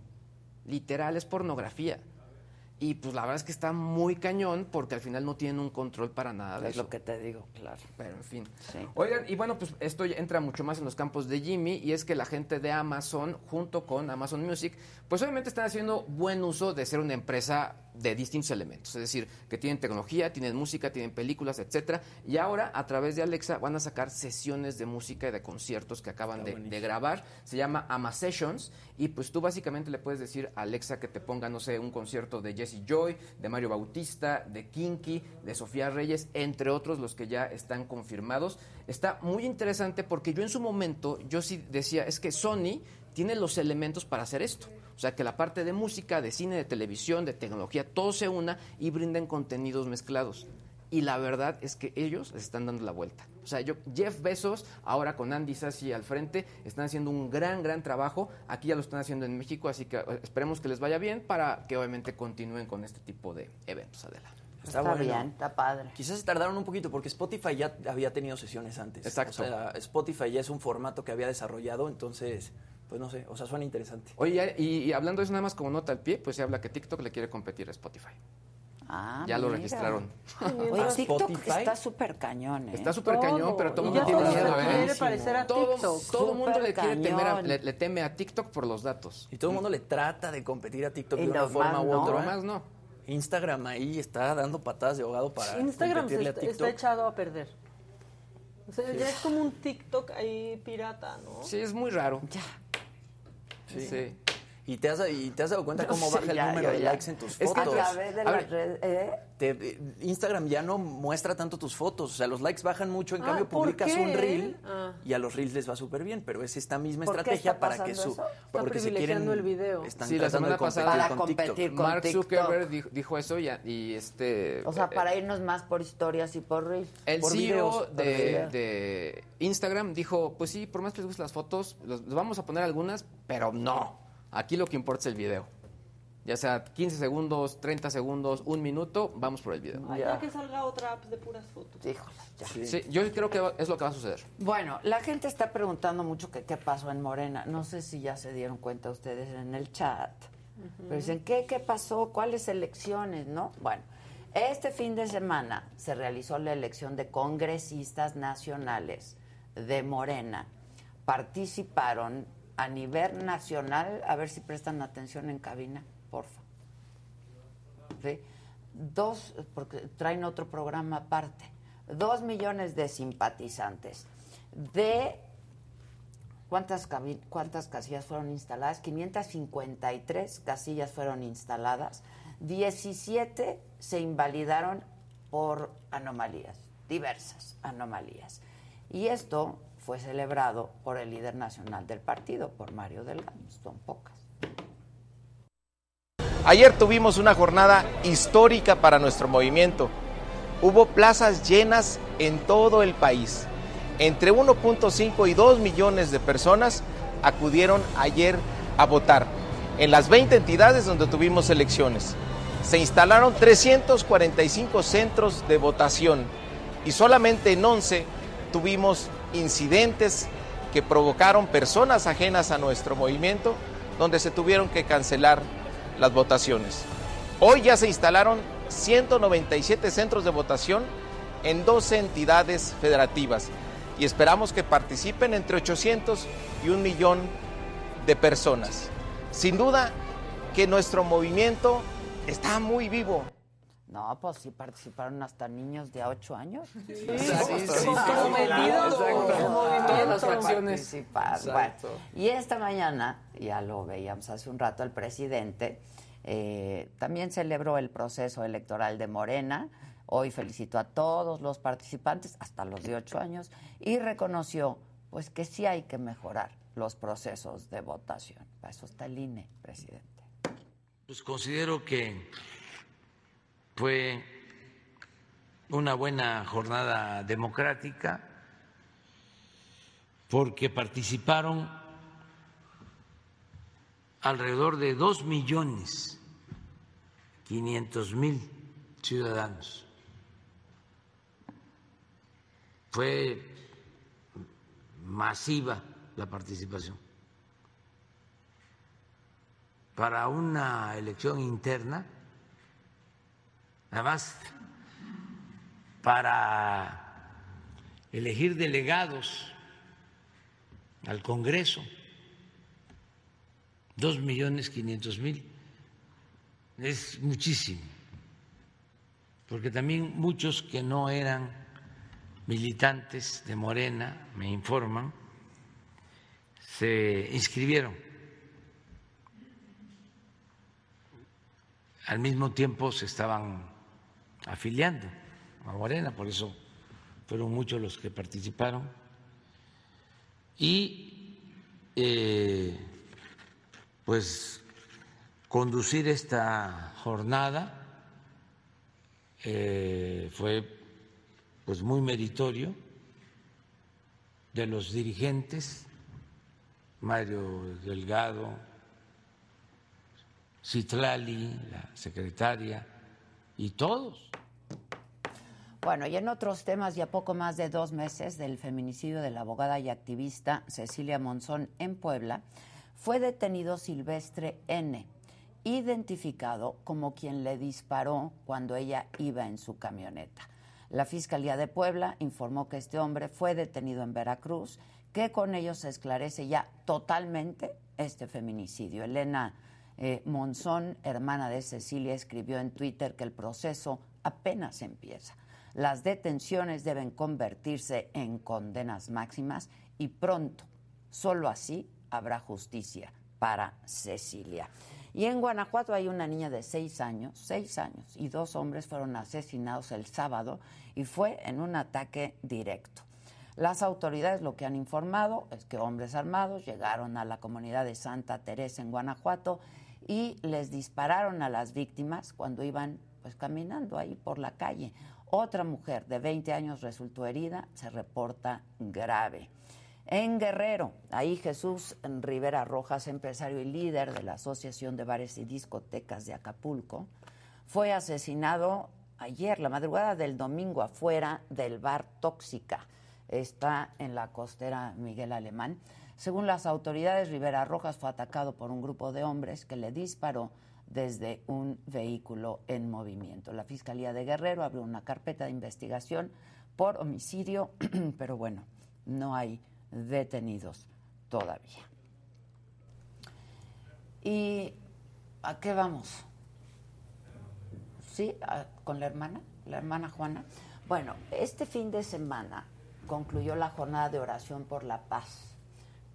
Literal, es pornografía. Y pues la verdad es que está muy cañón porque al final no tienen un control para nada de Es eso. lo que te digo, claro. Pero en fin. Sí. Oigan, y bueno, pues esto entra mucho más en los campos de Jimmy y es que la gente de Amazon, junto con Amazon Music, pues obviamente están haciendo buen uso de ser una empresa de distintos elementos. Es decir, que tienen tecnología, tienen música, tienen películas, etcétera. Y ahora, a través de Alexa, van a sacar sesiones de música y de conciertos que acaban de, de grabar. Se llama Ama Sessions. Y pues tú básicamente le puedes decir a Alexa que te ponga, no sé, un concierto de Jesse Joy, de Mario Bautista, de Kinky, de Sofía Reyes, entre otros los que ya están confirmados. Está muy interesante porque yo en su momento, yo sí decía, es que Sony tiene los elementos para hacer esto. O sea, que la parte de música, de cine, de televisión, de tecnología, todo se una y brinden contenidos mezclados. Y la verdad es que ellos les están dando la vuelta. O sea, yo, Jeff Bezos, ahora con Andy Sassi al frente, están haciendo un gran, gran trabajo. Aquí ya lo están haciendo en México, así que eh, esperemos que les vaya bien para que obviamente continúen con este tipo de eventos. Adelante. Está, bueno. bien, está padre. Quizás se tardaron un poquito porque Spotify ya había tenido sesiones antes. Exacto. O sea, Spotify ya es un formato que había desarrollado, entonces, pues no sé, o sea, suena interesante. Oye, y, y hablando de eso nada más como nota al pie, pues se habla que TikTok le quiere competir a Spotify. Ah, ya lo registraron. Oye, ¿A TikTok Spotify? está súper cañón, ¿eh? Está súper cañón, pero todo el mundo tiene miedo, ¿eh? quiere parecer a Todo, TikTok. todo el mundo le, quiere temer a- le, le teme a TikTok por los datos. Y todo el mundo le trata de competir a TikTok Y de una forma más u no. otra. Más no. Instagram ahí está dando patadas de ahogado para Instagram competirle a está, TikTok. está echado a perder. O sea, ya es como un TikTok ahí pirata, ¿no? Sí, es muy raro. Ya. Sí. Y te has, y te has dado cuenta Yo cómo sé, baja ya, el número de ya. likes en tus Es que fotos. a través de A las redes, ¿eh? te- Instagram ya no muestra tanto tus fotos, o sea, los likes bajan mucho, en Ah, cambio ¿por publicas qué? un reel Ah. y a los reels les va súper bien, pero es esta misma ¿Por qué estrategia para que su eso? Porque se quieren privilegiando el video. están Sí, la semana pasada Para con TikTok. competir con Mark. Zuckerberg dijo, dijo eso y, y este... O sea, eh, para irnos más por historias y por reels. El por CEO videos, de, Instagram dijo, pues sí, por más que les gusten las fotos, los, los vamos a poner algunas, pero no. Aquí lo que importa es el video. Ya sea 15 segundos, 30 segundos, un minuto, vamos por el video. Ay, ya que salga otra app de puras fotos. Híjole, ya. Sí, yo creo que es lo que va a suceder. Bueno, la gente está preguntando mucho que qué pasó en Morena. No sé si ya se dieron cuenta ustedes en el chat. Pero dicen, ¿qué, ¿qué pasó? ¿Cuáles elecciones? ¿No? Bueno, este fin de semana se realizó la elección de congresistas nacionales de Morena. Participaron a nivel nacional, a ver si prestan atención en cabina, porfa. ¿sí? Dos, porque traen otro programa aparte, dos millones de simpatizantes. De cuántas, cuántas casillas fueron instaladas, 553 casillas fueron instaladas, 17 se invalidaron por anomalías, diversas anomalías. Y esto fue celebrado por el líder nacional del partido, por Mario Delgado, son pocas. Ayer tuvimos una jornada histórica para nuestro movimiento. Hubo plazas llenas en todo el país. Entre 1.5 y 2 millones de personas acudieron ayer a votar en las 20 entidades donde tuvimos elecciones. Se instalaron 345 centros de votación y solamente en 11 tuvimos incidentes que provocaron personas ajenas a nuestro movimiento donde se tuvieron que cancelar las votaciones. Hoy ya se instalaron 197 centros de votación en 12 entidades federativas y esperamos que participen entre 800 y un millón de personas. Sin duda que nuestro movimiento está muy vivo. No, pues sí participaron hasta niños de 8 años. Sí, sí, sí, como. Todas las. Bueno, y esta mañana, ya lo veíamos hace un rato, el presidente eh, también celebró el proceso electoral de Morena. Hoy felicitó a todos los participantes, hasta los de 8 años, y reconoció pues que sí hay que mejorar los procesos de votación. Para eso está el INE, presidente. Pues considero que fue una buena jornada democrática porque participaron alrededor de dos millones quinientos mil ciudadanos. Fue masiva la participación. Para una elección interna, además, para elegir delegados al Congreso, dos millones quinientos mil, es muchísimo, porque también muchos que no eran militantes de Morena, me informan, se inscribieron. Al mismo tiempo se estaban afiliando a Morena, por eso fueron muchos los que participaron. Y eh, pues conducir esta jornada eh, fue pues muy meritorio de los dirigentes, Mario Delgado, Citlali, la secretaria, y todos. Bueno, y en otros temas, ya poco más de dos meses del feminicidio de la abogada y activista Cecilia Monzón en Puebla, fue detenido Silvestre N., identificado como quien le disparó cuando ella iba en su camioneta. La Fiscalía de Puebla informó que este hombre fue detenido en Veracruz, que con ello se esclarece ya totalmente este feminicidio. Elena eh, Monzón, hermana de Cecilia, escribió en Twitter que el proceso apenas empieza. Las detenciones deben convertirse en condenas máximas y pronto, solo así habrá justicia para Cecilia. Y en Guanajuato hay una niña de seis años, seis años, y dos hombres fueron asesinados el sábado y fue en un ataque directo. Las autoridades lo que han informado es que hombres armados llegaron a la comunidad de Santa Teresa en Guanajuato y les dispararon a las víctimas cuando iban pues caminando ahí por la calle. Otra mujer de 20 años resultó herida, se reporta grave. En Guerrero, ahí Jesús Rivera Rojas, empresario y líder de la Asociación de Bares y Discotecas de Acapulco, fue asesinado ayer, la madrugada del domingo, afuera del bar Tóxica. Está en la costera Miguel Alemán. Según las autoridades, Rivera Rojas fue atacado por un grupo de hombres que le disparó desde un vehículo en movimiento. La Fiscalía de Guerrero abrió una carpeta de investigación por homicidio, pero bueno, no hay detenidos todavía. ¿Y a qué vamos? ¿Sí? ¿Con la hermana? ¿La hermana Juana? Bueno, este fin de semana concluyó la jornada de oración por la paz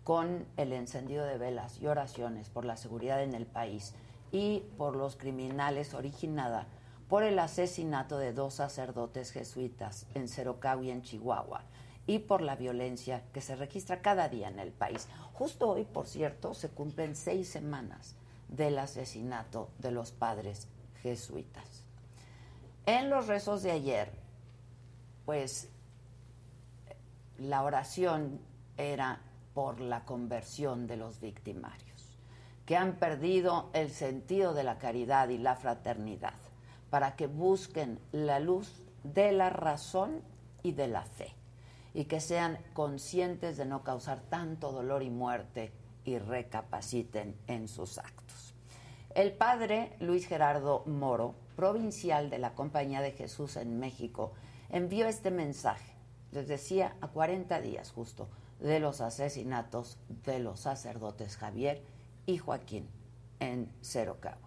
con el encendido de velas y oraciones por la seguridad en el país y por los criminales originada por el asesinato de dos sacerdotes jesuitas en Cerocau y en Chihuahua y por la violencia que se registra cada día en el país. Justo hoy, por cierto, se cumplen seis semanas del asesinato de los padres jesuitas. En los rezos de ayer, pues la oración era por la conversión de los victimarios, que han perdido el sentido de la caridad y la fraternidad, para que busquen la luz de la razón y de la fe y que sean conscientes de no causar tanto dolor y muerte y recapaciten en sus actos. El padre Luis Gerardo Moro, provincial de la Compañía de Jesús en México, envió este mensaje, les decía, a 40 días justo de los asesinatos de los sacerdotes Javier y Joaquín en Cero Cabo.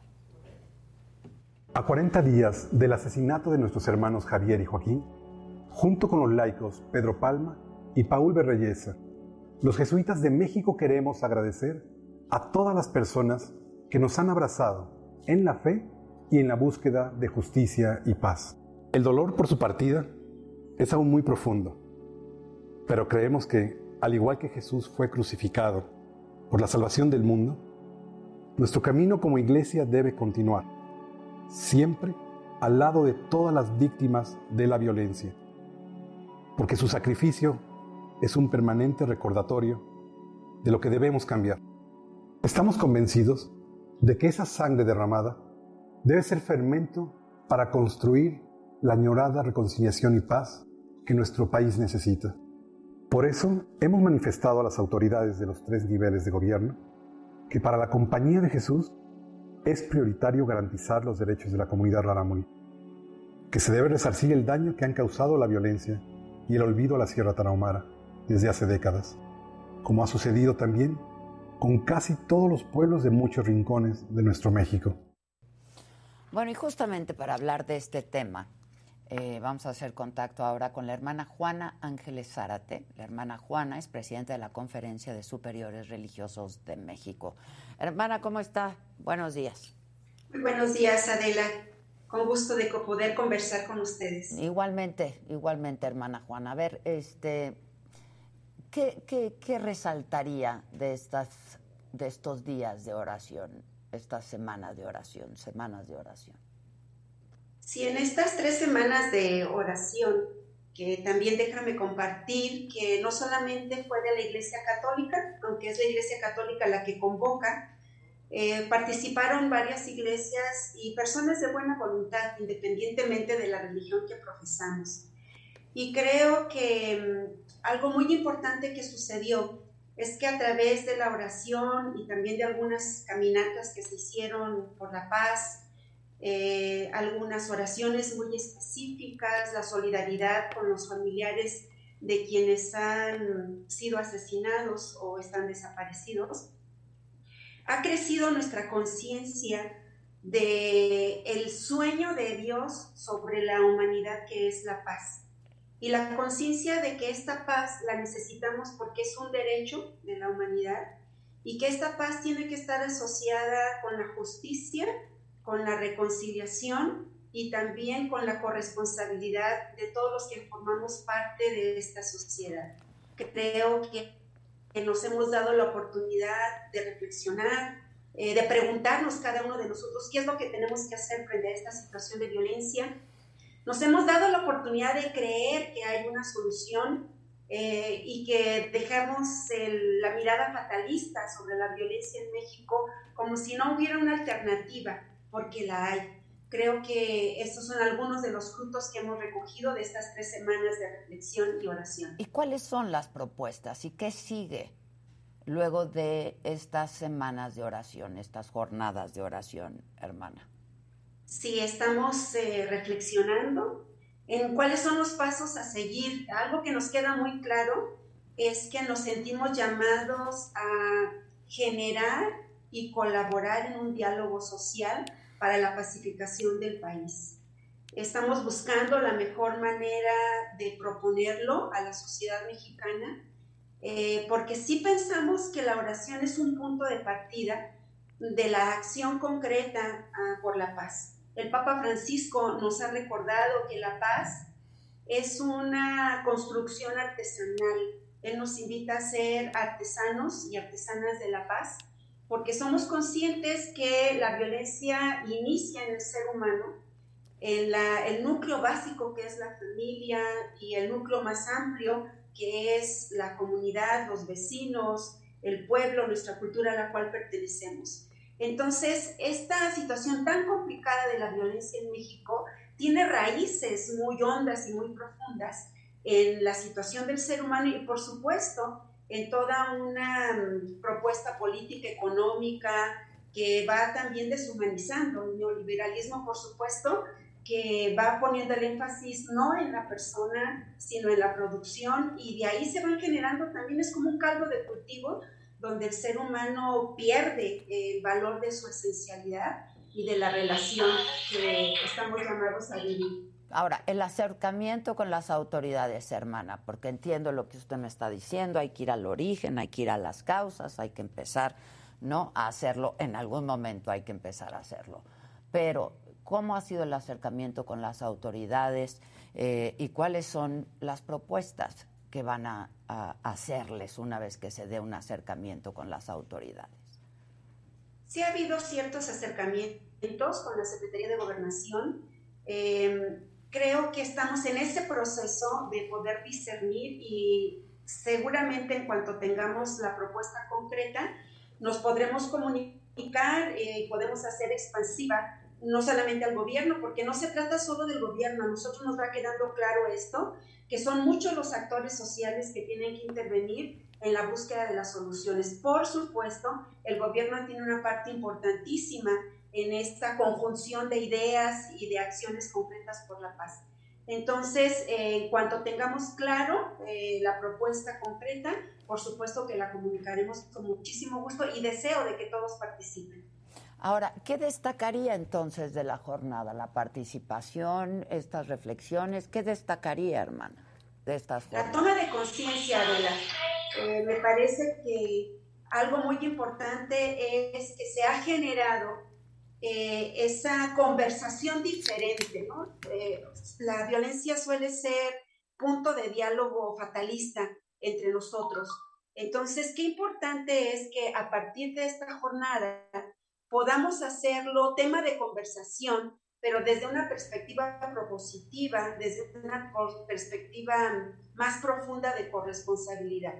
A 40 días del asesinato de nuestros hermanos Javier y Joaquín, junto con los laicos Pedro Palma y Paul Berreyesa, los jesuitas de México queremos agradecer a todas las personas que nos han abrazado en la fe y en la búsqueda de justicia y paz. El dolor por su partida es aún muy profundo, pero creemos que, al igual que Jesús fue crucificado por la salvación del mundo, nuestro camino como iglesia debe continuar, siempre al lado de todas las víctimas de la violencia porque su sacrificio es un permanente recordatorio de lo que debemos cambiar. Estamos convencidos de que esa sangre derramada debe ser fermento para construir la añorada reconciliación y paz que nuestro país necesita. Por eso hemos manifestado a las autoridades de los tres niveles de gobierno que para la Compañía de Jesús es prioritario garantizar los derechos de la comunidad rarámuri, que se debe resarcir el daño que han causado la violencia y el olvido a la Sierra Tarahumara desde hace décadas, como ha sucedido también con casi todos los pueblos de muchos rincones de nuestro México. Bueno, y justamente para hablar de este tema, eh, vamos a hacer contacto ahora con la hermana Juana Ángeles Zárate. La hermana Juana es presidenta de la Conferencia de Superiores Religiosos de México. Hermana, ¿cómo está? Buenos días. Muy buenos días, Adela con gusto de poder conversar con ustedes. Igualmente, igualmente, hermana Juana. A ver, este, ¿qué, qué, resaltaría de, estas, de estos días de oración, esta semana de oración, semanas de oración? Sí, en estas tres semanas de oración, que también déjame compartir que no solamente fue de la Iglesia Católica, aunque es la Iglesia Católica la que convoca, eh, participaron varias iglesias y personas de buena voluntad, independientemente de la religión que profesamos. Y creo que mm, algo muy importante que sucedió es que a través de la oración y también de algunas caminatas que se hicieron por la paz, eh, algunas oraciones muy específicas, la solidaridad con los familiares de quienes han sido asesinados o están desaparecidos, ha crecido nuestra conciencia de el sueño de Dios sobre la humanidad que es la paz. Y la conciencia de que esta paz la necesitamos porque es un derecho de la humanidad y que esta paz tiene que estar asociada con la justicia, con la reconciliación y también con la corresponsabilidad de todos los que formamos parte de esta sociedad. Creo que, nos hemos dado la oportunidad de reflexionar, eh, de preguntarnos cada uno de nosotros qué es lo que tenemos que hacer frente a esta situación de violencia. Nos hemos dado la oportunidad de creer que hay una solución eh, y que dejemos el- la mirada fatalista sobre la violencia en México como si no hubiera una alternativa, porque la hay. Creo que estos son algunos de los frutos que hemos recogido de estas tres semanas de reflexión y oración. ¿Y cuáles son las propuestas y qué sigue luego de estas semanas de oración, estas jornadas de oración, hermana? Sí, estamos eh, reflexionando en cuáles son los pasos a seguir. Algo que nos queda muy claro es que nos sentimos llamados a generar y colaborar en un diálogo social para la pacificación del país. Estamos buscando la mejor manera de proponerlo a la sociedad mexicana, eh, porque sí pensamos que la oración es un punto de partida de la acción concreta ah, por la paz. El Papa Francisco nos ha recordado que la paz es una construcción artesanal. Él nos invita a ser artesanos y artesanas de la paz, porque somos conscientes que la violencia inicia en el ser humano, en la- el núcleo básico que es la familia y el núcleo más amplio que es la comunidad, los vecinos, el pueblo, nuestra cultura a la cual pertenecemos. Entonces, esta situación tan complicada de la violencia en México tiene raíces muy hondas y muy profundas en la situación del ser humano y, por supuesto, en toda una mm, propuesta política, económica, que va también deshumanizando. El neoliberalismo, por supuesto, que va poniendo el énfasis no en la persona, sino en la producción, y de ahí se van generando también, es como un caldo de cultivo donde el ser humano pierde el valor de su esencialidad y de la relación que estamos llamados a vivir. Ahora, el acercamiento con las autoridades, hermana, porque entiendo lo que usted me está diciendo, hay que ir al origen, hay que ir a las causas, hay que empezar, ¿no? A hacerlo, en algún momento hay que empezar a hacerlo. Pero, ¿cómo ha sido el acercamiento con las autoridades eh, y cuáles son las propuestas que van a, hacerles una vez que se dé un acercamiento con las autoridades? Sí ha habido ciertos acercamientos con la Secretaría de Gobernación. Eh, creo que estamos en ese proceso de poder discernir y seguramente en cuanto tengamos la propuesta concreta, nos podremos comunicar y eh, podemos hacer expansiva no solamente al gobierno, porque no se trata solo del gobierno, a nosotros nos va quedando claro esto, que son muchos los actores sociales que tienen que intervenir en la búsqueda de las soluciones. Por supuesto, el gobierno tiene una parte importantísima en esta conjunción de ideas y de acciones concretas por la paz. Entonces, eh, en cuanto tengamos claro eh, la propuesta concreta, por supuesto que la comunicaremos con muchísimo gusto y deseo de que todos participen. Ahora, ¿qué destacaría entonces de la jornada? ¿La participación, estas reflexiones? ¿Qué destacaría, hermana, de estas La jornadas? toma de conciencia, Adela. Eh, me parece que algo muy importante es que se ha generado eh, esa conversación diferente, ¿no? Eh, la violencia suele ser punto de diálogo fatalista entre nosotros. Entonces, qué importante es que a partir de esta jornada podamos hacerlo tema de conversación, pero desde una perspectiva propositiva, desde una perspectiva más profunda de corresponsabilidad.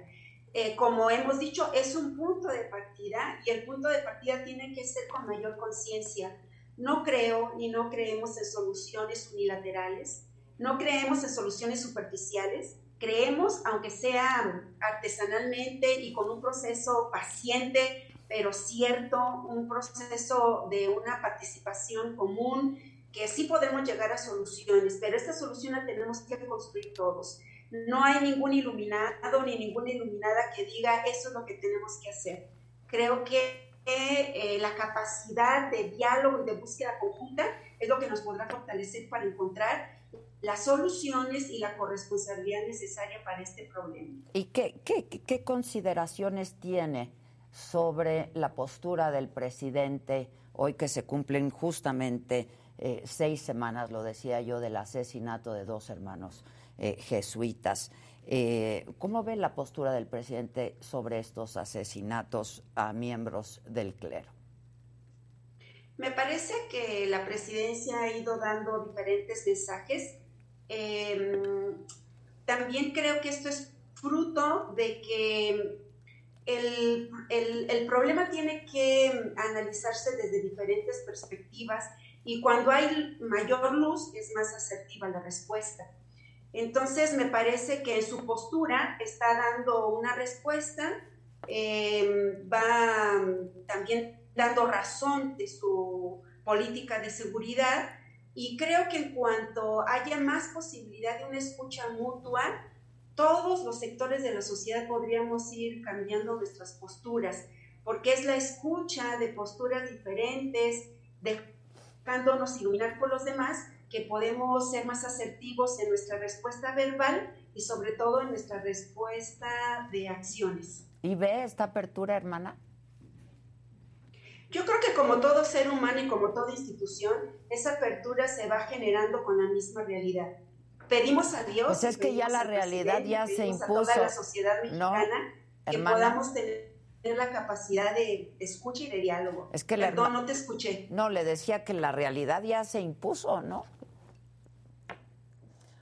Eh, como hemos dicho, es un punto de partida y el punto de partida tiene que ser con mayor conciencia. No creo ni no creemos en soluciones unilaterales, no creemos en soluciones superficiales, creemos, aunque sea artesanalmente y con un proceso paciente, pero cierto, un proceso de una participación común, que sí podemos llegar a soluciones, pero esta solución la tenemos que construir todos. No hay ningún iluminado ni ninguna iluminada que diga eso es lo que tenemos que hacer. Creo que eh, la capacidad de diálogo y de búsqueda conjunta es lo que nos podrá fortalecer para encontrar las soluciones y la corresponsabilidad necesaria para este problema. ¿Y qué, consideraciones tiene sobre la postura del presidente hoy que se cumplen justamente eh, seis semanas, lo decía yo, del asesinato de dos hermanos eh, jesuitas. Eh, ¿Cómo ve la postura del presidente sobre estos asesinatos a miembros del clero? Me parece que la presidencia ha ido dando diferentes mensajes. Em, también creo que esto es fruto de que el, el, problema tiene que analizarse desde diferentes perspectivas y cuando hay mayor luz es más asertiva la respuesta. Entonces me parece que en su postura está dando una respuesta, em, va también dando razón de su política de seguridad y creo que en cuanto haya más posibilidad de una escucha mutua, todos los sectores de la sociedad podríamos ir cambiando nuestras posturas, porque es la escucha de posturas diferentes, dejándonos iluminar por los demás, que podemos ser más asertivos en nuestra respuesta verbal y sobre todo en nuestra respuesta de acciones. ¿Y ve esta apertura, hermana? Yo creo que como todo ser humano y como toda institución, esa apertura se va generando con la misma realidad pedimos a Dios. Pues es que ya la realidad ya se impuso. A toda la sociedad mexicana que podamos tener la capacidad de escucha y de diálogo. Es que Perdón, no te escuché. No, le decía que la realidad ya se impuso, ¿no?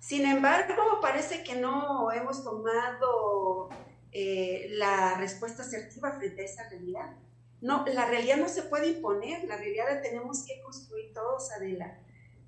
Sin embargo, parece que no hemos tomado eh, la respuesta asertiva frente a esa realidad. No, la realidad no se puede imponer, la realidad la tenemos que construir todos, Adela.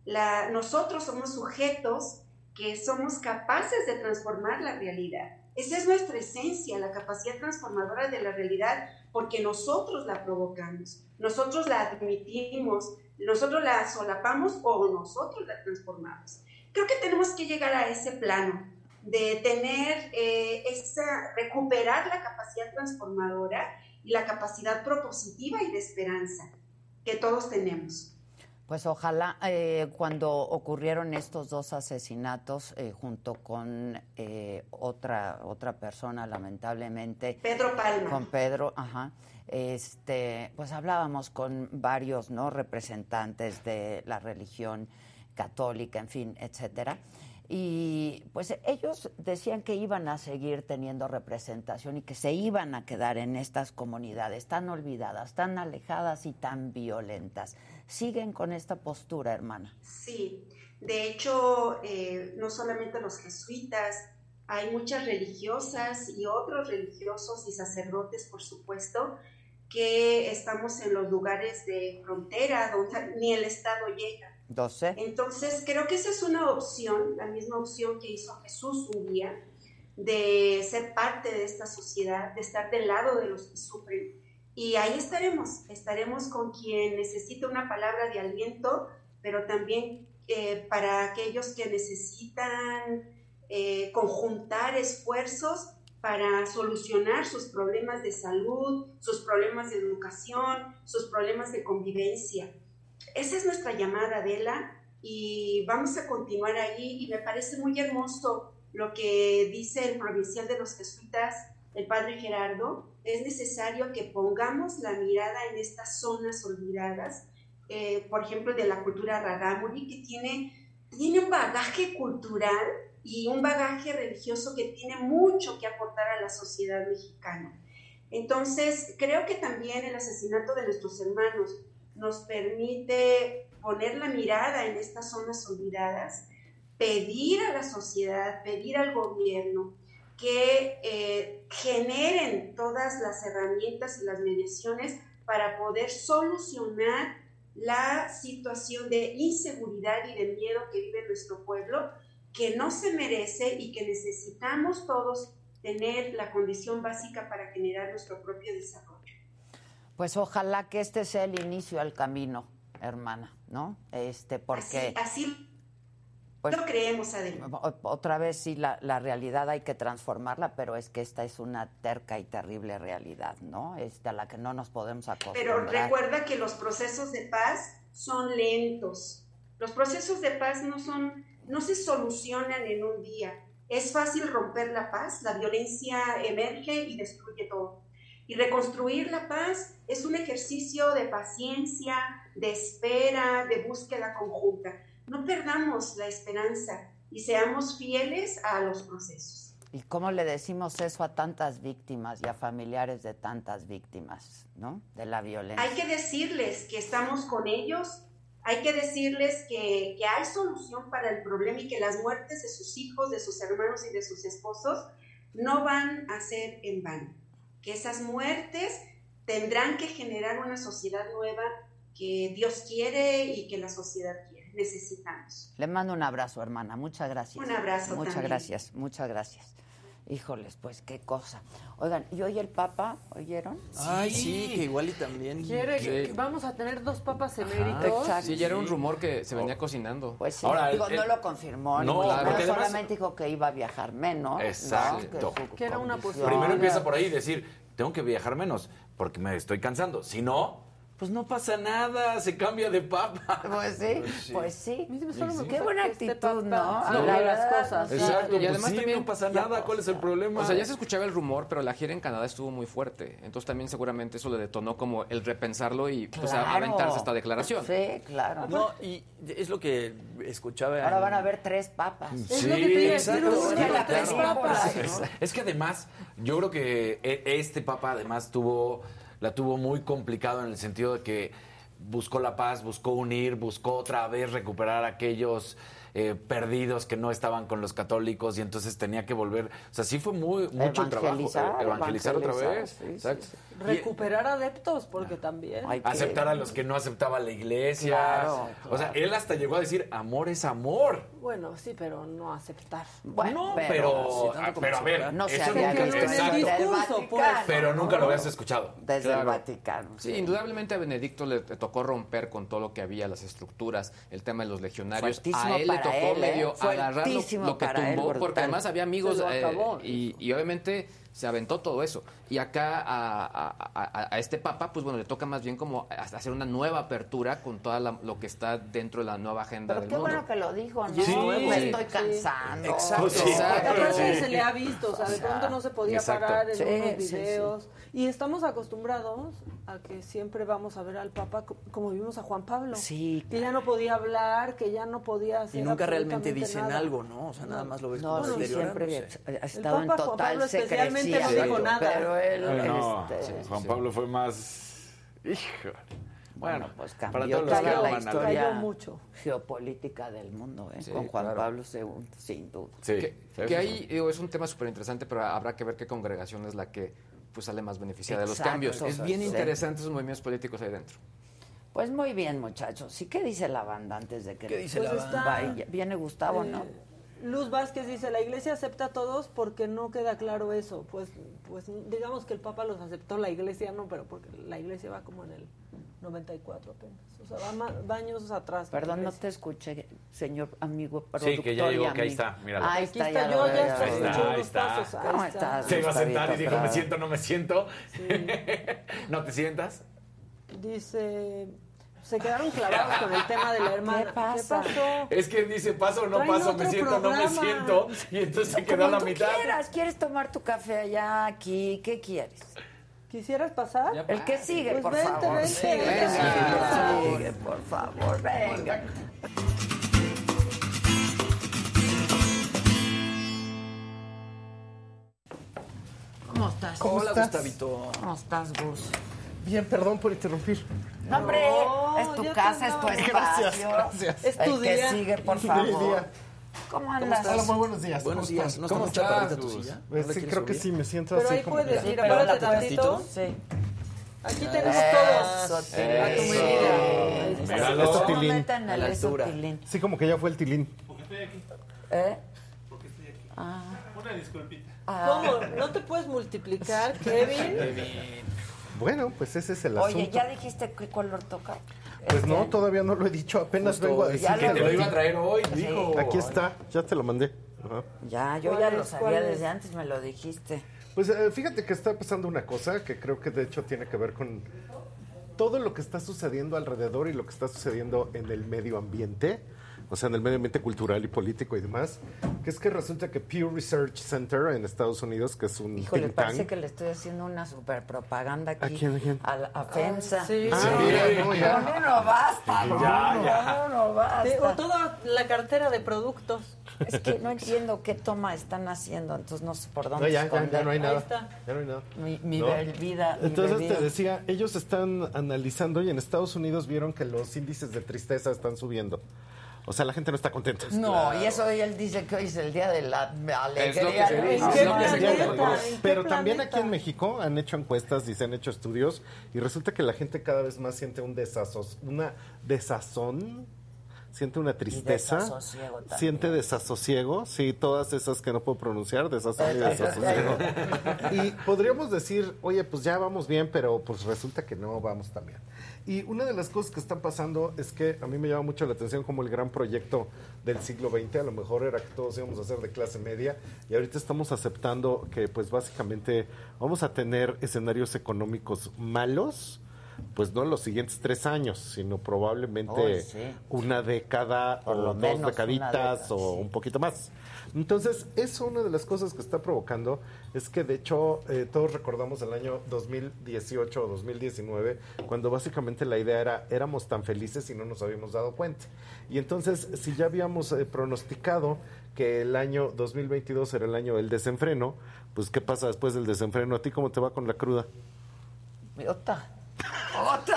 La, nosotros somos sujetos que somos capaces de transformar la realidad. Esa es nuestra esencia, la capacidad transformadora de la realidad, porque nosotros la provocamos, nosotros la admitimos, nosotros la solapamos o nosotros la transformamos. Creo que tenemos que llegar a ese plano de tener eh, esa, recuperar la capacidad transformadora y la capacidad propositiva y de esperanza que todos tenemos. Pues ojalá eh, cuando ocurrieron estos dos asesinatos eh, junto con eh, otra otra persona lamentablemente. Pedro Palma. Con Pedro ajá. Este pues hablábamos con varios no representantes de la religión católica en fin etcétera y pues ellos decían que iban a seguir teniendo representación y que se iban a quedar en estas comunidades tan olvidadas, tan alejadas y tan violentas. ¿Siguen con esta postura, hermana? Sí, de hecho, eh, no solamente los jesuitas, hay muchas religiosas y otros religiosos y sacerdotes, por supuesto, que estamos en los lugares de frontera donde ni el Estado llega. Entonces, creo que esa es una opción, la misma opción que hizo Jesús un día, de ser parte de esta sociedad, de estar del lado de los que sufren. Y ahí estaremos, estaremos con quien necesita una palabra de aliento, pero también eh, para aquellos que necesitan eh, conjuntar esfuerzos para solucionar sus problemas de salud, sus problemas de educación, sus problemas de convivencia. Esa es nuestra llamada, Adela, y vamos a continuar ahí. Y me parece muy hermoso lo que dice el provincial de los jesuitas, el padre Gerardo. Es necesario que pongamos la mirada en estas zonas olvidadas, eh, por ejemplo, de la cultura rarámuri, que tiene, tiene un bagaje cultural y un bagaje religioso que tiene mucho que aportar a la sociedad mexicana. Entonces, creo que también el asesinato de nuestros hermanos nos permite poner la mirada en estas zonas olvidadas, pedir a la sociedad, pedir al gobierno que eh, generen todas las herramientas y las mediaciones para poder solucionar la situación de inseguridad y de miedo que vive nuestro pueblo, que no se merece y que necesitamos todos tener la condición básica para generar nuestro propio desarrollo. Pues ojalá que este sea el inicio al camino, hermana, ¿no? Este, porque... Así, pues, lo creemos, Adela. Otra vez sí, la, la, realidad hay que transformarla, pero es que esta es una terca y terrible realidad, ¿no? Este, a la que no nos podemos acostumbrar. Pero recuerda que los procesos de paz son lentos. Los procesos de paz no son, no se solucionan en un día. Es fácil romper la paz, la violencia emerge y destruye todo Y reconstruir la paz es un ejercicio de paciencia, de espera, de búsqueda conjunta. No perdamos la esperanza y seamos fieles a los procesos. ¿Y cómo le decimos eso a tantas víctimas y a familiares de tantas víctimas, ¿no? De la violencia. Hay que decirles que estamos con ellos, hay que decirles que, que hay solución para el problema y que las muertes de sus hijos, de sus hermanos y de sus esposos no van a ser en vano. Que esas muertes tendrán que generar una sociedad nueva que Dios quiere y que la sociedad quiere. Necesitamos. Le mando un abrazo, hermana. Muchas gracias. Un abrazo Muchas también. gracias, muchas gracias. Híjoles, pues qué cosa. Oigan, ¿y hoy el Papa? ¿Oyeron? Ay, sí, que igual y también. Quiere que vamos a tener dos papas eméritos. Sí, ya era un rumor que se venía cocinando. Pues sí, Ahora, digo, el- no lo confirmó. No, porque además- solamente dijo que iba a viajar menos. ¿no? Exacto. Que, su Que era una posibilidad. Primero empieza por ahí decir, tengo que viajar menos porque me estoy cansando. Si no, pues no pasa nada, se cambia de papa. Pues sí, pues sí. solo me Qué buena este actitud, ¿no? La hable las cosas. Exacto, Y pues además sí, también- no pasa nada, ¿cuál es el problema? O sea, ya se escuchaba el rumor, pero la gira en Canadá estuvo muy fuerte. Entonces también seguramente eso le detonó como el repensarlo y pues, a- Claro. aventarse esta declaración. Sí, claro. No, y es lo que escuchaba. Ahora en- van a haber tres papas. Sí, lo que exacto. Tres papas. ¿no? Es, es que además, yo creo que e- este papa además tuvo, la tuvo muy complicado en el sentido de que buscó la paz, buscó unir, buscó otra vez recuperar aquellos eh, perdidos que no estaban con los católicos y entonces tenía que volver. O sea, sí fue muy mucho el trabajo. Evangelizar, eh, evangelizar otra vez. sí, sí, Exacto. sí. Recuperar adeptos, porque también. Hay que- Aceptar a los que no aceptaba la iglesia. Claro, O sea, él hasta llegó a decir, amor es amor. Bueno, sí, pero no aceptar. Bueno, No, pero, pero, como pero a ver, no se eso había nunca- exacto. desde el discurso, pues. Vaticano, Pero nunca ¿no? lo habías escuchado. Desde Claro. el Vaticano. Sí, indudablemente a Benedicto le, le tocó romper con todo lo que había, las estructuras, el tema de los legionarios. Fuertísimo a él le tocó él, ¿eh? medio agarrar lo, que él, tumbó, porque además había amigos eh, y, y obviamente se aventó todo eso. Y acá a, a- a- a este papa, pues bueno, le toca más bien como hacer una nueva apertura con todo lo que está dentro de la nueva agenda Pero del qué mundo. bueno que lo dijo, ¿no? Sí, me sí. estoy cansando. Exacto. Sí. Exacto. Aparte Sí. se le ha visto, o sea, de pronto no se podía exacto. parar en Sí, unos sí, sí. videos. Y estamos acostumbrados a que siempre vamos a ver al Papa co- como vimos a Juan Pablo. Sí, Que ya no podía hablar, que ya no podía hacer Y nunca realmente dicen nada. algo, ¿no? O sea, nada más lo ves No, como sí, siempre ha estado en total Pablo no dijo nada. Pero él, Ay, no, este, Juan Pablo fue más... Híjole. Bueno, Bueno, pues para cambió todos los que la historia mucho. geopolítica del mundo, ¿eh? Sí, con Juan claro. Pablo II, sin duda. Sí, que, sí, que sí, ahí digo, es un tema súper interesante, pero habrá que ver qué congregación es la que pues sale más beneficiada de los cambios. Es bien interesante esos movimientos políticos ahí dentro. Pues muy bien, muchachos. ¿Y qué dice la banda antes de que ¿Qué dice Pues la banda? vaya? Viene Gustavo, ¿no? Luz Vázquez dice, la iglesia acepta a todos porque no queda claro eso. Pues, pues digamos que el Papa los aceptó, la iglesia no, pero porque la iglesia va como en el 94 apenas. O sea, va, va años atrás. Perdón, no te escuché, señor amigo Sí, productor que ya y llegó, que ahí amigo. está, míralo. Ahí Aquí está, está, ya yo ya estoy Ahí está, escuchando ahí unos está. pasos. ahí ¿Cómo está. estás? Se iba a sentar y dijo, me siento, no me siento. ¿No te sientas? Dice, se quedaron clavados con el tema de la hermana. ¿Qué pasa? pasó? Es que dice, paso o no Traen paso, me siento, no me siento. Y entonces se quedó a la tú mitad. quieras, ¿quieres tomar tu café allá, aquí? ¿Qué quieres? ¿Quisieras pasar? El que sigue, Pues por vente, favor. vente. Sigue, Venga. sigue, sigue, por favor, venga. ¿Cómo estás? Hola, estás? Gustavito. ¿Cómo estás, Gus? Bien, perdón por interrumpir. No, hombre, es tu casa, es tu espacio. Gracias, gracias. Es tu El que día. sigue, por favor. día. ¿Cómo andas? Hola, muy buenos días. Buenos ¿Cómo días. ¿No está ¿Cómo chaparrita estás, tu silla? Pues ¿No la sí, quieres creo que sí, me siento Pero así ahí como... puedes ir, tantito. Sí. Aquí tenemos todos. Eso, A tu Tilín. medida. Ahí está. Míralo. Esto, ¿Cómo Tilín. meten el A la eso, altura. Tilín? Sí, como que ya fue el tilín. ¿Eh? Una disculpita. ¿Cómo? ¿No te puedes multiplicar, Kevin? Bueno, pues ese es el Oye, asunto. ¿ya dijiste qué color toca? Pues no, Este, todavía no lo he dicho, apenas Justo vengo a decir Ya Que te lo iba a traer hoy, Sí. dijo. Aquí está, ya te lo mandé. Ajá. Ya, yo ¿Cuál ya lo sabía desde antes, me lo dijiste. Pues eh, fíjate que está pasando una cosa que creo que de hecho tiene que ver con todo lo que está sucediendo alrededor y lo que está sucediendo en el medio ambiente. O sea, en el medio ambiente cultural y político y demás, que es que resulta que Pew Research Center en Estados Unidos, que es un Híjole, think parece tank, que le estoy haciendo una super propaganda aquí. ¿A quién, a quién? A, la- a FEMSA. sí. Ah, mira, no, ya. No, no, basta. Sí, ya, no, ya. no, no, basta. Sí, o toda la cartera de productos. Es que no entiendo qué toma están haciendo, entonces no sé por dónde No, ya, esconder. ya no hay nada. Ya no hay nada. Mi, mi ¿No? bebida. mi Entonces bebida. te decía, ellos están analizando y en Estados Unidos vieron que los índices de tristeza están subiendo. O sea, la gente no está contenta. No, y eso él dice que hoy es el día de la alegría. se ¿no? dice. ¿En Es qué lo que se planeta? dice. ¿En qué Pero también aquí en México han hecho encuestas y se han hecho estudios y resulta que la gente cada vez más siente un desasos, una desazón, siente una tristeza, desasosiego también. siente desasosiego, sí, todas esas que no puedo pronunciar, desazón y desasosiego. y podríamos decir, oye, pues ya vamos bien, pero pues resulta que no vamos tan bien. Y una de las cosas que están pasando es que a mí me llama mucho la atención como el gran proyecto del siglo XX, a lo mejor era que todos íbamos a ser de clase media y ahorita estamos aceptando que pues básicamente vamos a tener escenarios económicos malos, pues no los siguientes tres años, sino probablemente sí. una década Por o dos decaditas década, o un poquito más. Entonces, eso una de las cosas que está provocando es que de hecho eh, todos recordamos el año 2018 o 2019, cuando básicamente la idea era éramos tan felices y no nos habíamos dado cuenta. Y entonces, si ya habíamos eh, pronosticado que el año 2022 era el año del desenfreno, pues ¿qué pasa después del desenfreno? ¿A ti cómo te va con la cruda? Otra,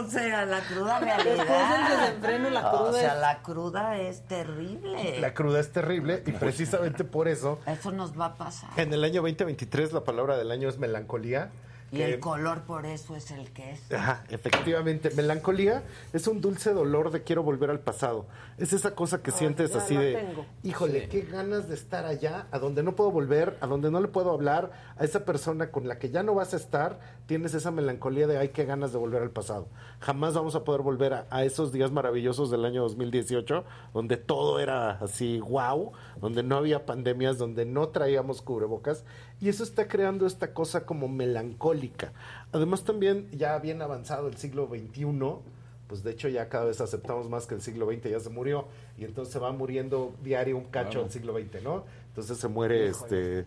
o sea, la cruda realidad. Después del desenfreno, la cruda O sea, es- la cruda es terrible. La cruda es terrible y precisamente por eso Eso nos va a pasar. en el año 2023 la palabra del año es melancolía. Y que- el color por eso es el que es. Ajá, efectivamente. Melancolía es un dulce dolor de quiero volver al pasado. Es esa cosa que sientes así de, tengo. híjole, qué ganas de estar allá, a donde no puedo volver, a donde no le puedo hablar, a esa persona con la que ya no vas a estar, tienes esa melancolía de, ay, qué ganas de volver al pasado. Jamás vamos a poder volver a, a esos días maravillosos del año 2018, donde todo era así, wow, donde no había pandemias, donde no traíamos cubrebocas, y eso está creando esta cosa como melancólica. Además también ya bien avanzado el siglo XXI, pues de hecho ya cada vez aceptamos más que el siglo XX ya se murió y entonces se va muriendo diario un cacho Claro. del siglo XX, ¿no? Entonces se muere este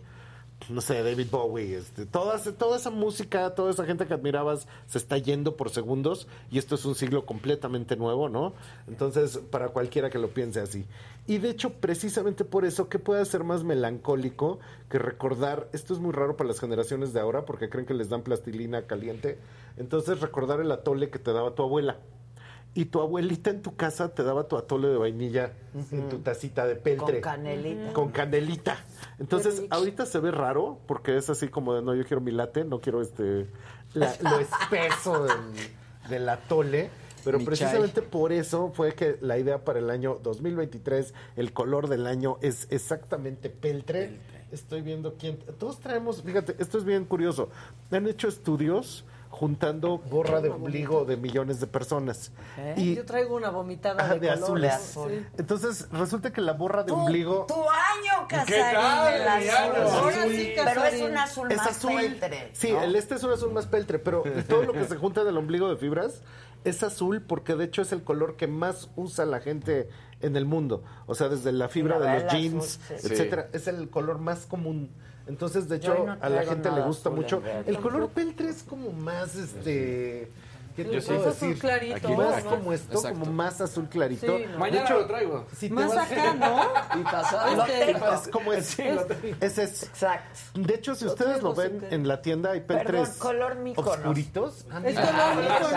no sé, David Bowie, este, toda, toda esa música, toda esa gente que admirabas se está yendo por segundos y esto es un siglo completamente nuevo, ¿no? Entonces, para cualquiera que lo piense así. Y de hecho, precisamente por eso, ¿qué puede ser más melancólico que recordar, esto es muy raro para las generaciones de ahora porque creen que les dan plastilina caliente, entonces recordar el atole que te daba tu abuela. Y tu abuelita en tu casa te daba tu atole de vainilla en tu tacita de peltre. Con canelita. Con canelita. Entonces, ahorita se ve raro porque es así como de, no, yo quiero mi latte, no quiero este la- lo espeso del, del atole. Pero Mi precisamente por eso fue que la idea para el año 2023, el color del año es exactamente peltre. Estoy viendo quién. Todos traemos, fíjate, esto es bien curioso. Han hecho estudios juntando gorra de ombligo de millones de personas. Y Yo traigo una vomitada Ajá, de, de colores. azules. Sí. Entonces, resulta que la borra de ombligo. Tu año, ¿Qué Casarín? Ahora sí, Pero es un azul Es más azul. peltre, Sí, ¿no? el este es un azul más peltre, pero todo lo que se junta del ombligo de fibras es azul porque de hecho es el color que más usa la gente en el mundo. O sea, desde la fibra la de los jeans, azul, sí. etcétera, es el color más común. Entonces, de hecho, no a la gente le gusta mucho. El color peltre es como más este ¿Qué te Yo sí. puedo Es azul decir? clarito, Aquí más ¿no? como esto, Exacto. como más azul clarito. Sí, no. De Mañana hecho, lo traigo. si te Más vas- acá, ¿no? Y pasado. Lo Este, tengo. es como es. Sí. Ese es. Exacto. De hecho, si ustedes lo ven en la tienda, hay peltres color Míconos. oscuritos. Ah, Es color Míconos.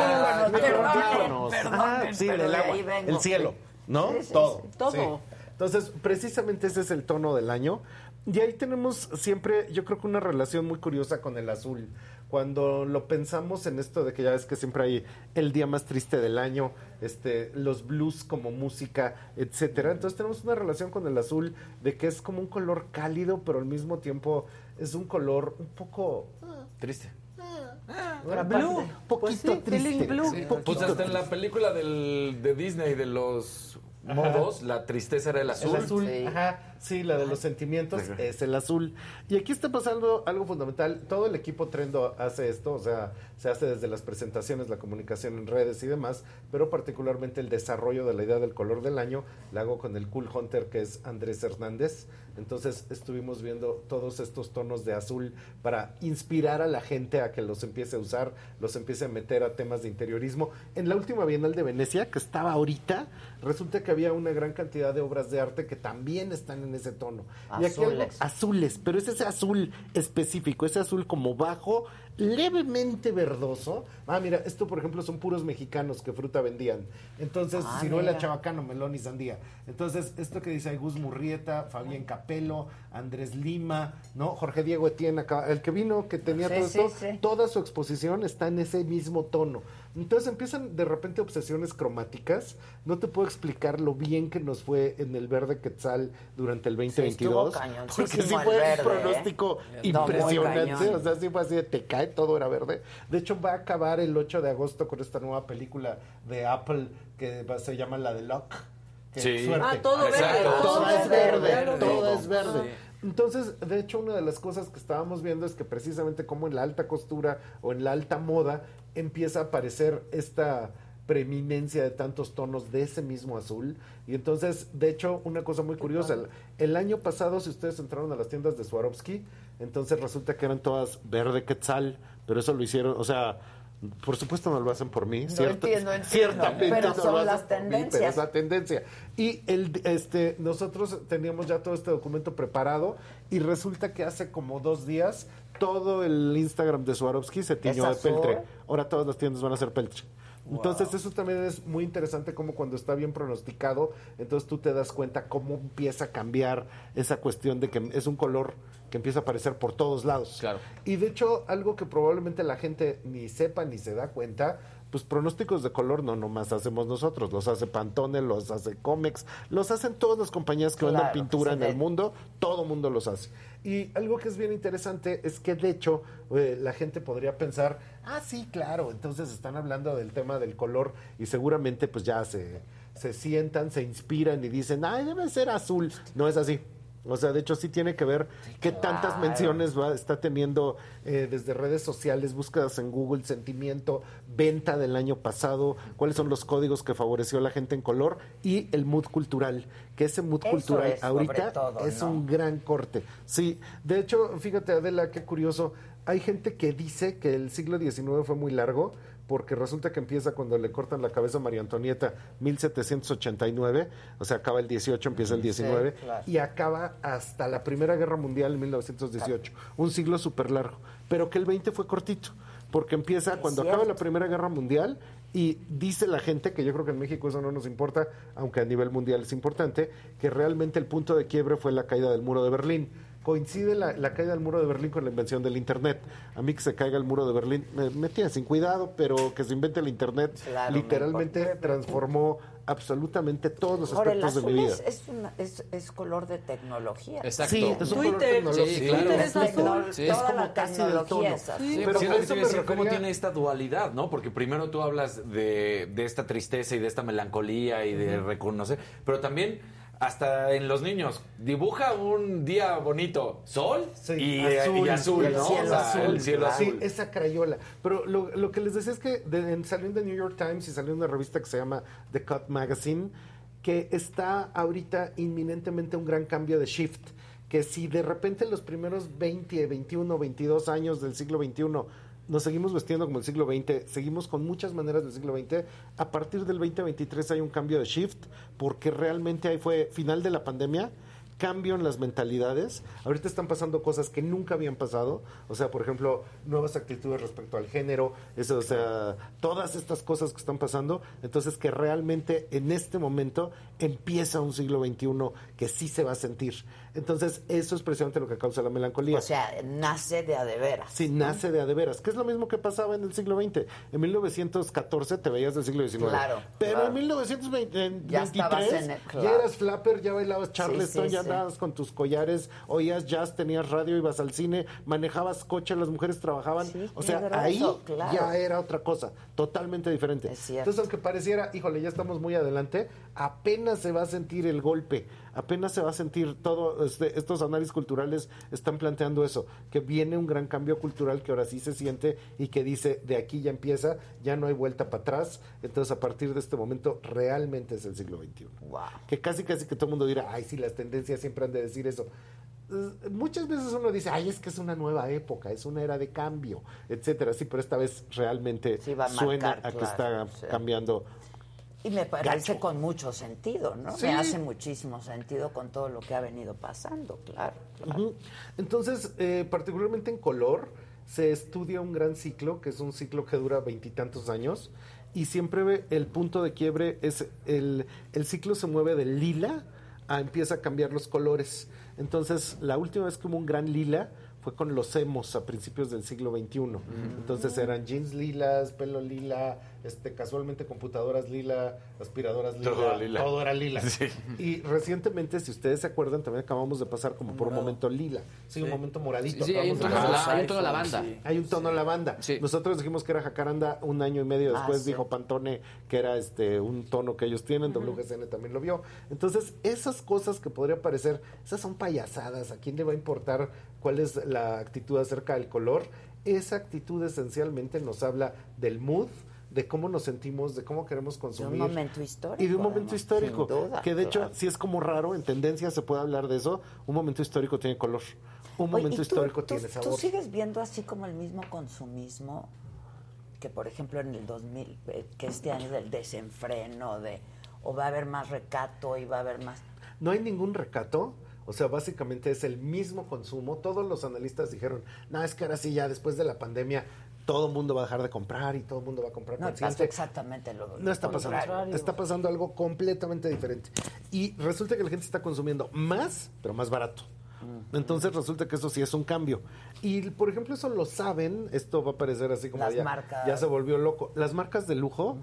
Ah, Ah, sí, pero el de agua, el cielo, ¿no? Todo. Todo. Entonces, precisamente ese es el tono del año. Y ahí tenemos siempre, yo creo que una relación muy curiosa con el azul. Cuando lo pensamos en esto de que ya ves que siempre hay el día más triste del año, este, los blues como música, etcétera. Entonces tenemos una relación con el azul de que es como un color cálido, pero al mismo tiempo es un color un poco Triste. Bueno, Blue. un poquito Pues sí, triste. blue. Sí, poquito pues hasta en la película del, de Disney de los modos, la tristeza era el azul. El azul, Sí. ajá. Sí, la de los sentimientos es el azul. Y aquí está pasando algo fundamental. Todo el equipo Trendo hace esto, o sea, se hace desde las presentaciones, la comunicación en redes y demás, pero particularmente el desarrollo de la idea del color del año la hago con el Cool Hunter que es Andrés Hernández. Entonces estuvimos viendo todos estos tonos de azul para inspirar a la gente a que los empiece a usar, los empiece a meter a temas de interiorismo. En la última Bienal de Venecia, que estaba ahorita, resulta que había una gran cantidad de obras de arte que también están en ese tono. Y aquí algo- Azules. azules, pero es ese azul específico, ese azul como bajo, levemente verdoso. Ah, mira, esto por ejemplo son puros mexicanos que fruta vendían. Entonces, Ah, ciruela, mira. chabacano, melón y sandía. Entonces, esto que dice ahí Gus Murrieta, Fabián Capelo, Andrés Lima, ¿no? Jorge Diego Etienne, acá, el que vino, que tenía Sí, todo sí, esto, sí. toda su exposición está en ese mismo tono. Entonces empiezan de repente obsesiones cromáticas. No te puedo explicar lo bien que nos fue en el verde quetzal durante el 2022. cañoncísimo porque sí fue verde, un pronóstico ¿eh? Muy impresionante. O sea, sí fue así de te cae, todo era verde. De hecho, va a acabar el 8 de agosto con esta nueva película de Apple que va- se llama la de Lock. que Sí. suerte. Ah, todo verde, todo Todo es verde, todo es verde. Sí. Entonces, de hecho, una de las cosas que estábamos viendo es que precisamente como en la alta costura o en la alta moda empieza a aparecer esta preeminencia de tantos tonos de ese mismo azul. Y entonces, de hecho, una cosa muy curiosa, el, el año pasado, si ustedes entraron a las tiendas de Swarovski, entonces resulta que eran todas verde quetzal, pero eso lo hicieron, o sea, por supuesto no lo hacen por mí, No cierta- entiendo, entiendo, ciertamente pero no lo son hacen las por mí, pero tendencias. es la tendencia. Y el, este, nosotros teníamos ya todo este documento preparado y resulta que hace como dos días todo el Instagram de Swarovski se tiñó de peltre. Ahora todas las tiendas van a ser peltre. Entonces eso también es muy interesante como cuando está bien pronosticado, entonces tú te das cuenta cómo empieza a cambiar esa cuestión de que es un color que empieza a aparecer por todos lados. Claro. Y de hecho, algo que probablemente la gente ni sepa ni se da cuenta, pues pronósticos de color no nomás hacemos nosotros, los hace Pantone, los hace Comex, los hacen todas las compañías que venden Claro, pintura se en el mundo, todo mundo los hace. Y algo que es bien interesante es que de hecho eh, la gente podría pensar, ah, sí, claro, entonces están hablando del tema del color y seguramente pues ya se, se sientan, se inspiran y dicen, ay, debe ser azul. No es así. O sea, de hecho sí tiene que ver qué tantas menciones va, está teniendo eh, desde redes sociales, búsquedas en Google, sentimiento, venta del año pasado, cuáles son los códigos que favoreció a la gente en color y el mood cultural, que ese mood Eso cultural es, ahorita todo, es ¿no? un gran corte. Sí, de hecho, fíjate Adela, qué curioso, hay gente que dice que el siglo XIX fue muy largo, porque resulta que empieza cuando le cortan la cabeza a María Antonieta, 1789, o sea, acaba el 18, empieza el Sí, 19, claro. y acaba hasta la Primera Guerra Mundial en 1918. Un siglo súper largo, pero que el 20 fue cortito, porque empieza cuando acaba la Primera Guerra Mundial y dice la gente, que yo creo que en México eso no nos importa, aunque a nivel mundial es importante, que realmente el punto de quiebre fue la caída del muro de Berlín. Coincide la, la caída del muro de Berlín con la invención del Internet. A mí que se caiga el muro de Berlín me, me tiene sin cuidado, pero que se invente el Internet Claro, literalmente transformó absolutamente todos los Ahora, el aspectos de mi vida. es, es, una- es, es color de tecnología. Exacto. Sí, es un color Twitter, tecnológico. sí, claro. Twitter es azul. Sí. Toda Es como la casi del tecnología tono. Sí, Pero sí, eso me ¿Cómo tiene esta dualidad, no? Porque primero tú hablas de, de esta tristeza y de esta melancolía y de reconocer, pero también hasta en los niños, dibuja un día bonito, sol Sí, y y azul, el ¿no? cielo O sea, azul, el cielo Sí, azul. esa crayola. Pero lo, lo que les decía es que de- en- salió en The New York Times y salió en una revista que se llama The Cut Magazine, que está ahorita inminentemente un gran cambio de shift. Que si de repente en los primeros 20, 21, 22 años del siglo XXI nos seguimos vestiendo como el siglo XX, seguimos con muchas maneras del siglo XX, a partir del 2023 hay un cambio de shift, porque realmente ahí fue final de la pandemia, cambio en las mentalidades. Ahorita están pasando cosas que nunca habían pasado. O sea, por ejemplo, nuevas actitudes respecto al género. Eso, o sea, todas estas cosas que están pasando. Entonces, que realmente en este momento empieza un siglo XXI que sí se va a sentir. Entonces, eso es precisamente lo que causa la melancolía. O sea, nace de a de veras. Sí, nace de a de veras, que es lo mismo que pasaba en el siglo XX. En 1914 te veías del siglo XIX. Claro, Pero claro. en 1923 Ya estabas en el- ya eras flapper, ya bailabas charleston, Sí, sí, ya sí. andabas con tus collares, oías jazz, tenías radio, ibas al cine, manejabas coche, las mujeres trabajaban. o sea, ahí eso, claro. ya era otra cosa, totalmente diferente. Es cierto. Entonces, aunque pareciera, híjole, ya estamos muy adelante, apenas se va a sentir el golpe apenas se va a sentir todo, este, estos análisis culturales están planteando eso, que viene un gran cambio cultural que ahora sí se siente y que dice, de aquí ya empieza, ya no hay vuelta para atrás, entonces a partir de este momento realmente es el siglo XXI. Que casi casi que todo el mundo dirá, ay, sí, las tendencias siempre han de decir eso. Eh, Muchas veces uno dice, ay, es que es una nueva época, es una era de cambio, etcétera. Sí, pero esta vez realmente a suena a que está sí. cambiando. Y me parece Gacho. con mucho sentido, ¿no? Sí. Me hace muchísimo sentido con todo lo que ha venido pasando, claro. Entonces, eh, particularmente en color, se estudia un gran ciclo, que es un ciclo que dura veintitantos años, y siempre el punto de quiebre es el, el ciclo se mueve del lila a empieza a cambiar los colores. Entonces, la última vez que hubo un gran lila fue con los emos a principios del siglo XXI. Entonces eran jeans lilas, pelo lila, este, casualmente computadoras lila, aspiradoras lila, Todo lila. todo era lila. Sí. Y recientemente, si ustedes se acuerdan, también acabamos de pasar como por un momento lila. Sí, un momento moradito. Sí, sí, hay un tono- pasar. hay un tono lavanda. Hay un tono lavanda. Nosotros dijimos que era jacaranda un año y medio Ah, después, sí. dijo Pantone que era este un tono que ellos tienen, WGCN también lo vio. Entonces, esas cosas que podría parecer, esas son payasadas, ¿a quién le va a importar cuál es la actitud acerca del color? Esa actitud esencialmente nos habla del mood, de cómo nos sentimos, de cómo queremos De consumir. un momento histórico. Y de un momento histórico. duda, que de hecho, claro. si es como raro, en tendencia se puede hablar de eso. Un momento histórico tiene color. Un Oye, momento ¿y tú- histórico tú- tiene ¿Tú sabor. sigues viendo así como el mismo consumismo que, por ejemplo, en el 2000, eh, que este año del desenfreno, de o va a haber más recato y va a haber más... No hay ningún recato. O sea, básicamente es el mismo consumo. Todos los analistas dijeron, no, es que ahora sí, ya después de la pandemia, todo el mundo va a dejar de comprar y todo el mundo va a comprar No, consciente. exactamente lo No está pasando. contrario. Está pasando algo completamente diferente. Y resulta que la gente está consumiendo más, pero más barato. Entonces resulta que eso sí es un cambio. Y por ejemplo, eso lo saben, esto va a parecer así como Las ya, marcas. ya se volvió loco. Las marcas de lujo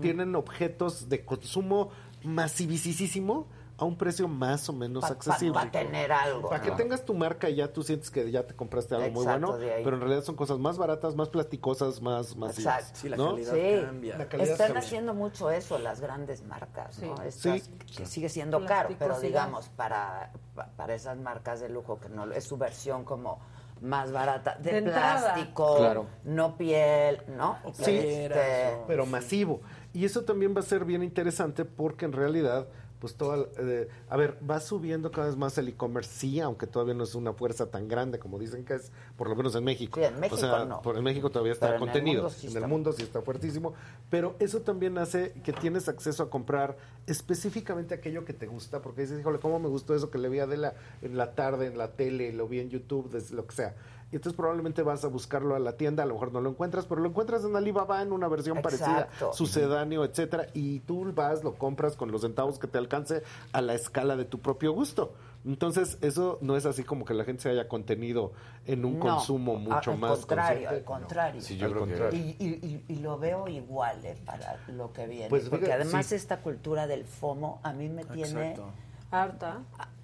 tienen objetos de consumo masivísimo a un precio más o menos Pa- accesible. pa tener algo, Para que ¿no? tengas tu marca y ya tú sientes que ya te compraste algo muy bueno, pero en realidad son cosas más baratas, más plasticosas, más masivas. Exacto. Sí, la calidad cambia. La calidad Están cambia. haciendo mucho eso las grandes marcas, ¿no? Sí. Estas, Sí. que sigue siendo caro, pero digamos, para, pa- para esas marcas de lujo, que no es su versión como más barata, de, plástico, Claro. no piel, ¿no? Sí, Este, pero masivo. Y eso también va a ser bien interesante porque en realidad, pues toda, eh, a ver, va subiendo cada vez más el e-commerce, sí, aunque todavía no es una fuerza tan grande como dicen que es, por lo menos en México. Sí, en México o sea, no. por en México todavía está Pero en el contenido. mundo sí en el mundo sí está fuertísimo. Pero eso también hace que tienes acceso a comprar específicamente aquello que te gusta, porque dices, híjole, ¿cómo me gustó eso que le vi a Adela en la tarde, en la tele, lo vi en YouTube, lo que sea? Y entonces probablemente vas a buscarlo a la tienda, a lo mejor no lo encuentras, pero lo encuentras en Alibaba en una versión parecida, Exacto. sucedáneo, etcétera, y tú vas, lo compras con los centavos que te alcance a la escala de tu propio gusto. Entonces, eso no es así como que la gente se haya contenido en un No, consumo mucho al más contrario, consciente. al contrario. Sí, yo creo que- y, y- y- y lo veo igual eh, para lo que viene. Pues, porque además sí. esta cultura del FOMO a mí me tiene Exacto.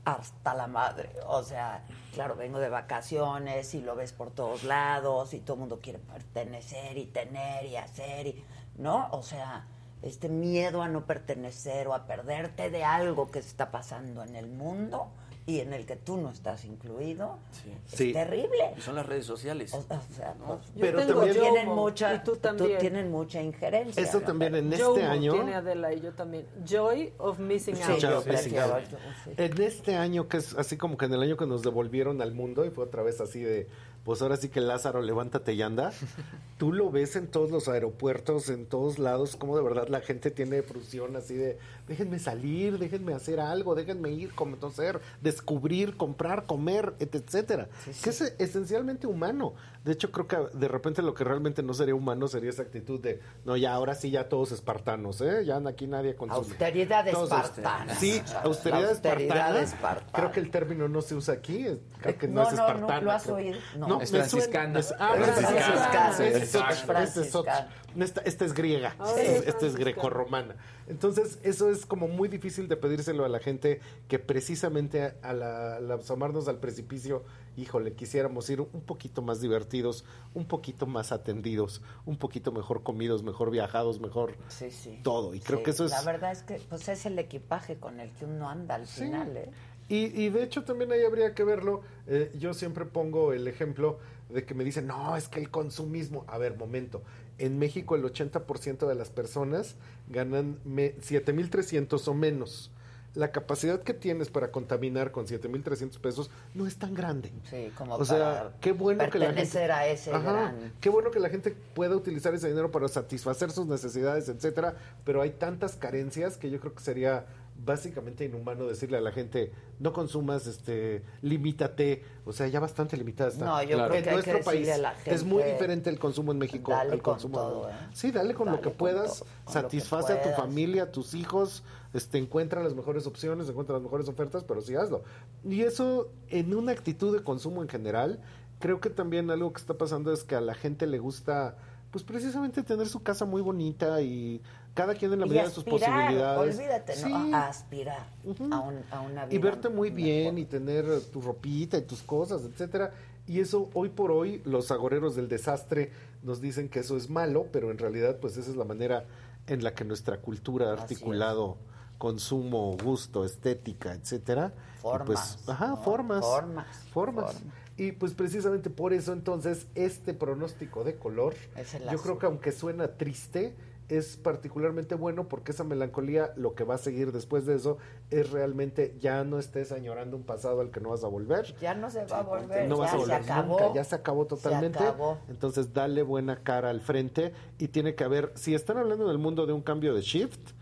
Hasta la madre. O sea, claro, vengo de vacaciones y lo ves por todos lados y todo el mundo quiere pertenecer y tener y hacer, y, ¿no? O sea, este miedo a no pertenecer o a perderte de algo que está pasando en el mundo y en el que tú no estás incluido es Sí. terrible. Y son las redes sociales. O sea, pues, Yo Pero tengo también- tienen Yomo, mucha, y tú también. tienen mucha injerencia. Eso ¿no? también en este año. tiene Adela y yo también. Joy of Missing Sí, Out. yo Missing yo, sí. En este año, que es así como que en el año que nos devolvieron al mundo, y fue otra vez así de, pues ahora sí que Lázaro, levántate y anda, tú lo ves en todos los aeropuertos, en todos lados, como de verdad la gente tiene frustración así de, déjenme salir, déjenme hacer algo, déjenme ir, conocer, descubrir, comprar, comer, et- etcétera. Que es esencialmente humano. De hecho, creo que de repente lo que realmente no sería humano sería esa actitud de, no, ya ahora sí, ya todos espartanos, ¿eh? Ya aquí nadie consume. Austeridad Todos espartana. Sí, austeridad, La austeridad espartana. espartana. Creo que el término no se usa aquí. Creo que no, No, es no, no, espartana. ¿lo has oído? No. No, Es franciscana. es- ah, Franciscana. es es franciscana. es. Esta, esta es griega, Ah, esta, sí. es- esta es Franciscana. grecorromana. Entonces, eso es como muy difícil de pedírselo a la gente que precisamente al asomarnos al precipicio, híjole, quisiéramos ir un poquito más divertidos, un poquito más atendidos, un poquito mejor comidos, mejor viajados, mejor Sí, sí. todo. Y creo Sí, que eso es... La verdad es que pues es el equipaje con el que uno anda al final, ¿eh? Y, y de hecho también ahí habría que verlo. eh, yo siempre pongo el ejemplo de que me dicen, no, es que el consumismo. A ver, momento. En México el 80% de las personas ganan me- 7.300 o menos. La capacidad que tienes para contaminar con 7.300 pesos no es tan grande. Sí, como O sea, para qué bueno que la gente... pertenecer a ese Ajá, gran... Qué bueno que la gente pueda utilizar ese dinero para satisfacer sus necesidades, etcétera, pero hay tantas carencias que yo creo que sería básicamente inhumano decirle a la gente no consumas, este, limítate, o sea, ya bastante limitada está. No, yo creo en que hay nuestro que país a la es muy diferente el consumo en México dale al con consumo. todo, en- ¿eh? Sí, dale con lo que con puedas, todo, que satisface a tu familia, a tus hijos, este, encuentra las mejores opciones, encuentra las mejores ofertas, pero sí hazlo. Y eso en una actitud de consumo en general, creo que también algo que está pasando es que a la gente le gusta pues precisamente tener su casa muy bonita y cada quien en la medida de sus posibilidades. Olvídate, Sí. ¿no? A aspirar a, un- a una vida. y verte muy bien y tener tu ropita y tus cosas, etcétera. Y eso hoy por hoy los agoreros del desastre nos dicen que eso es malo, pero en realidad pues esa es la manera en la que nuestra cultura ha articulado consumo, gusto, estética, etcétera. Y, pues, Formas, ajá, ¿no? formas, Formas, formas. Y pues precisamente por eso entonces este pronóstico de color, Es yo azul. creo que aunque suena triste, es particularmente bueno porque esa melancolía, lo que va a seguir después de eso, es realmente ya no estés añorando un pasado al que no vas a volver. Ya no se va a volver. No ya vas a volver se acabó. nunca, ya se acabó totalmente. Se acabó. Entonces dale buena cara al frente y tiene que haber, si están hablando del mundo de un cambio de shift,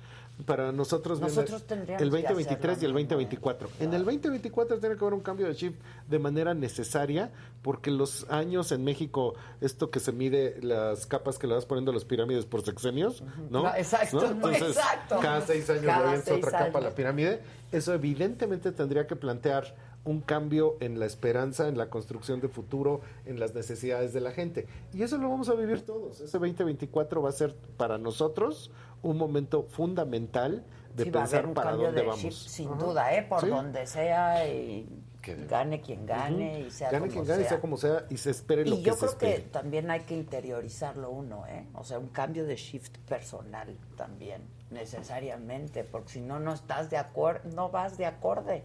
para nosotros, Nosotros el que hacer 2023 y el lo mismo, 2024. En el 2024 tiene que haber un cambio de shift de manera necesaria porque los años en México, esto que se mide las capas que le vas poniendo a las pirámides por sexenios, ¿no? No, exacto, Entonces, exacto. cada seis años le otra capa a la pirámide. Eso evidentemente tendría que plantear un cambio en la esperanza, en la construcción de futuro, en las necesidades de la gente. Y eso lo vamos a vivir todos. Ese 2024 va a ser para nosotros un momento fundamental de Sí, pensar un para dónde de vamos. shift, sin Ajá. duda, ¿eh? Por Sí. donde sea y gane quien gane y sea Gane como quien gane, sea. sea como sea, y se espere lo y que yo se creo espere. que también hay que interiorizarlo uno, ¿eh? O sea, un cambio de shift personal también, necesariamente, porque si no, no estás de acuerdo, no vas de acorde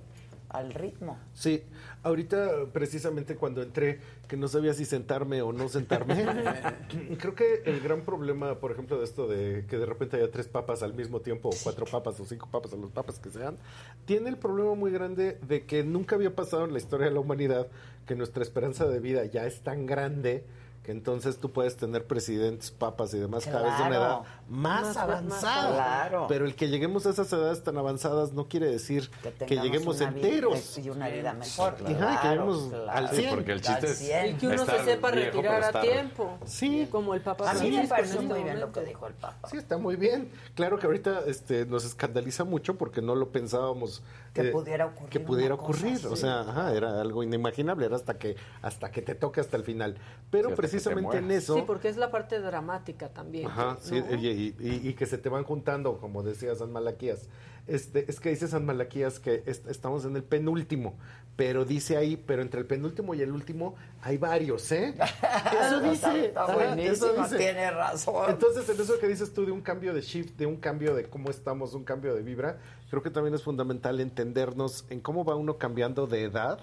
al ritmo. Sí, ahorita precisamente cuando entré, que no sabía si sentarme o no sentarme, creo que el gran problema, por ejemplo, de esto de que de repente haya tres papas al mismo tiempo, o cuatro papas o cinco papas, o los papas que sean, tiene el problema muy grande de que nunca había pasado en la historia de la humanidad que nuestra esperanza de vida ya es tan grande que entonces tú puedes tener presidentes, papas y demás cada vez de una edad Claro. Más, Más- avanzada. más- claro. Pero el que lleguemos a esas edades tan avanzadas no quiere decir que, lleguemos vida- enteros. y una vida mejor. Ajá, y que Claro, lleguemos claro. al Sí, 100. porque el chiste es 100. Y que uno se sepa retirar a tiempo. Sí. Como el Papa A mí me parece este muy bien lo que dijo el Papa. Sí, está muy bien. Claro que ahorita este, nos escandaliza mucho porque no lo pensábamos Que pudiera ocurrir Que pudiera cosa ocurrir. así. O sea, ajá, era algo inimaginable. Era hasta que hasta que te toque hasta el final. Pero Sí, precisamente en eso. Sí, porque es la parte dramática también. Ajá, sí. Y, y- y- que se te van juntando, como decía San Malaquías. Este, es que dice San Malaquías que est- estamos en el penúltimo, pero dice ahí, pero entre el penúltimo y el último hay varios, ¿eh? Eso dice. Está buenísimo, eso dice. tiene razón. Entonces, en eso que dices tú de un cambio de shift, de un cambio de cómo estamos, un cambio de vibra, creo que también es fundamental entendernos en cómo va uno cambiando de edad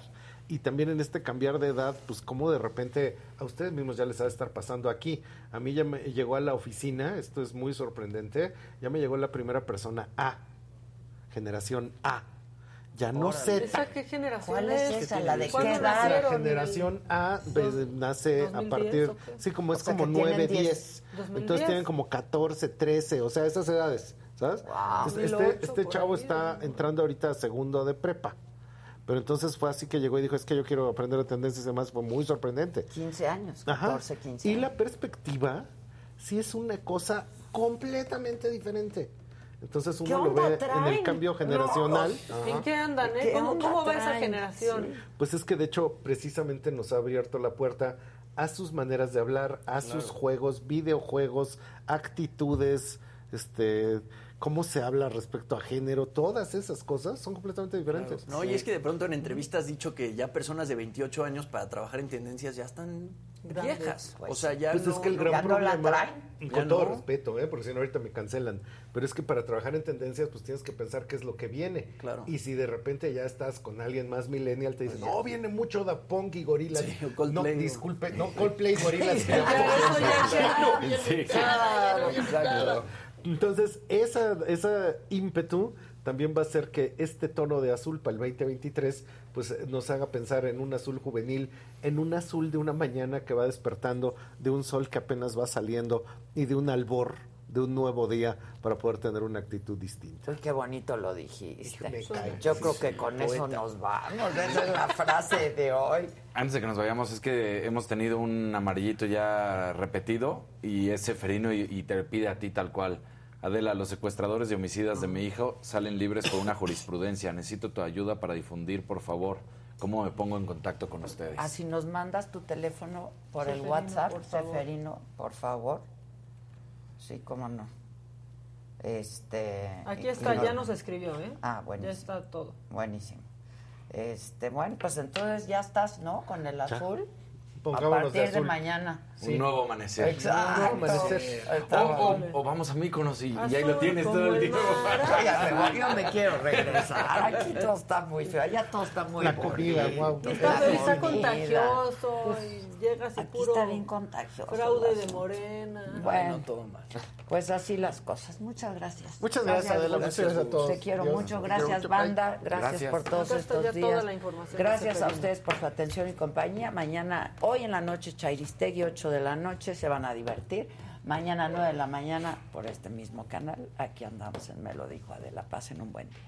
y también en este cambiar de edad, pues cómo de repente a ustedes mismos ya les ha de estar pasando aquí. A mí ya me llegó a la oficina, esto es muy sorprendente, ya me llegó la primera persona A, generación A. Ya no. ¿Esa qué generación ¿Cuál es esa? ¿La de qué ¿Cuándo edad? La generación A pues, nace a 2010 partir, sí, como O es como que tienen 9, 10. 10. 2010. Entonces tienen como 14, 13, o sea, esas edades, ¿sabes? Wow. Entonces, 2008 este este chavo ahí, está ¿no? entrando ahorita a segundo de prepa. Pero entonces fue así que llegó y dijo, es que yo quiero aprender de tendencias y demás. Fue muy sorprendente. 15 años, Ajá. 14, 15 Y años. la perspectiva sí es una cosa completamente diferente. Entonces ¿Qué uno lo ve en el cambio generacional. ¿En Ajá. qué andan, eh? ¿Qué ¿Cómo, onda cómo va esa generación? Pues es que de hecho precisamente nos ha abierto la puerta a sus maneras de hablar, a sus juegos, videojuegos, actitudes, este, cómo se habla respecto a género, todas esas cosas son completamente diferentes. No, y es que de pronto en entrevistas has dicho que ya personas de 28 años para trabajar en tendencias ya están Grandes. viejas. Pues o sea, ya Pues no, es que el gran ya no la problema, traen. con todo no. respeto, ¿eh? porque si no ahorita me cancelan, pero es que para trabajar en tendencias pues tienes que pensar qué es lo que viene. Claro. Y si de repente ya estás con alguien más millennial, te dicen, no, viene mucho Da Punk y Gorilas. Sí. No, disculpe, no, Coldplay y. Sí. Claro, exacto. Entonces, esa, esa ímpetu también va a hacer que este tono de azul para el 2023 pues eh, nos haga pensar en un azul juvenil, en un azul de una mañana que va despertando, de un sol que apenas va saliendo y de un albor de un nuevo día para poder tener una actitud distinta. Uy, qué bonito lo dijiste. Yo creo que con eso nos vamos. Esa es la frase de hoy. Antes de que nos vayamos, es que hemos tenido un amarillito ya repetido y es Seferino y, y te pide a ti tal cual. Adela, los secuestradores y homicidas de mi hijo salen libres por una jurisprudencia. Necesito tu ayuda para difundir, por favor. ¿Cómo me pongo en contacto con ustedes? Así nos mandas tu teléfono por el Seferino, WhatsApp, por favor. Seferino, por favor. Sí, cómo no. Este. Aquí está, ya nos escribió, ¿eh? Ah, Ya buenísimo. está todo. Buenísimo. Este, bueno, pues entonces ya estás, ¿no? Con el azul. a de partir de, azul. Un nuevo amanecer. Exacto. Un nuevo amanecer. O, Estamos- o- o vamos a Míconos y, y ahí lo tienes todo el voy, yo me quiero regresar. Aquí todo está muy feo. Allá todo está muy La comida. Y está, está contagioso y llegas y Aquí puro está bien contagioso. fraude de morena. Bueno, no, todo mal. pues así las cosas. Muchas gracias. Muchas gracias, Adela. Muchas gracias a todos. Te quiero Dios, mucho. Gracias, banda. Gracias, Gracias. por todos estos días. Gracias a ustedes por su atención y compañía. Mañana, hoy en la noche, Chairistegui, 8 de la noche, se van a divertir. Mañana, 9 de la mañana, por este mismo canal. Aquí andamos en Me lo dijo Adela. Pasen un buen día.